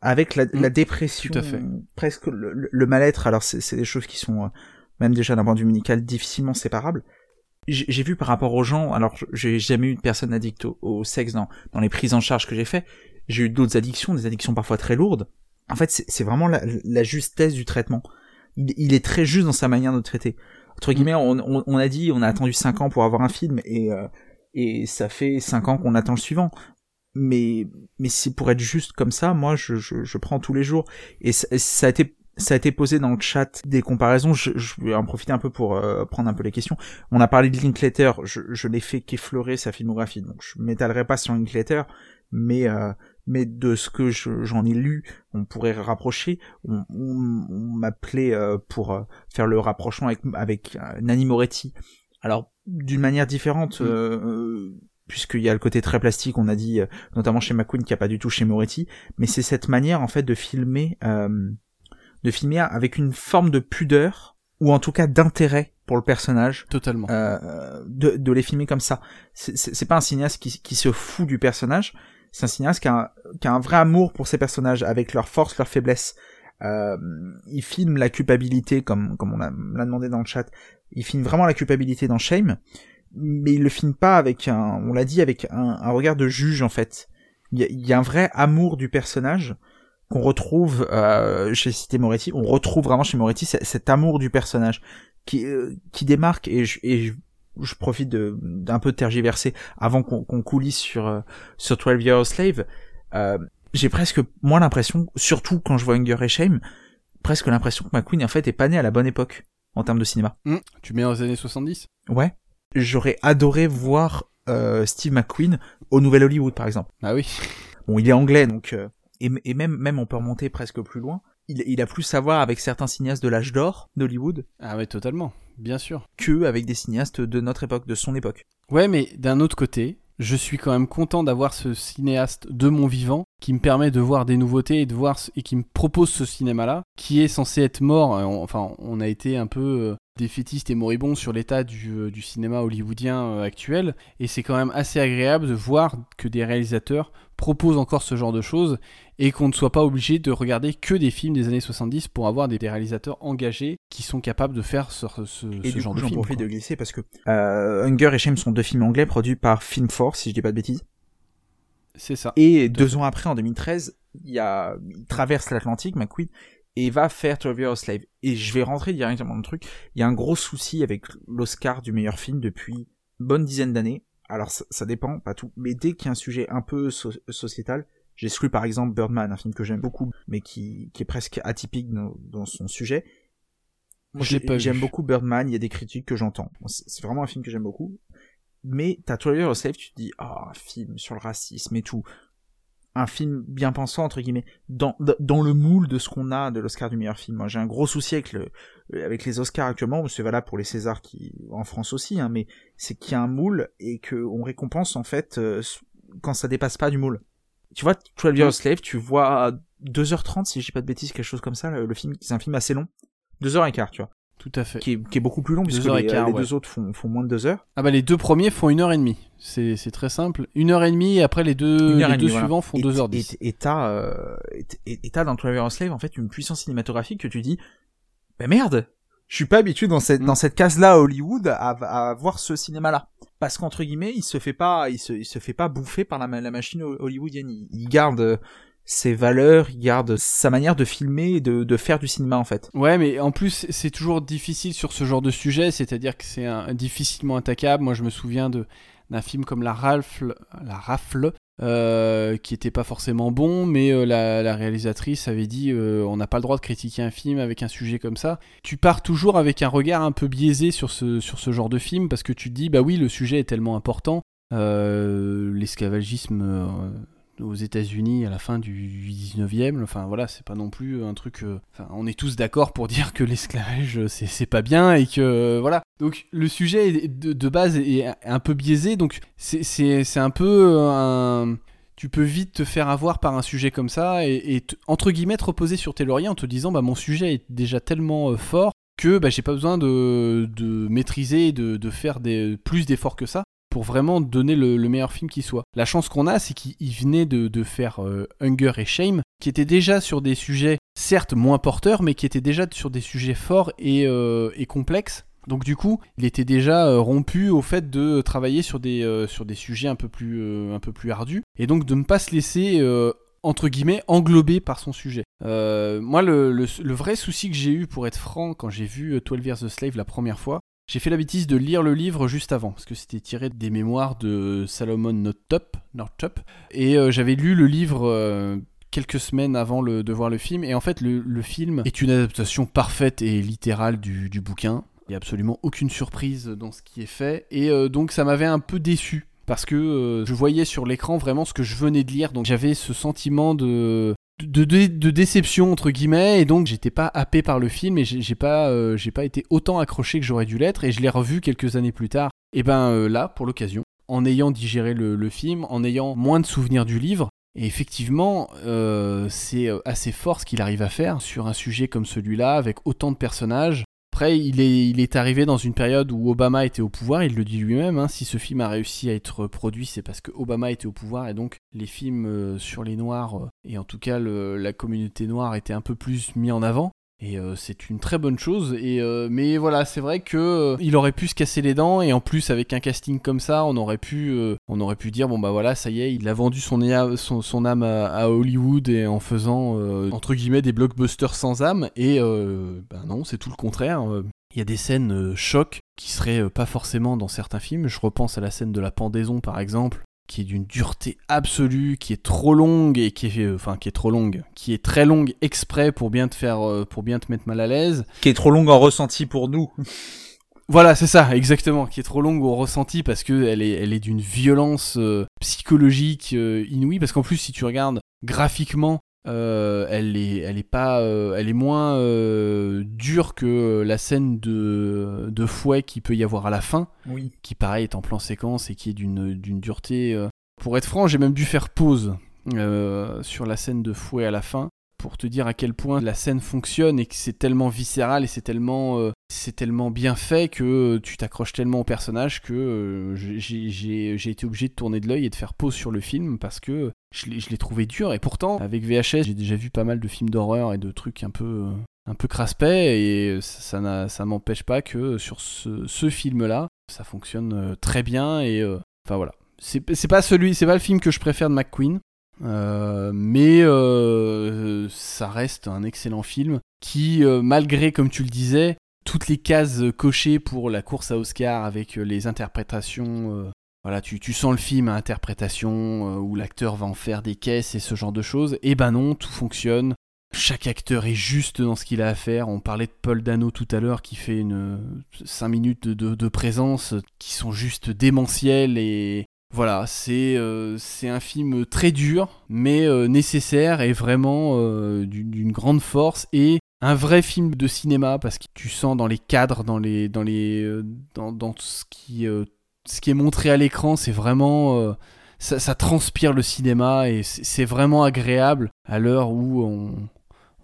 avec la, mm. dépression, presque le, mal-être. Alors c'est des choses qui sont euh, même déjà d'un point de vue médical difficilement séparables. J'ai vu par rapport aux gens, alors j'ai jamais eu de personne addict au, sexe dans, dans les prises en charge que j'ai fait. J'ai eu d'autres addictions, des addictions parfois très lourdes. En fait, c'est vraiment la, justesse du traitement. Il, est très juste dans sa manière de traiter. Entre mm. guillemets, on, a dit, on a attendu 5 ans pour avoir un film et euh, et ça fait 5 ans qu'on attend le suivant. Mais mais c'est pour être juste comme ça moi je, je, je prends tous les jours. Et ça, ça, a été ça a été posé dans le chat des comparaisons. Je, je vais en profiter un peu pour euh, prendre un peu les questions. On a parlé de Linklater. Je, je n'ai fait qu'effleurer sa filmographie. Donc je m'étalerai pas sur Linklater. Mais euh, mais de ce que j'en ai lu, on pourrait rapprocher. On, on, m'appelait euh, pour faire le rapprochement avec, avec Nanni Moretti. Alors d'une manière différente, mm puisqu'il y a le côté très plastique, on a dit, euh, notamment chez McQueen, qui a pas du tout chez Moretti, mais c'est cette manière en fait de filmer, euh, de filmer avec une forme de pudeur ou en tout cas d'intérêt pour le personnage. Totalement. Euh, de, de les filmer comme ça. C'est pas un cinéaste qui, qui se fout du personnage, c'est un cinéaste qui a, un, qui a un vrai amour pour ses personnages, avec leurs forces, leurs faiblesses. Euh, il filme la culpabilité, comme, comme on l'a demandé dans le chat, il filme vraiment la culpabilité dans Shame, mais il le filme pas avec un, on l'a dit, avec un, regard de juge en fait. Il y, a, un vrai amour du personnage qu'on retrouve euh, chez Cité Moretti. On retrouve vraiment chez Moretti cet amour du personnage qui, euh, qui démarque et je, et je, je profite de d'un peu de tergiverser avant qu'on qu'on coulisse sur euh, sur 12 Years a Slave. Euh, j'ai presque moins l'impression, surtout quand je vois Hunger et Shame, presque l'impression que McQueen en fait est pas né à la bonne époque en termes de cinéma. Hum, tu mets dans les années 70 Ouais. J'aurais adoré voir euh, Steve McQueen au Nouvel Hollywood par exemple. Ah oui. Bon, il est anglais donc euh, et, et même même on peut remonter presque plus loin. Il, il a plus à voir avec certains cinéastes de l'âge d'or d'Hollywood Ah ouais, totalement. Bien sûr. que avec des cinéastes de notre époque, de son époque. Ouais, mais d'un autre côté, je suis quand même content d'avoir ce cinéaste de mon vivant qui me permet de voir des nouveautés et de voir ce- et qui me propose ce cinéma-là, qui est censé être mort. Euh, Enfin, on a été un peu euh, défaitiste et moribond sur l'état du, euh, du cinéma hollywoodien euh, actuel, et c'est quand même assez agréable de voir que des réalisateurs proposent encore ce genre de choses et qu'on ne soit pas obligé de regarder que des films des années 70 pour avoir des, des réalisateurs engagés qui sont capables de faire ce, ce- Et ce du genre coup, de j'en film. profite quoi. de glisser parce que euh, Hunger et Shame sont deux films anglais produits par Film Force, si je dis pas de bêtises. C'est ça. Et deux ans après, en 2013, il, y a, il traverse l'Atlantique, McQueen, et va faire 12 Years a Slave. Et je vais rentrer directement dans le truc. Il y a un gros souci avec l'Oscar du meilleur film depuis une bonne dizaine d'années. Alors ça, ça dépend, pas tout. Mais dès qu'il y a un sujet un peu so- sociétal, j'exclus par exemple Birdman, un film que j'aime beaucoup, mais qui, qui est presque atypique dans, dans son sujet. Moi, Je l'ai j'ai- pas j'aime beaucoup Birdman, il y a des critiques que j'entends. C'est vraiment un film que j'aime beaucoup. Mais t'as 12 Years a Slave, tu te dis, ah, un film sur le racisme et tout. Un film bien pensant, entre guillemets, dans, dans- le moule de ce qu'on a de l'Oscar du meilleur film. Moi, j'ai un gros souci avec le, avec les Oscars actuellement, c'est valable pour les Césars qui, en France aussi, hein, mais c'est qu'il y a un moule et qu'on récompense, en fait, euh, quand ça dépasse pas du moule. Tu vois, 12 Years Slave, tu vois 2h30, si dis pas de bêtises, quelque chose comme ça, le, le film, c'est un film assez long. 2h15, tu vois. Tout à fait. Qui est, qui est beaucoup plus long, puisque Deux les, quart, les ouais. deux autres font, font moins de 2 heures. Ah bah les deux premiers font une heure et demie. C'est c'est très simple. Une heure et demie et après les deux, les deux demie, voilà. suivants font Et- deux heures dix. Et t'as, euh, et- t'as dans 12 Years a Slave, en fait, une puissance cinématographique que tu dis, bah merde, je suis pas habitué dans cette, Mm. dans cette case-là à Hollywood à, à voir ce cinéma-là. Parce qu'entre guillemets, il se fait pas, il se, il se fait pas bouffer par la, ma- la machine ho- hollywoodienne. Il, il garde euh, ses valeurs, il garde sa manière de filmer et de, de faire du cinéma, en fait. Ouais, mais en plus c'est toujours difficile sur ce genre de sujet, c'est-à-dire que c'est difficilement attaquable. Moi je me souviens d'un film comme La Rafle, La Rafle. euh, qui était pas forcément bon, mais euh, la, la réalisatrice avait dit euh, on n'a pas le droit de critiquer un film avec un sujet comme ça. Tu pars toujours avec un regard un peu biaisé sur ce, sur ce genre de film parce que tu te dis bah oui le sujet est tellement important, l'esclavagisme aux États-Unis à la fin du 19e. Enfin voilà, c'est pas non plus un truc. euh, Enfin, on est tous d'accord pour dire que l'esclavage c'est pas bien et que euh, voilà. Donc le sujet de, base est un peu biaisé, donc c'est- un peu euh, un. Tu peux vite te faire avoir par un sujet comme ça et, entre guillemets te reposer sur tes lauriers en te disant bah mon sujet est déjà tellement fort que bah, j'ai pas besoin de, de maîtriser de, de faire des, plus d'efforts que ça pour vraiment donner le, le meilleur film qui soit. La chance qu'on a, c'est qu'il il venait de, faire euh, Hunger et Shame, qui étaient déjà sur des sujets, certes moins porteurs, mais qui étaient déjà sur des sujets forts et, euh, complexes. Donc du coup, il était déjà euh, rompu au fait de travailler sur des, sur des sujets un peu, plus, un peu plus ardus, et donc de ne pas se laisser, entre guillemets, englober par son sujet. Moi, le, le- vrai souci que j'ai eu, pour être franc, quand j'ai vu euh, 12 Years a Slave la première fois, j'ai fait la bêtise de lire le livre juste avant, parce que c'était tiré des mémoires de Salomon Northup, Northup et euh, j'avais lu le livre euh, quelques semaines avant de voir le film, et en fait le, film est une adaptation parfaite et littérale du, bouquin. Il n'y a absolument aucune surprise dans ce qui est fait, et euh, donc ça m'avait un peu déçu. Parce que je voyais sur l'écran vraiment ce que je venais de lire, donc j'avais ce sentiment de, de, déception entre guillemets et donc j'étais pas happé par le film et j'ai pas euh, j'ai pas été autant accroché que j'aurais dû l'être et je l'ai revu quelques années plus tard. Et ben euh, là pour l'occasion en ayant digéré le, film en ayant moins de souvenirs du livre et effectivement euh, c'est assez fort ce qu'il arrive à faire sur un sujet comme celui-là avec autant de personnages après, il est, arrivé dans une période où Obama était au pouvoir, il le dit lui-même. hein, si ce film a réussi à être produit, c'est parce que Obama était au pouvoir et donc les films euh, sur les Noirs, euh, et en tout cas la communauté noire, étaient un peu plus mis en avant. Et euh, c'est une très bonne chose. Et, euh, mais voilà, c'est vrai que euh, il aurait pu se casser les dents. Et en plus, avec un casting comme ça, on aurait pu, on aurait pu dire bon bah voilà, ça y est, il a vendu son, âme- à, Hollywood et en faisant entre guillemets des blockbusters sans âme. Et ben non, c'est tout le contraire. Il y a des scènes chocs qui seraient pas forcément dans certains films. Je repense à la scène de la pendaison par exemple, qui est d'une dureté absolue, qui est trop longue et qui est, euh, enfin, qui est trop longue, qui est très longue exprès pour bien te faire, euh, pour bien te mettre mal à l'aise. Qui est trop longue en ressenti pour nous. Voilà, c'est ça, exactement, qui est trop longue au ressenti parce que elle est, elle est d'une violence euh, psychologique euh, inouïe. Parce qu'en plus, si tu regardes graphiquement, euh, elle est, elle est pas, euh, elle est moins euh, dure que la scène de, de fouet qu'il peut y avoir à la fin, Oui. qui pareil est en plan séquence et qui est d'une, d'une dureté. Pour être franc, j'ai même dû faire pause sur la scène de fouet à la fin pour te dire à quel point la scène fonctionne et que c'est tellement viscéral et c'est tellement, euh, tellement bien fait que tu t'accroches tellement au personnage que euh, j'ai, été obligé de tourner de l'œil et de faire pause sur le film parce que je l'ai, trouvé dur et pourtant avec VHS j'ai déjà vu pas mal de films d'horreur et de trucs un peu euh, un peu craspets et ça, ça, ça m'empêche pas que sur ce, ce film là ça fonctionne euh, très bien et euh, enfin voilà. C'est pas celui c'est pas le film que je préfère de McQueen euh, mais euh, ça reste un excellent film qui, euh, malgré, comme tu le disais, toutes les cases cochées pour la course à Oscar avec les interprétations, voilà, tu, sens le film à interprétation où l'acteur va en faire des caisses et ce genre de choses. Et ben non, tout fonctionne. Chaque acteur est juste dans ce qu'il a à faire. On parlait de Paul Dano tout à l'heure qui fait une 5 minutes de présence qui sont juste démentielles et voilà, c'est euh, un film très dur, mais euh, nécessaire et vraiment euh, d'une grande force et un vrai film de cinéma parce que tu sens dans les cadres, dans les dans les euh, dans, ce qui ce qui est montré à l'écran, c'est vraiment ça, transpire le cinéma et c'est c'est vraiment agréable à l'heure où on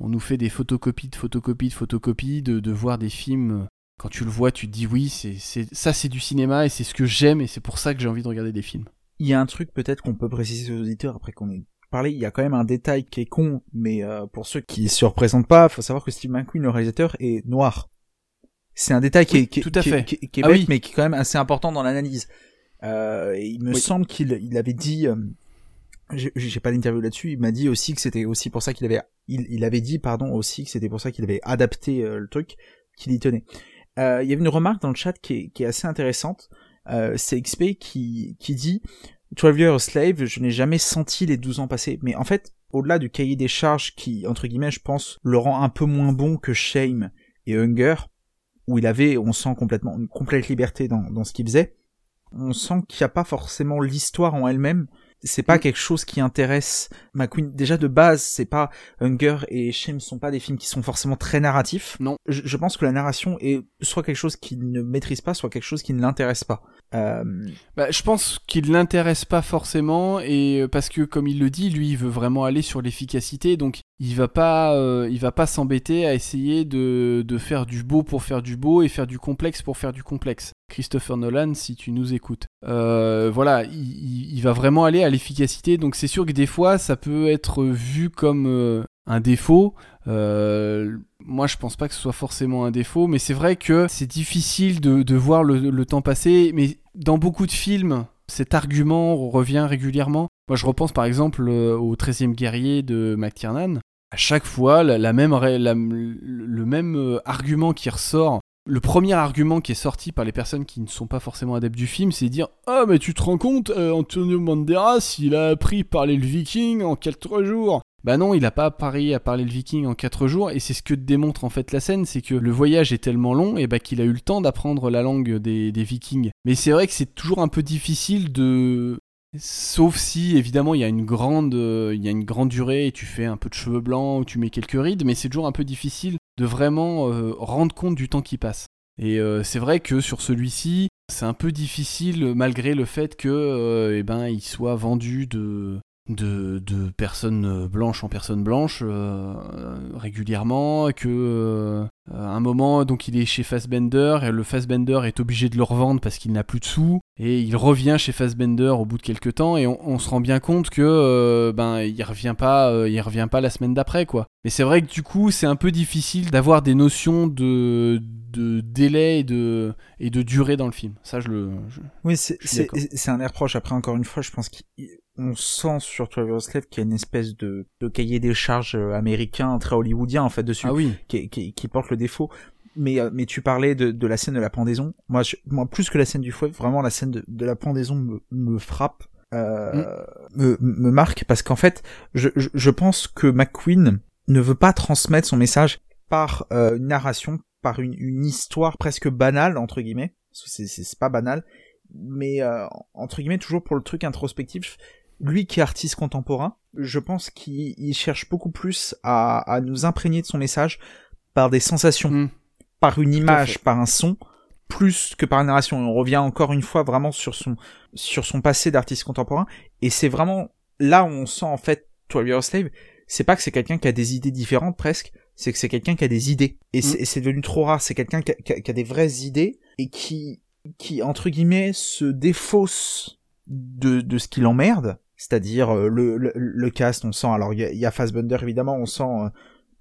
on nous fait des photocopies de photocopies de photocopies de, de voir des films quand tu le vois, tu te dis oui, c'est, c'est, ça c'est du cinéma et c'est ce que j'aime et c'est pour ça que j'ai envie de regarder des films. Il y a un truc peut-être qu'on peut préciser aux auditeurs après qu'on ait parlé. Il y a quand même un détail qui est con, mais euh, pour ceux qui se représentent pas, faut savoir que Steve McQueen, le réalisateur, est noir. C'est un détail qui est, qui, tout à qui fait. qui est- qui est Ah bête, oui. mais qui est quand même assez important dans l'analyse. Euh, il me Oui. semble qu'il il avait dit, euh, j'ai j'ai pas d'interview là-dessus, il m'a dit aussi que c'était aussi pour ça qu'il avait, il, il avait dit pardon aussi que c'était pour ça qu'il avait adapté euh, le truc, qu'il y tenait. Euh, il y avait une remarque dans le chat qui est, assez intéressante. Euh, c'est XP qui, dit 12 Years Slave, je n'ai jamais senti les 12 ans passer. Mais en fait, au-delà du cahier des charges qui, entre guillemets, je pense, le rend un peu moins bon que Shame et Hunger, où il avait, on sent complètement, une complète liberté dans, dans ce qu'il faisait, on sent qu'il n'y a pas forcément l'histoire en elle-même. C'est pas Mm. quelque chose qui intéresse McQueen. Déjà de base, c'est pas Hunger et Shame sont pas des films qui sont forcément très narratifs. Non. Je, je pense que la narration est soit quelque chose qu'il ne maîtrise pas, soit quelque chose qui ne l'intéresse pas. Euh, Bah, je pense qu'il l'intéresse pas forcément et euh, parce que comme il le dit, lui il veut vraiment aller sur l'efficacité donc il va pas euh, il va pas s'embêter à essayer de, de faire du beau pour faire du beau et faire du complexe pour faire du complexe. Christopher Nolan, si tu nous écoutes. Euh, voilà, il, va vraiment aller à l'efficacité donc c'est sûr que des fois ça peut être vu comme euh, un défaut. Euh, moi, je pense pas que ce soit forcément un défaut, mais c'est vrai que c'est difficile de, voir le, temps passer. Mais dans beaucoup de films, cet argument revient régulièrement. Moi, je repense par exemple au 13e guerrier de McTiernan. À chaque fois, la, même, la- le même argument qui ressort. Le premier argument qui est sorti par les personnes qui ne sont pas forcément adeptes du film, c'est de dire Ah, mais tu te rends compte, euh, Antonio Banderas, il a appris à parler le viking en 4 jours. Bah non, il a pas appris à parler le viking en 4 jours, et c'est ce que démontre en fait la scène, c'est que le voyage est tellement long, et bah qu'il a eu le temps d'apprendre la langue des vikings. Mais c'est vrai que c'est toujours un peu difficile de... Sauf si, évidemment, il y a une grande, euh, il y a une grande durée et tu fais un peu de cheveux blancs ou tu mets quelques rides, mais c'est toujours un peu difficile de vraiment euh, rendre compte du temps qui passe. Et euh, c'est vrai que sur celui-ci, c'est un peu difficile malgré le fait que, eh ben, il soit vendu de de, de personnes blanches en personnes blanches euh, régulièrement, que euh, à un moment donc il est chez Fassbender et le Fassbender est obligé de le revendre parce qu'il n'a plus de sous et il revient chez Fassbender au bout de quelques temps et on, on se rend bien compte que euh, ben il revient pas euh, il revient pas la semaine d'après quoi. Mais c'est vrai que du coup c'est un peu difficile d'avoir des notions de de délai et de et de durée dans le film. Ça je le je- Oui, c'est un air proche. Après, encore une fois, je pense qu'on sent sur Travis Slave qu'il y a une espèce de, de cahier des charges euh, américain très hollywoodien en fait dessus, Ah oui. qui, qui, qui porte le défaut. mais, euh, mais tu parlais de, de la scène de la pendaison. Moi, je- moi, plus que la scène du fouet, vraiment la scène de, de la pendaison me, me frappe, euh, me, me marque, parce qu'en fait, je, je, je pense que McQueen ne veut pas transmettre son message par euh, une narration, par une, une histoire presque banale, entre guillemets. C'est pas banal, mais euh, entre guillemets, toujours pour le truc introspectif. Lui qui est artiste contemporain, je pense qu'il il cherche beaucoup plus à, à nous imprégner de son message par des sensations Mm. par une image, par un son, plus que par une narration. Et on revient encore une fois vraiment sur son, sur son passé d'artiste contemporain. Et c'est vraiment là où on sent en fait 12 Years a Slave, c'est pas que c'est quelqu'un qui a des idées différentes presque, c'est que c'est quelqu'un qui a des idées. Et c'est- c'est devenu trop rare. C'est quelqu'un qui, qui a des vraies idées et qui, qui entre guillemets se défausse de, de ce qui l'emmerde. C'est-à-dire euh, le, le, le cast, on sent, alors il y a, Fassbender évidemment, on sent euh,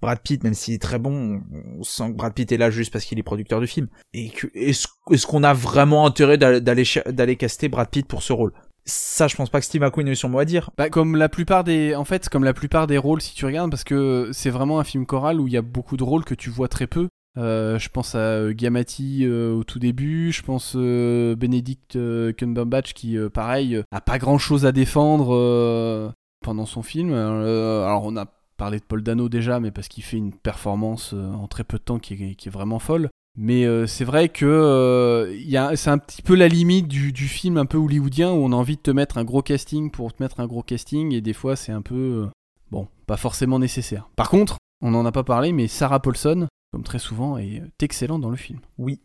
Brad Pitt, même s'il est très bon, on sent que Brad Pitt est là juste parce qu'il est producteur du film. Et est-ce est-ce qu'on a vraiment intérêt d'aller d'aller caster Brad Pitt pour ce rôle? Ça, je pense pas que Steve McQueen ait eu son mot à dire. Bah, comme la plupart des, en fait, comme la plupart des rôles, si tu regardes, parce que c'est vraiment un film choral où il y a beaucoup de rôles que tu vois très peu. Euh, je pense à euh, Giamatti euh, au tout début, je pense euh, Benedict Cumberbatch qui, pareil, a pas grand chose à défendre pendant son film. Alors on a parlé de Paul Dano déjà, mais parce qu'il fait une performance en très peu de temps qui est, vraiment folle. Mais c'est vrai que c'est un petit peu la limite du, du film un peu hollywoodien où on a envie de te mettre un gros casting pour te mettre un gros casting et des fois c'est un peu bon, pas forcément nécessaire. Par contre, on n'en a pas parlé, mais Sarah Paulson, comme très souvent, est excellente dans le film. Oui.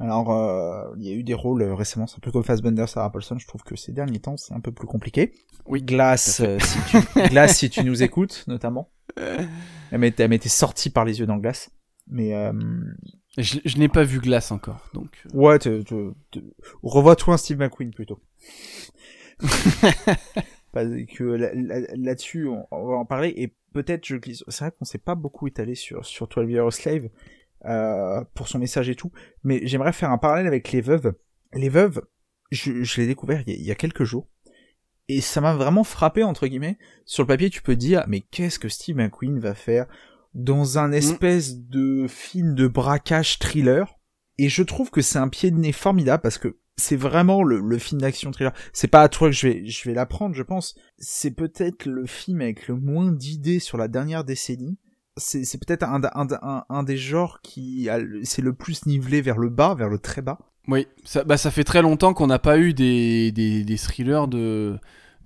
Alors, euh, il y a eu des rôles euh, récemment, c'est un peu comme Fassbender, Sarah Paulson. Je trouve que ces derniers temps, c'est un peu plus compliqué. Oui, Glace, euh, si tu, Glace, si tu nous écoutes, notamment. Elle m'était, sortie par les yeux dans Glace. Mais Je, je n'ai pas vu Glace encore, donc. ouais, te, te- te- revois-toi un Steve McQueen plutôt. Parce que là- là- là-dessus, on, on va en parler et peut-être je glisse. C'est vrai qu'on s'est pas beaucoup étalé sur sur 12 Years Slave euh, pour son message et tout, mais j'aimerais faire un parallèle avec les veuves. Les veuves, je, je l'ai découvert il y, a, il y a quelques jours et ça m'a vraiment frappé entre guillemets. Sur le papier, tu peux te dire mais qu'est-ce que Steve McQueen va faire dans un espèce de film de braquage thriller? Et je trouve que c'est un pied de nez formidable parce que c'est vraiment le, le film d'action thriller. C'est pas à toi que je vais, je vais l'apprendre, je pense. C'est peut-être le film avec le moins d'idées sur la dernière décennie. C'est, c'est peut-être un, un, un, un des genres qui c'est le plus nivelé vers le bas, vers le très bas. Oui, ça, bah, ça fait très longtemps qu'on n'a pas eu des, des, des thrillers de,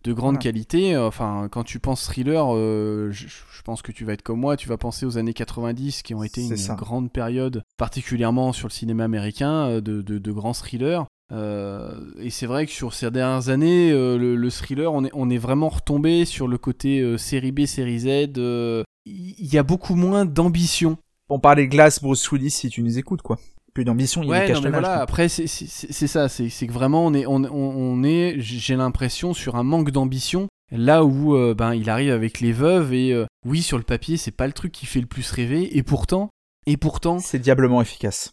de grande qualité. Enfin, quand tu penses thriller, euh, je, je pense que tu vas être comme moi, tu vas penser aux années 90 qui ont été une ça. grande période, particulièrement sur le cinéma américain, euh, de, de, de grands thrillers. Euh, et c'est vrai que sur ces dernières années, euh, le, le thriller, on est, on est vraiment retombé sur le côté euh, série B, série Z. euh, Il y a beaucoup moins d'ambition. On parlait Glass, Bruce Willis, si tu nous écoutes, quoi. Plus d'ambition, il y a non, mais voilà. Après, c'est ça. C'est c'est que vraiment, on est, on, on- on est, j'ai l'impression, sur un manque d'ambition. Là où euh, ben, il arrive avec les veuves et euh, oui, sur le papier, c'est pas le truc qui fait le plus rêver. Et pourtant, et pourtant, C'est diablement efficace.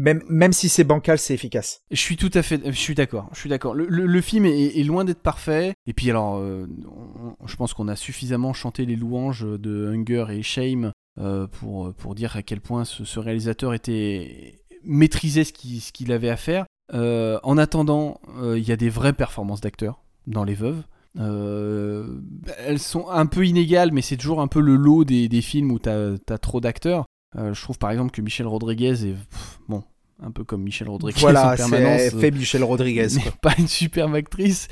Même, si c'est bancal, c'est efficace. je suis tout à fait, je suis d'accord, je suis d'accord. Le, film est, loin d'être parfait. Et puis alors, euh, je pense qu'on a suffisamment chanté les louanges de Hunger et Shame euh, pour pour dire à quel point ce, réalisateur était maîtrisait ce qu'il avait à faire. Euh, en attendant, il y a des vraies performances d'acteurs dans Les Veuves. Elles sont un peu inégales, mais c'est toujours un peu le lot des, films où t'as as trop d'acteurs. Je trouve par exemple que Michel Rodriguez est bon, un peu comme Michel Rodriguez Voilà, en permanence. c'est fait Michel Rodriguez, quoi. pas une superbe actrice,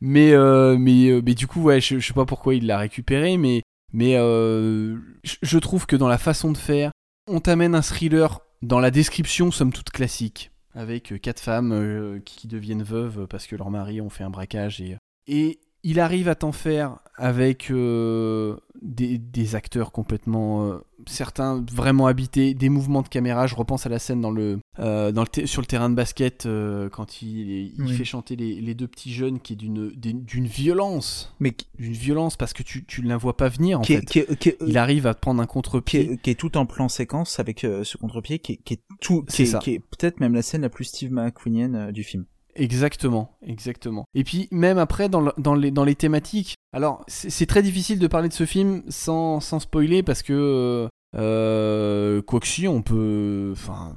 mais euh, mais euh, mais du coup ouais, je, je sais pas pourquoi il l'a récupéré, mais mais euh, je, trouve que dans la façon de faire, on t'amène un thriller dans la description somme toute classique, avec euh, quatre femmes euh, qui deviennent veuves parce que leurs maris ont fait un braquage et et il arrive à t'en faire avec euh, des, des acteurs complètement euh, certains vraiment habités, des mouvements de caméra. Je repense à la scène dans le, euh, dans le sur le terrain de basket euh, quand il, il Oui. fait chanter les, les deux petits jeunes qui est d'une d'une- violence, Mais qui, d'une violence parce que tu tu ne la vois pas venir en qui est, fait. qui est- qui est- Il arrive à prendre un qui contre-pied. est, qui est tout en plan séquence avec euh, ce contre-pied qui est, qui est tout C'est qui est, ça. qui est peut-être même la scène la plus Steve McQueenienne euh, du film. Exactement, exactement. Et puis même après dans, le- dans, les, thématiques, alors c'est très difficile de parler de ce film sans, sans spoiler parce que euh, Euh, quoi que si, on peut. Enfin.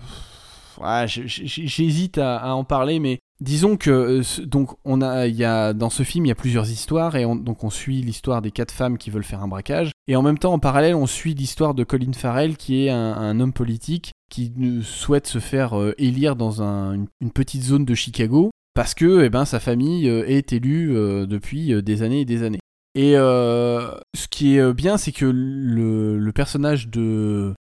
j- J'hésite à, en parler, mais disons que euh, donc on a, y a dans ce film il y a plusieurs histoires et on, donc on suit l'histoire des quatre femmes qui veulent faire un braquage et en même temps en parallèle on suit l'histoire de Colin Farrell qui est un, homme politique qui souhaite se faire élire dans un- une, une petite zone de Chicago parce que eh ben sa famille euh, est élue euh, depuis euh, des années et des années. Et ce qui est bien, c'est que le, personnage de,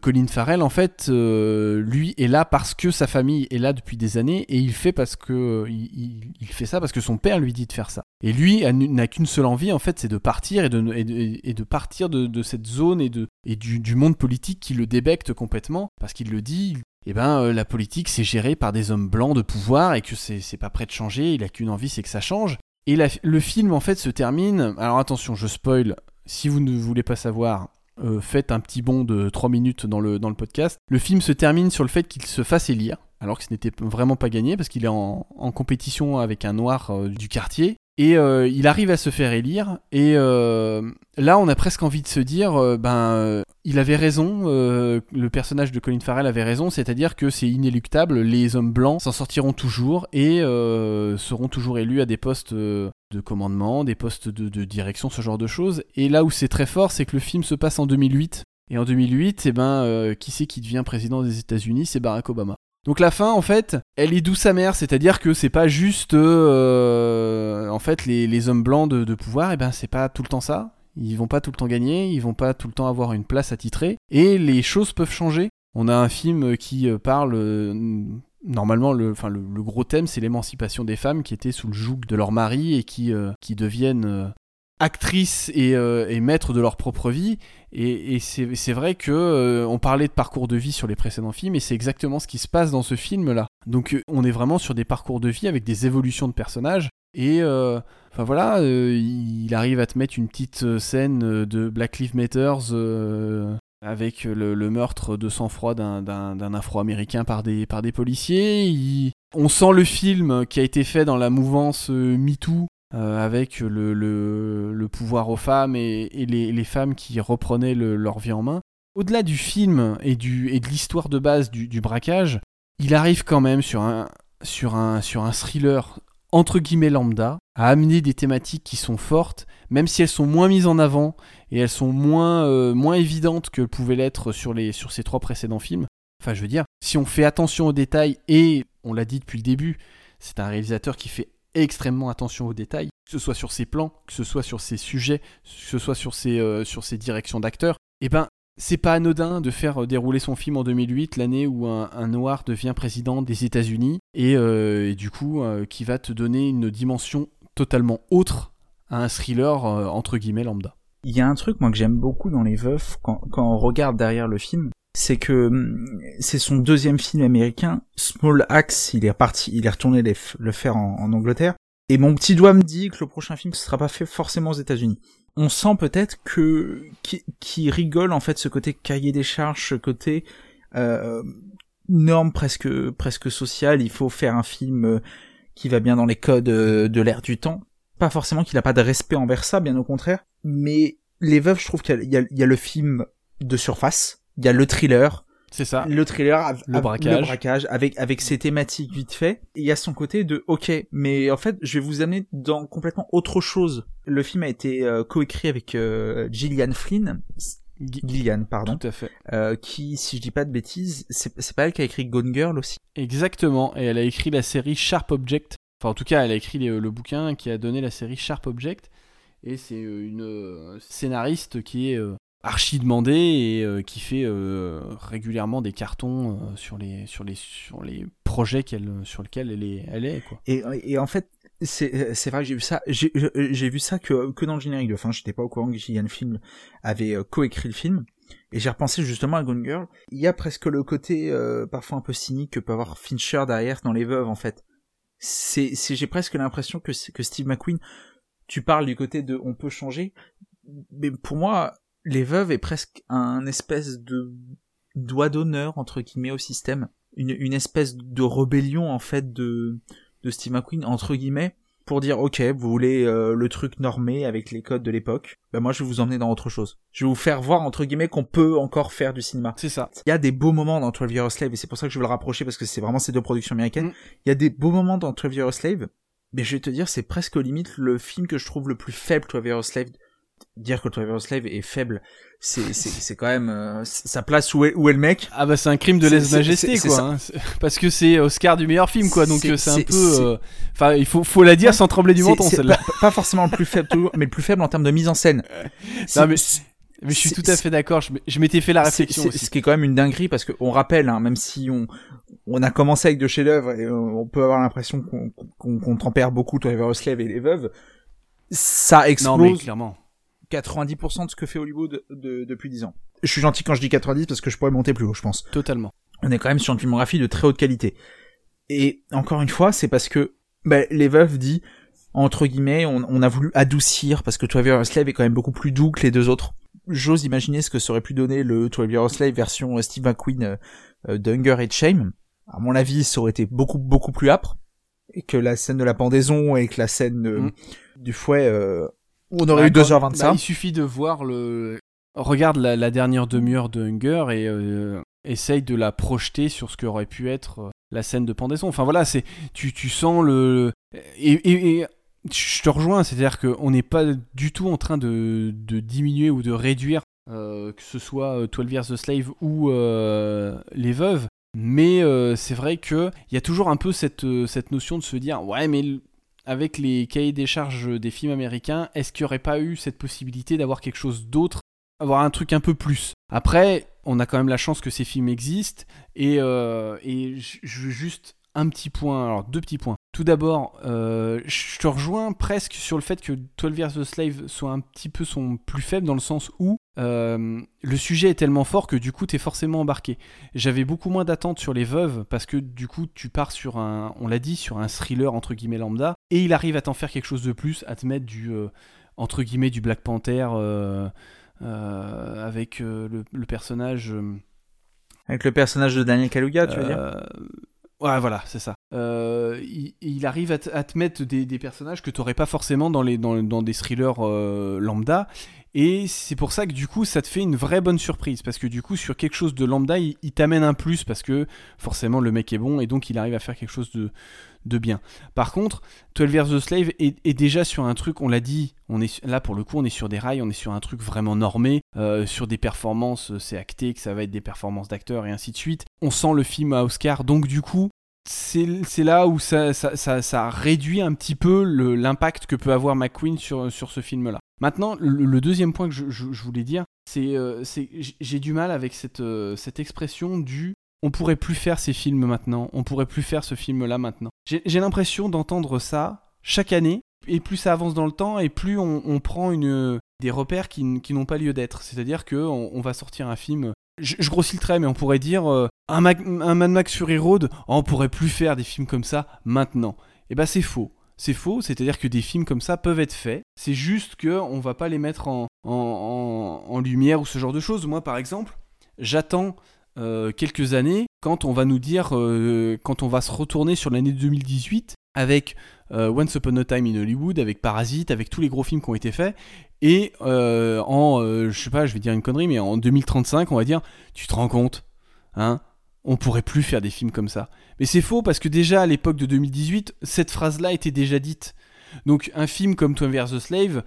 Colin Farrell, en fait, lui est là parce que sa famille est là depuis des années et il fait parce que il, fait ça parce que son père lui dit de faire ça. Et lui n'a qu'une seule envie, en fait, c'est de partir et de, partir de, cette zone et, de, du, du monde politique qui le débecte complètement parce qu'il le dit. Eh ben, euh, la politique, c'est géré par des hommes blancs de pouvoir et que c'est pas prêt de changer. Il a qu'une envie, c'est que ça change. Et la- le film, en fait, se termine. Alors attention, je spoil. Si vous ne voulez pas savoir, euh, faites un petit bond de 3 minutes dans le, podcast. Le film se termine sur le fait qu'il se fasse élire, alors que ce n'était vraiment pas gagné, parce qu'il est en, en compétition avec un noir euh, du quartier. Et euh, il arrive à se faire élire. Et euh, là, on a presque envie de se dire, euh, ben, il avait raison. le personnage de Colin Farrell avait raison, c'est-à-dire que c'est inéluctable. Les hommes blancs s'en sortiront toujours et seront toujours élus à des postes de commandement, des postes de, direction, ce genre de choses. Et là où c'est très fort, c'est que le film se passe en 2008. Et en 2008, eh ben, qui c'est qui devient président des États-Unis? C'est Barack Obama. Donc la fin, en fait, elle est douce amère, c'est-à-dire que c'est pas juste, euh, en fait, les, hommes blancs de, pouvoir, et ben c'est pas tout le temps ça. Ils vont pas tout le temps gagner, ils vont pas tout le temps avoir une place attitrée, et les choses peuvent changer. On a un film qui euh, parle euh, normalement le, gros thème c'est l'émancipation des femmes qui étaient sous le joug de leur mari et qui, deviennent actrices et maîtres de leur propre vie. Et, c'est vrai que euh, on parlait de parcours de vie sur les précédents films et c'est exactement ce qui se passe dans ce film là. Donc euh, on est vraiment sur des parcours de vie avec des évolutions de personnages. Et euh, enfin voilà, euh, il arrive à te mettre une petite scène de Black Lives Matter euh, avec le, meurtre de sang-froid d'un- Afro-Américain par des, policiers. On sent le film qui a été fait dans la mouvance MeToo, euh, avec le, pouvoir aux femmes et, les, femmes qui reprenaient le- leur vie en main. Au-delà du film et, de l'histoire de base du, braquage, il arrive quand même sur un, thriller entre guillemets lambda à amener des thématiques qui sont fortes, même si elles sont moins mises en avant et elles sont moins, euh, évidentes que pouvaient l'être sur, sur ces trois précédents films. Enfin, je veux dire, si on fait attention aux détails, et on l'a dit depuis le début, c'est un réalisateur qui fait extrêmement attention aux détails, que ce soit sur ses plans, que ce soit sur ses sujets, que ce soit sur ses, euh, sur ses directions d'acteurs, et ben c'est pas anodin de faire euh, dérouler son film en 2008, l'année où un, noir devient président des États-Unis, et, euh, du coup qui va te donner une dimension totalement autre à un thriller entre guillemets lambda. Il y a un truc moi que j'aime beaucoup dans les veufs quand on regarde derrière le film, c'est que hum, c'est son deuxième film américain. Small Axe, il est reparti, il est retourné le faire en, Angleterre. Et mon petit doigt me dit que le prochain film ne sera pas fait forcément aux États-Unis. On sent peut-être que qui, rigole en fait ce côté cahier des charges, ce côté euh, norme presque presque sociale. Il faut faire un film euh, qui va bien dans les codes euh, de l'ère du temps. Pas forcément qu'il a pas de respect envers ça, bien au contraire. Mais les veuves, je trouve qu'il y a le film de surface, il y a le thriller, C'est ça. le thriller, Le braquage. le braquage avec avec ses thématiques vite fait. Il y a son côté de ok, mais en fait, je vais vous amener dans complètement autre chose. Le film a été euh, coécrit avec euh, Gillian Flynn, Gillian, pardon, Tout à fait. euh, qui, si je dis pas de bêtises, c'est pas elle qui a écrit Gone Girl aussi. Exactement, et elle a écrit la série Sharp Object. Enfin, en tout cas, elle a écrit les- le bouquin qui a donné la série Sharp Object. Et c'est une scénariste qui est archi demandée et euh, qui fait euh, régulièrement des cartons euh, sur, les, sur, les, sur les projets qu'elle, sur lesquels elle est. Elle est quoi. Et, et en fait, c'est c'est vrai j'ai vu ça. J'ai vu ça que que dans le générique de fin. J'étais pas au courant que Gillian Flynn avait euh, coécrit le film. Et j'ai repensé justement à Gone Girl. Il y a presque le côté euh, parfois un peu cynique que peut avoir Fincher derrière dans Les Veuves en fait. C'est c'est j'ai presque l'impression que que Steve McQueen. Tu parles du côté de on peut changer, mais pour moi Les Veuves est presque un espèce de doigt d'honneur entre guillemets au système. Une, une espèce de rébellion en fait de de Steve McQueen entre guillemets pour dire ok, vous voulez euh, le truc normé avec les codes de l'époque, ben moi je vais vous emmener dans autre chose. Je vais vous faire voir entre guillemets qu'on peut encore faire du cinéma. C'est ça. Il y a des beaux moments dans 12 Years a Slave et c'est pour ça que je veux le rapprocher parce que c'est vraiment ces deux productions américaines. Mm. Il y a des beaux moments dans 12 Years a Slave, mais je vais te dire c'est presque au limite le film que je trouve le plus faible 12 Years a Slave. Dire que 12 Years a Slave est faible, c'est c'est c'est quand même euh, sa place où est où est le mec. Ah bah c'est un crime de c'est- c'est quoi. hein. Parce que c'est Oscar du meilleur film quoi, donc C'est- euh, un peu. euh, Enfin, il faut, faut la dire sans trembler du menton celle-là. pas, pas forcément le plus faible toujours, mais le plus faible en termes de mise en scène. C'est- mais- Mais je suis tout à fait d'accord. Je, m'étais fait la réflexion c'est-. Ce qui est quand même une dinguerie parce qu'on rappelle, hein, même si on on a commencé avec de chefs-d'œuvre et euh, on peut avoir l'impression qu'on qu'on tempère beaucoup Trevor Slave et les veuves, ça Non mais explose clairement. 90% de ce que fait Hollywood de- depuis 10 ans. Je suis gentil quand je dis 90 parce que je pourrais monter plus haut, je pense. Totalement. On est quand même sur une filmographie de très haute qualité. Et encore une fois, c'est parce que bah, les veuves dit entre guillemets, on, on a voulu adoucir parce que 12 Years a Slave est quand même beaucoup plus doux que les deux autres. J'ose imaginer ce que ça aurait pu donner le 12 Years a Slave version euh, Steve McQueen euh, euh, d'Hunger et Shame. À mon avis, ça aurait été beaucoup beaucoup plus âpre et que la scène de la pendaison et que la scène euh, Mm. du fouet on aurait Bah, eu 2h20 de bah, ça. il suffit de voir le. Regarde la, la dernière demi-heure de Hunger et euh, essaye de la projeter sur ce qu'aurait pu être euh, la scène de pendaison. Enfin voilà, c'est tu, tu sens le et, et- et je te rejoins, c'est-à-dire qu'on n'est pas du tout en train de, de diminuer ou de réduire euh, que ce soit euh, 12 Years a Slave ou euh, Les Veuves. Mais euh, c'est vrai qu'il y a toujours un peu cette, cette notion de se dire ouais mais avec les cahiers des charges des films américains, est-ce qu'il n'y aurait pas eu cette possibilité d'avoir quelque chose d'autre, avoir un truc un peu plus? Après, on a quand même la chance que ces films existent, et, euh, et je veux juste un petit point, alors deux petits points. Tout d'abord, euh, je te rejoins presque sur le fait que 12 Years a Slave soit un petit peu son plus faible dans le sens où euh, le sujet est tellement fort que du coup t'es forcément embarqué. J'avais beaucoup moins d'attentes sur les veuves parce que du coup tu pars sur un, on l'a dit, sur un thriller entre guillemets lambda et il arrive à t'en faire quelque chose de plus, à te mettre du euh, entre guillemets du Black Panther euh, euh, avec le, le personnage. Avec le personnage de Daniel Kaluuya, tu veux dire? Ouais, voilà, c'est ça. Il, il arrive à, te- à te mettre des, des personnages que tu n'aurais pas forcément dans, les, dans, dans des thrillers lambda. Et c'est pour ça que du coup, ça te fait une vraie bonne surprise. Parce que du coup, sur quelque chose de lambda, il, il t'amène un plus. Parce que forcément, le mec est bon. Et donc, il arrive à faire quelque chose de, de bien. Par contre, 12 Years a Slave est, déjà sur un truc, on l'a dit, on est, là pour le coup, on est sur des rails, on est sur un truc vraiment normé. euh, sur des performances, euh, c'est acté que ça va être des performances d'acteurs et ainsi de suite. On sent le film à Oscar. Donc, du coup, c'est là où ça, ça, ça, ça réduit un petit peu l'impact que peut avoir McQueen sur, sur ce film-là. Maintenant, le, deuxième point que je, voulais dire, c'est euh, j'ai du mal avec cette, euh, cette expression du on pourrait plus faire ces films maintenant, on pourrait plus faire ce film-là maintenant. J'ai l'impression d'entendre ça chaque année, et plus ça avance dans le temps, et plus on, on prend une, des repères qui, qui n'ont pas lieu d'être. C'est-à-dire qu'on on va sortir un film je, grossis le trait, mais on pourrait dire euh, un, Mac- un Mad Max Fury Road, oh, on pourrait plus faire des films comme ça maintenant. Et bah c'est faux. C'est faux, c'est-à-dire que des films comme ça peuvent être faits. C'est juste que on va pas les mettre en, en- en lumière ou ce genre de choses. Moi, par exemple, j'attends euh, quelques années quand on va nous dire, euh, quand on va se retourner sur l'année 2018 avec euh, Once Upon a Time in Hollywood, avec Parasite, avec tous les gros films qui ont été faits, et en, je sais pas, je vais dire une connerie, mais en 2035, on va dire, tu te rends compte, hein, on pourrait plus faire des films comme ça. Mais c'est faux parce que déjà à l'époque de 2018, cette phrase-là était déjà dite. Donc un film comme Twin vs. Slave,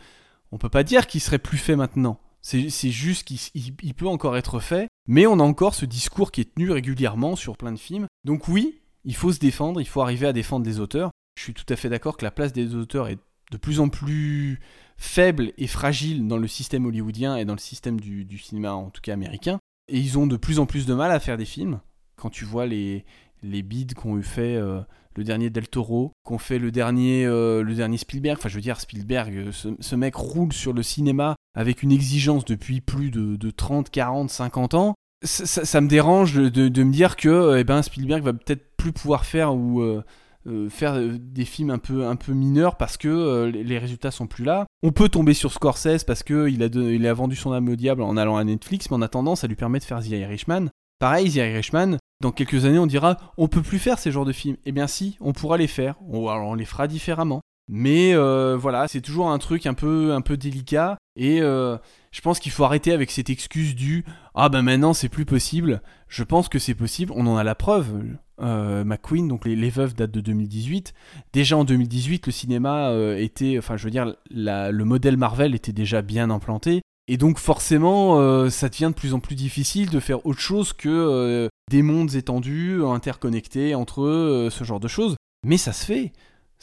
on peut pas dire qu'il serait plus fait maintenant. C'est juste qu'il il- il peut encore être fait, mais on a encore ce discours qui est tenu régulièrement sur plein de films. Donc oui, il faut se défendre, il faut arriver à défendre les auteurs. Je suis tout à fait d'accord que la place des auteurs est de plus en plus faible et fragile dans le système hollywoodien et dans le système du, cinéma, en tout cas américain. Et ils ont de plus en plus de mal à faire des films. Quand tu vois les, les bids qu'ont eu fait euh, le dernier Del Toro, qu'ont fait le dernier, euh, le dernier Spielberg, enfin je veux dire Spielberg, euh, ce mec roule sur le cinéma avec une exigence depuis plus de, de 30, 40, 50 ans. Ça, me dérange de, me dire que euh, eh ben, Spielberg va peut-être plus pouvoir faire ou euh, euh, faire des films un peu, un peu mineurs parce que les résultats sont plus là. On peut tomber sur Scorsese parce qu'il a, a vendu son âme au diable en allant à Netflix, mais en attendant, ça lui permet de faire The Irishman. Pareil, The Irishman, dans quelques années, on dira on peut plus faire ces genres de films. Eh bien, si, on pourra les faire. On, on les fera différemment. Mais voilà, c'est toujours un truc un peu, un peu délicat. Et euh, je pense qu'il faut arrêter avec cette excuse du Ah ben maintenant c'est plus possible. Je pense que c'est possible, on en a la preuve. Euh, McQueen, donc les, Veuves datent de 2018. Déjà en 2018, le cinéma euh, était, enfin je veux dire, le modèle Marvel était déjà bien implanté. Et donc forcément, ça devient de plus en plus difficile de faire autre chose que des mondes étendus, interconnectés entre eux, ce genre de choses. Mais ça se fait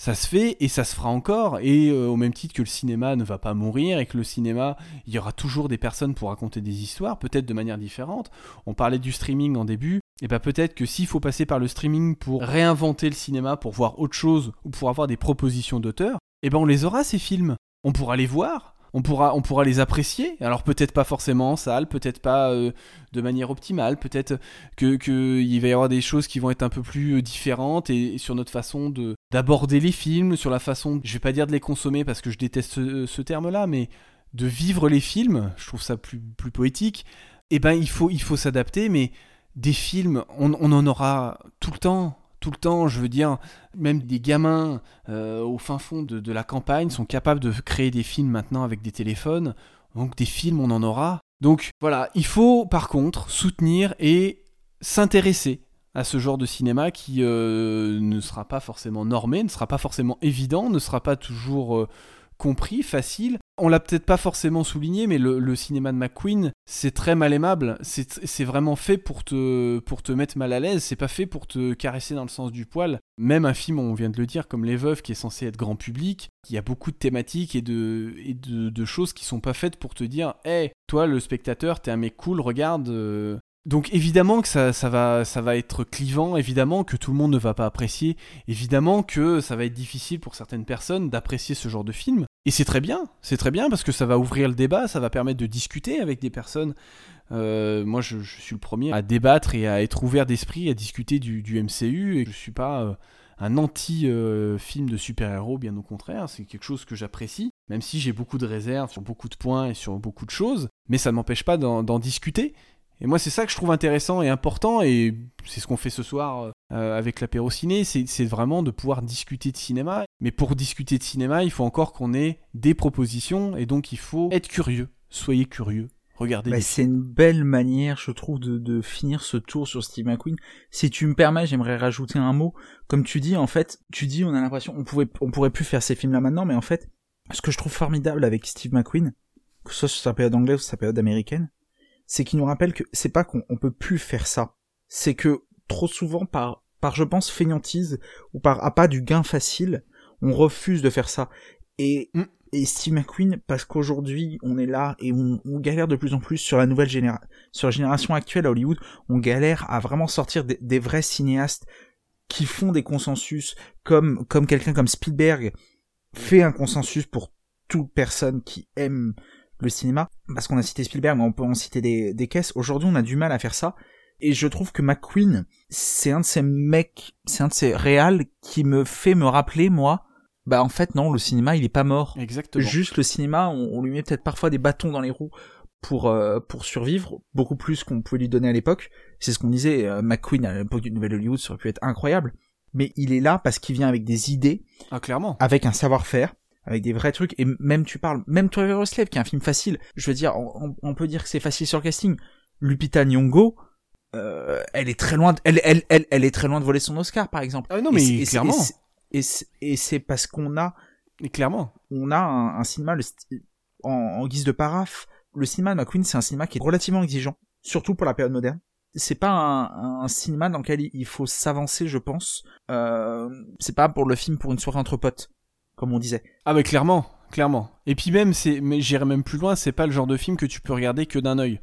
ça se fait et ça se fera encore. Et euh, au même titre que le cinéma ne va pas mourir et que le cinéma, il y aura toujours des personnes pour raconter des histoires, peut-être de manière différente. On parlait du streaming en début. Et bien peut-être que s'il faut passer par le streaming pour réinventer le cinéma, pour voir autre chose ou pour avoir des propositions d'auteurs, et ben on les aura ces films. On pourra les voir, on pourra, on pourra les apprécier. Alors peut-être pas forcément en salle, peut-être pas euh, de manière optimale, peut-être que qu'il va y avoir des choses qui vont être un peu plus euh, différentes et, sur notre façon de d'aborder les films, sur la façon, je vais pas dire de les consommer parce que je déteste ce, ce terme-là, mais de vivre les films. Je trouve ça plus plus poétique. Eh ben il faut il faut s'adapter, mais des films, on en aura tout le temps tout le temps, je veux dire, même des gamins euh, au fin fond de, la campagne sont capables de créer des films maintenant avec des téléphones. Donc des films, on en aura. Donc voilà, il faut par contre soutenir et s'intéresser à ce genre de cinéma qui euh, ne sera pas forcément normé, ne sera pas forcément évident, ne sera pas toujours euh, compris, facile. On l'a peut-être pas forcément souligné, mais le, cinéma de McQueen, c'est très mal aimable. C'est vraiment fait pour te, pour te mettre mal à l'aise. C'est pas fait pour te caresser dans le sens du poil. Même un film, on vient de le dire, comme Les Veuves, qui est censé être grand public, il y a beaucoup de thématiques et de, et de choses qui sont pas faites pour te dire, hé, hey, toi, le spectateur, t'es un mec cool, regarde. Euh, donc évidemment que ça, va, être clivant, évidemment que tout le monde ne va pas apprécier, évidemment que ça va être difficile pour certaines personnes d'apprécier ce genre de film. Et c'est très bien, c'est très bien parce que ça va ouvrir le débat, ça va permettre de discuter avec des personnes. Euh, moi je, suis le premier à débattre et à être ouvert d'esprit, à discuter du, MCU et je suis pas... Euh, un anti-film de super-héros, bien au contraire, c'est quelque chose que j'apprécie, même si j'ai beaucoup de réserves sur beaucoup de points et sur beaucoup de choses, mais ça ne m'empêche pas d'en discuter et moi, c'est ça que je trouve intéressant et important, et c'est ce qu'on fait ce soir euh, avec l'apéro ciné, c'est vraiment de pouvoir discuter de cinéma. Mais pour discuter de cinéma, il faut encore qu'on ait des propositions, et donc il faut être curieux. Soyez curieux. Regardez. Bah, c'est une belle manière, je trouve, de, de, finir ce tour sur Steve McQueen. Si tu me permets, j'aimerais rajouter un mot. Comme tu dis, en fait, tu dis, on a l'impression, on pouvait, on pourrait plus faire ces films-là maintenant, mais en fait, ce que je trouve formidable avec Steve McQueen, que ce soit sur sa période anglaise ou sa période américaine, c'est qu'il nous rappelle que c'est pas qu'on peut plus faire ça. C'est que trop souvent par par je pense fainéantise ou par appât du gain facile, on refuse de faire ça. Et mm. et Steve McQueen parce qu'aujourd'hui on est là et on, on, galère de plus en plus sur la nouvelle génération, sur la génération actuelle à Hollywood, on galère à vraiment sortir des, des vrais cinéastes qui font des consensus comme comme quelqu'un comme Spielberg fait un consensus pour toute personne qui aime le cinéma, parce qu'on a cité Spielberg, mais on peut en citer des, des caisses. Aujourd'hui, on a du mal à faire ça. Et je trouve que McQueen, c'est un de ces mecs, c'est un de ces réals qui me fait me rappeler, moi, bah en fait non, le cinéma il est pas mort. Exactement. Juste le cinéma, on, on lui met peut-être parfois des bâtons dans les roues pour euh, pour survivre, beaucoup plus qu'on pouvait lui donner à l'époque. C'est ce qu'on disait, euh, McQueen à l'époque du Nouvel Hollywood, ça aurait pu être incroyable. Mais il est là parce qu'il vient avec des idées, ah, clairement. avec un savoir-faire, avec des vrais trucs et même tu parles même Trevor Slave qui est un film facile je veux dire on, on peut dire que c'est facile sur le casting. Lupita Nyong'o euh, elle est très loin de, elle, elle, elle, elle est très loin de voler son Oscar par exemple. Ah non mais et clairement. et c'est parce qu'on a et clairement. on a un, un cinéma le, en, en, guise de paraphe le cinéma de McQueen c'est un cinéma qui est relativement exigeant surtout pour la période moderne. C'est pas un, un, cinéma dans lequel il faut s'avancer je pense. Euh, c'est pas pour le film pour une soirée entre potes comme on disait. Ah mais clairement, clairement. Et puis même, c'est, mais j'irai même plus loin, c'est pas le genre de film que tu peux regarder que d'un œil.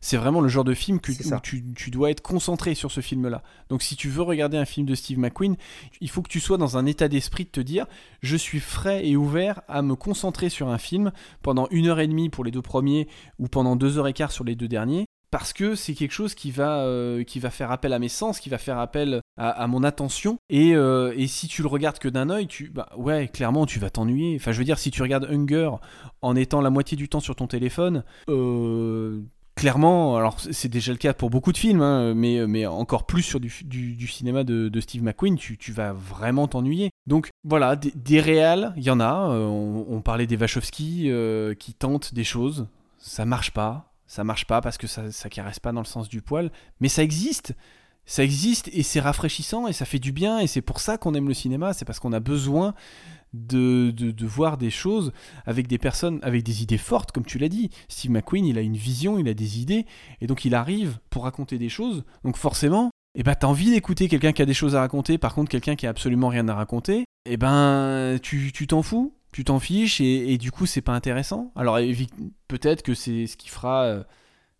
C'est vraiment le genre de film que, où tu, tu, dois être concentré sur ce film-là. Donc si tu veux regarder un film de Steve McQueen, il faut que tu sois dans un état d'esprit de te dire, je suis frais et ouvert à me concentrer sur un film pendant une heure et demie pour les deux premiers ou pendant deux heures et quart sur les deux derniers parce que c'est quelque chose qui va, euh, qui va faire appel à mes sens, qui va faire appel à, mon attention. Et, euh, et, si tu le regardes que d'un œil, tu, bah ouais, clairement, tu vas t'ennuyer. Enfin, je veux dire, si tu regardes Hunger en étant la moitié du temps sur ton téléphone, euh, clairement, alors c'est déjà le cas pour beaucoup de films, hein, mais, mais encore plus sur du, du, cinéma de, Steve McQueen, tu, tu vas vraiment t'ennuyer. Donc voilà, des, des réals, il y en a. on, parlait des Wachowski qui tentent des choses, ça marche pas, ça marche pas parce que ça, ça caresse pas dans le sens du poil, mais ça existe ça existe et c'est rafraîchissant et ça fait du bien et c'est pour ça qu'on aime le cinéma, c'est parce qu'on a besoin de, de, voir des choses avec des personnes avec des idées fortes, comme tu l'as dit. Steve McQueen, il a une vision, il a des idées et donc il arrive pour raconter des choses. Donc forcément, eh ben, t'as envie d'écouter quelqu'un qui a des choses à raconter, par contre quelqu'un qui a absolument rien à raconter, eh ben tu t'en fous, tu t'en fiches et, du coup c'est pas intéressant. Alors peut-être que c'est ce qui fera euh,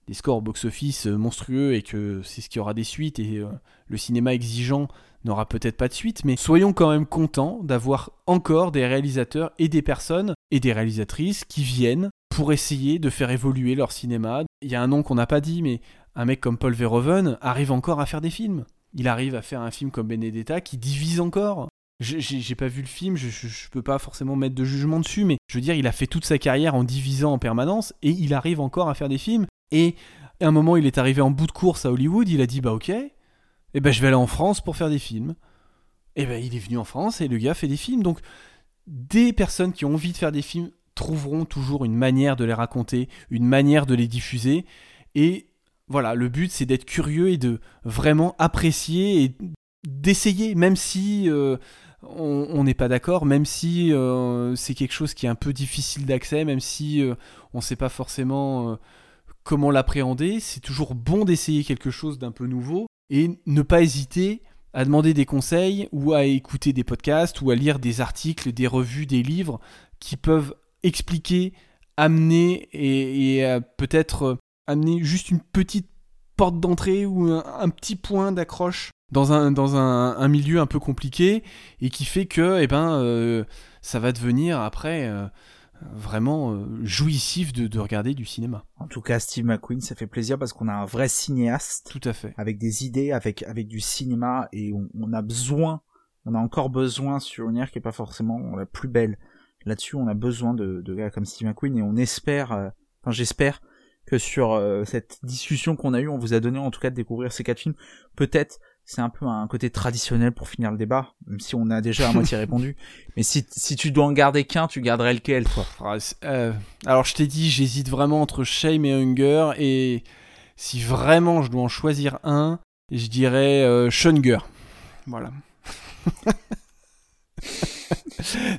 des scores box-office euh, monstrueux et que c'est ce qui aura des suites et euh, le cinéma exigeant n'aura peut-être pas de suite, mais soyons quand même contents d'avoir encore des réalisateurs et des personnes et des réalisatrices qui viennent pour essayer de faire évoluer leur cinéma. Il y a un nom qu'on n'a pas dit, mais un mec comme Paul Verhoeven arrive encore à faire des films. Il arrive à faire un film comme Benedetta qui divise encore. J'ai pas vu le film, je, je, peux pas forcément mettre de jugement dessus, mais je veux dire, il a fait toute sa carrière en divisant en permanence et il arrive encore à faire des films et à un moment, il est arrivé en bout de course à Hollywood, il a dit bah ok, et eh ben je vais aller en France pour faire des films. Et eh ben il est venu en France et le gars fait des films. Donc des personnes qui ont envie de faire des films trouveront toujours une manière de les raconter, une manière de les diffuser. Et voilà, le but c'est d'être curieux et de vraiment apprécier et d'essayer, même si euh, on n'est pas d'accord, même si euh, c'est quelque chose qui est un peu difficile d'accès, même si euh, on ne sait pas forcément comment l'appréhender. C'est toujours bon d'essayer quelque chose d'un peu nouveau et ne pas hésiter à demander des conseils ou à écouter des podcasts ou à lire des articles, des revues, des livres qui peuvent expliquer, amener et, peut-être euh, amener juste une petite porte d'entrée ou un, petit point d'accroche dans, un, dans un, milieu un peu compliqué et qui fait que eh ben, euh, ça va devenir après... Euh, vraiment euh, jouissif de, regarder du cinéma. En tout cas, Steve McQueen, ça fait plaisir parce qu'on a un vrai cinéaste. Tout à fait. Avec des idées, avec, avec du cinéma, et on, a besoin, on a encore besoin sur une ère qui est pas forcément la plus belle. Là-dessus, on a besoin de, de gars comme Steve McQueen, et on espère, euh, enfin j'espère, que sur euh, cette discussion qu'on a eue, on vous a donné en tout cas de découvrir ces quatre films. Peut-être c'est un peu un côté traditionnel pour finir le débat, même si on a déjà à moitié répondu. Mais si, si tu dois en garder qu'un, tu garderais lequel, toi? Ah, euh, Alors, je t'ai dit, j'hésite vraiment entre Shame et Hunger, et si vraiment je dois en choisir un, je dirais euh, Shunger. Voilà.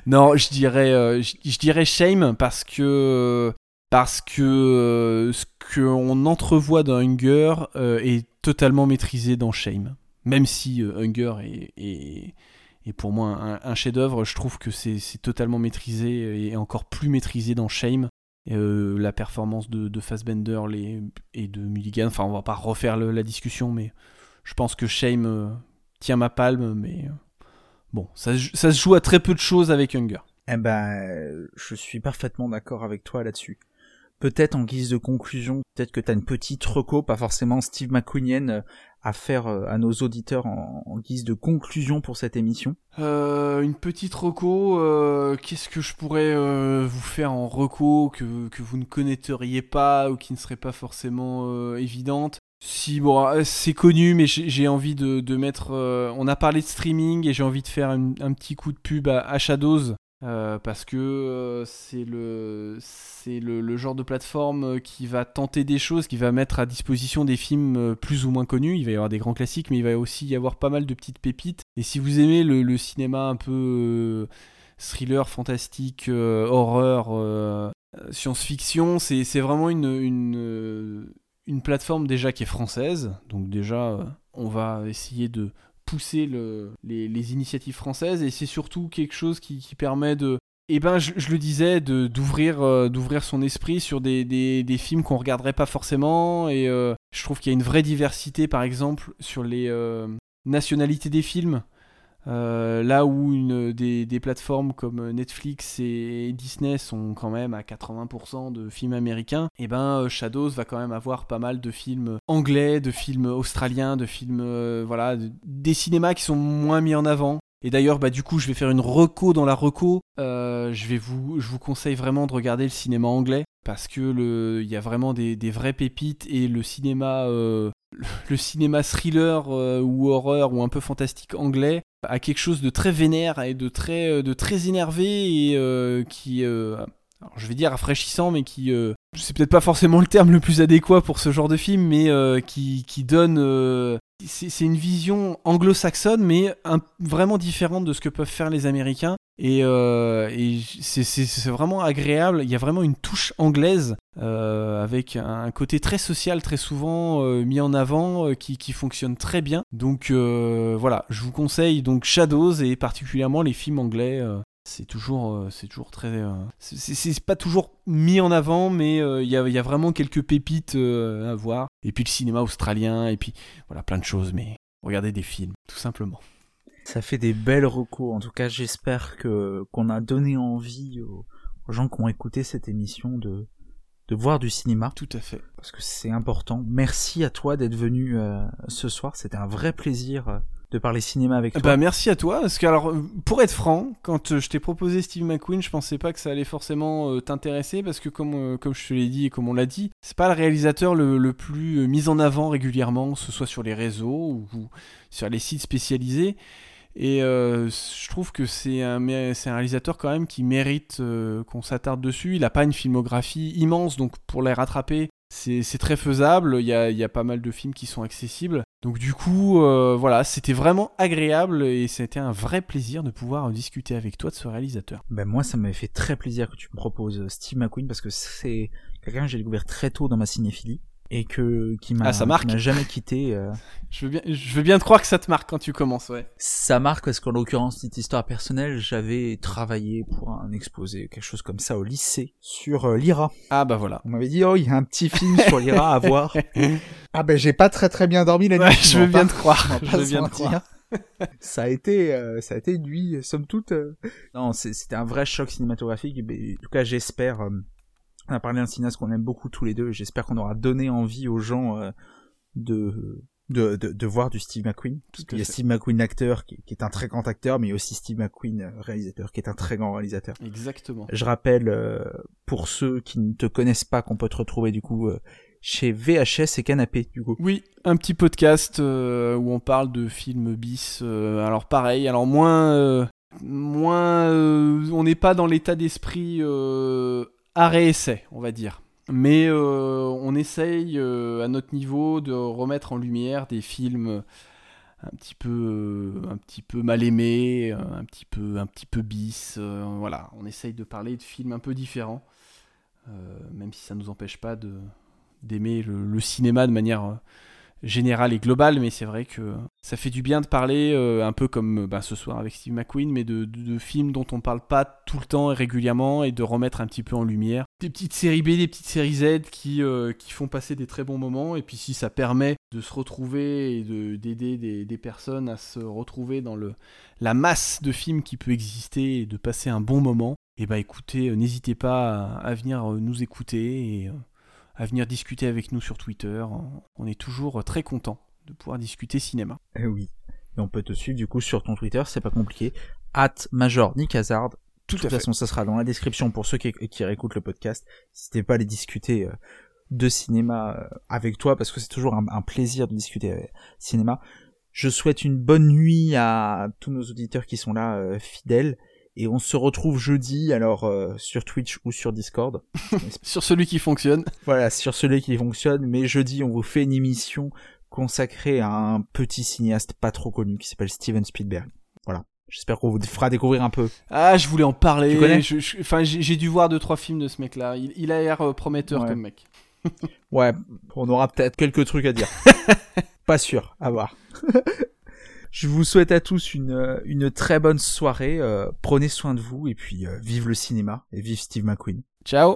non, je dirais, euh, je, dirais Shame parce que parce que euh, ce qu'on entrevoit dans Hunger est totalement maîtrisé dans Shame. Même si euh, Hunger est, pour moi un, chef-d'œuvre, je trouve que c'est totalement maîtrisé et encore plus maîtrisé dans Shame. Euh, la performance de, de Fassbender et de Mulligan, enfin on va pas refaire la discussion, mais je pense que Shame euh, tient ma palme, mais bon, ça, se joue à très peu de choses avec Hunger. Eh ben, je suis parfaitement d'accord avec toi là-dessus peut-être en guise de conclusion, peut-être que tu as une petite reco, pas forcément Steve McQueenian, euh, à faire euh, à nos auditeurs en, guise de conclusion pour cette émission euh, Une petite reco, qu'est-ce que je pourrais vous faire en reco que, que, vous ne connaîtriez pas ou qui ne serait pas forcément évidente? Si bon, c'est connu, mais j'ai envie de, de mettre. on a parlé de streaming et j'ai envie de faire un, petit coup de pub à, à Shadows, euh, parce que euh, c'est le c'est le, genre de plateforme qui va tenter des choses, qui va mettre à disposition des films euh, plus ou moins connus. Il va y avoir des grands classiques, mais il va aussi y avoir pas mal de petites pépites. Et si vous aimez le, cinéma un peu thriller, fantastique, horreur, science-fiction, c'est vraiment une, une, une plateforme déjà qui est française. Donc déjà, on va essayer de pousser le, les, initiatives françaises et c'est surtout quelque chose qui, permet de eh ben je, le disais d'ouvrir euh, d'ouvrir son esprit sur des, des, films qu'on regarderait pas forcément et euh, je trouve qu'il y a une vraie diversité par exemple sur les euh, nationalités des films euh, là où des, plateformes comme Netflix et Disney sont quand même à 80% de films américains, et eh ben euh, Shadows va quand même avoir pas mal de films anglais, de films australiens, de films euh, voilà, des cinémas qui sont moins mis en avant. Et d'ailleurs, bah du coup, je vais faire une reco dans la reco. Je vais vous, je vous conseille vraiment de regarder le cinéma anglais parce que il y a vraiment des, des vraies pépites et le cinéma, le cinéma thriller ou horreur ou un peu fantastique anglais a quelque chose de très vénère et de très, de très énervé et qui, je vais dire rafraîchissant, mais qui, c'est peut-être pas forcément le terme le plus adéquat pour ce genre de film, mais qui, qui donne c'est une vision anglo-saxonne, mais vraiment différente de ce que peuvent faire les Américains. Et, euh, c'est vraiment agréable. Il y a vraiment une touche anglaise euh, avec un côté très social, très souvent euh, mis en avant, qui, qui, fonctionne très bien. Donc voilà, je vous conseille donc Shadows et particulièrement les films anglais c'est toujours, euh, c'est toujours très. Euh, c'est pas toujours mis en avant, mais euh, il y, a, vraiment quelques pépites à voir. Et puis le cinéma australien, et puis voilà, plein de choses, mais regardez des films, tout simplement. Ça fait des belles recos. En tout cas, j'espère que qu'on a donné envie aux, gens qui ont écouté cette émission de, de voir du cinéma. Tout à fait. Parce que c'est important. Merci à toi d'être venu ce soir. C'était un vrai plaisir de parler cinéma avec toi. Bah merci à toi parce que alors pour être franc, quand euh, je t'ai proposé Steve McQueen, je pensais pas que ça allait forcément euh, t'intéresser parce que comme euh, comme je te l'ai dit et comme on l'a dit, c'est pas le réalisateur le, plus mis en avant régulièrement, que ce soit sur les réseaux ou, sur les sites spécialisés. Et je trouve que c'est un, un réalisateur quand même qui mérite qu'on s'attarde dessus. Il n'a pas une filmographie immense, donc pour les rattraper, c'est très faisable, il y, a, y, a, pas mal de films qui sont accessibles. Donc du coup, euh, voilà, c'était vraiment agréable et c'était un vrai plaisir de pouvoir discuter avec toi de ce réalisateur. Ben moi, ça m'avait fait très plaisir que tu me proposes euh, Steve McQueen parce que c'est quelqu'un que j'ai découvert très tôt dans ma cinéphilie et que qui m'a ah, jamais quitté. Euh. Je veux bien, je veux bien te croire que ça te marque quand tu commences, ouais. Ça marque parce qu'en l'occurrence, cette histoire personnelle, j'avais travaillé pour un exposé, quelque chose comme ça au lycée sur euh, l'IRA. Ah bah voilà. On m'avait dit oh il y a un petit film sur l'IRA à voir. ah ben j'ai pas très très bien dormi la nuit. je veux bien te croire. Je veux bien te croire. ça a été euh, ça a été une nuit somme toute non c'était un vrai choc cinématographique mais en tout cas j'espère on a parlé d'un cinéaste qu'on aime beaucoup tous les deux, j'espère qu'on aura donné envie aux gens euh, de, de, de, voir du Steve McQueen. il y a Steve McQueen acteur, qui, est un très grand acteur, mais il y a aussi Steve McQueen euh, réalisateur, qui est un très grand réalisateur. Exactement. Je rappelle, euh, pour ceux qui ne te connaissent pas, qu'on peut te retrouver du coup chez VHS et Canapé, du coup. Oui, un petit podcast où on parle de films bis. alors pareil, alors moins... moins on n'est pas dans l'état d'esprit arrêt-essai, on va dire. Mais euh, on essaye euh, à notre niveau de remettre en lumière des films un petit peu, un petit peu mal aimés, un petit peu, un petit peu bis. Euh, voilà, on essaye de parler de films un peu différents, même si ça ne nous empêche pas d'aimer le, cinéma de manière général et global, mais c'est vrai que ça fait du bien de parler, euh, un peu comme bah, ce soir avec Steve McQueen, mais de, films dont on parle pas tout le temps et régulièrement, et de remettre un petit peu en lumière. Des petites séries B, des petites séries Z qui, euh, qui font passer des très bons moments, et puis si ça permet de se retrouver et d'aider des, personnes à se retrouver dans le, la masse de films qui peut exister et de passer un bon moment, et eh bah écoutez, euh, n'hésitez pas à, venir nous écouter à venir discuter avec nous sur Twitter. On est toujours très content de pouvoir discuter cinéma. Eh oui. Et on peut te suivre du coup sur ton Twitter, c'est pas compliqué. At Major Nick Hazard. Tout de toute façon, ça sera dans la description pour ceux qui, qui réécoutent le podcast. N'hésitez pas à aller discuter euh, de cinéma euh, avec toi parce que c'est toujours un, plaisir de discuter euh, cinéma. Je souhaite une bonne nuit à tous nos auditeurs qui sont là fidèles et on se retrouve jeudi, alors euh, sur Twitch ou sur Discord. sur celui qui fonctionne. Voilà, sur celui qui fonctionne. Mais jeudi, on vous fait une émission consacrée à un petit cinéaste pas trop connu qui s'appelle Steven Spielberg. Voilà. J'espère qu'on vous fera découvrir un peu. Ah, je voulais en parler. Tu connais Enfin, j'ai dû voir deux trois films de ce mec-là. Il, a l'air euh, prometteur comme mec. ouais, on aura peut-être quelques trucs à dire. pas sûr, à voir. Je vous souhaite à tous une, euh, une très bonne soirée. Euh, prenez soin de vous et puis euh, vive le cinéma et vive Steve McQueen. Ciao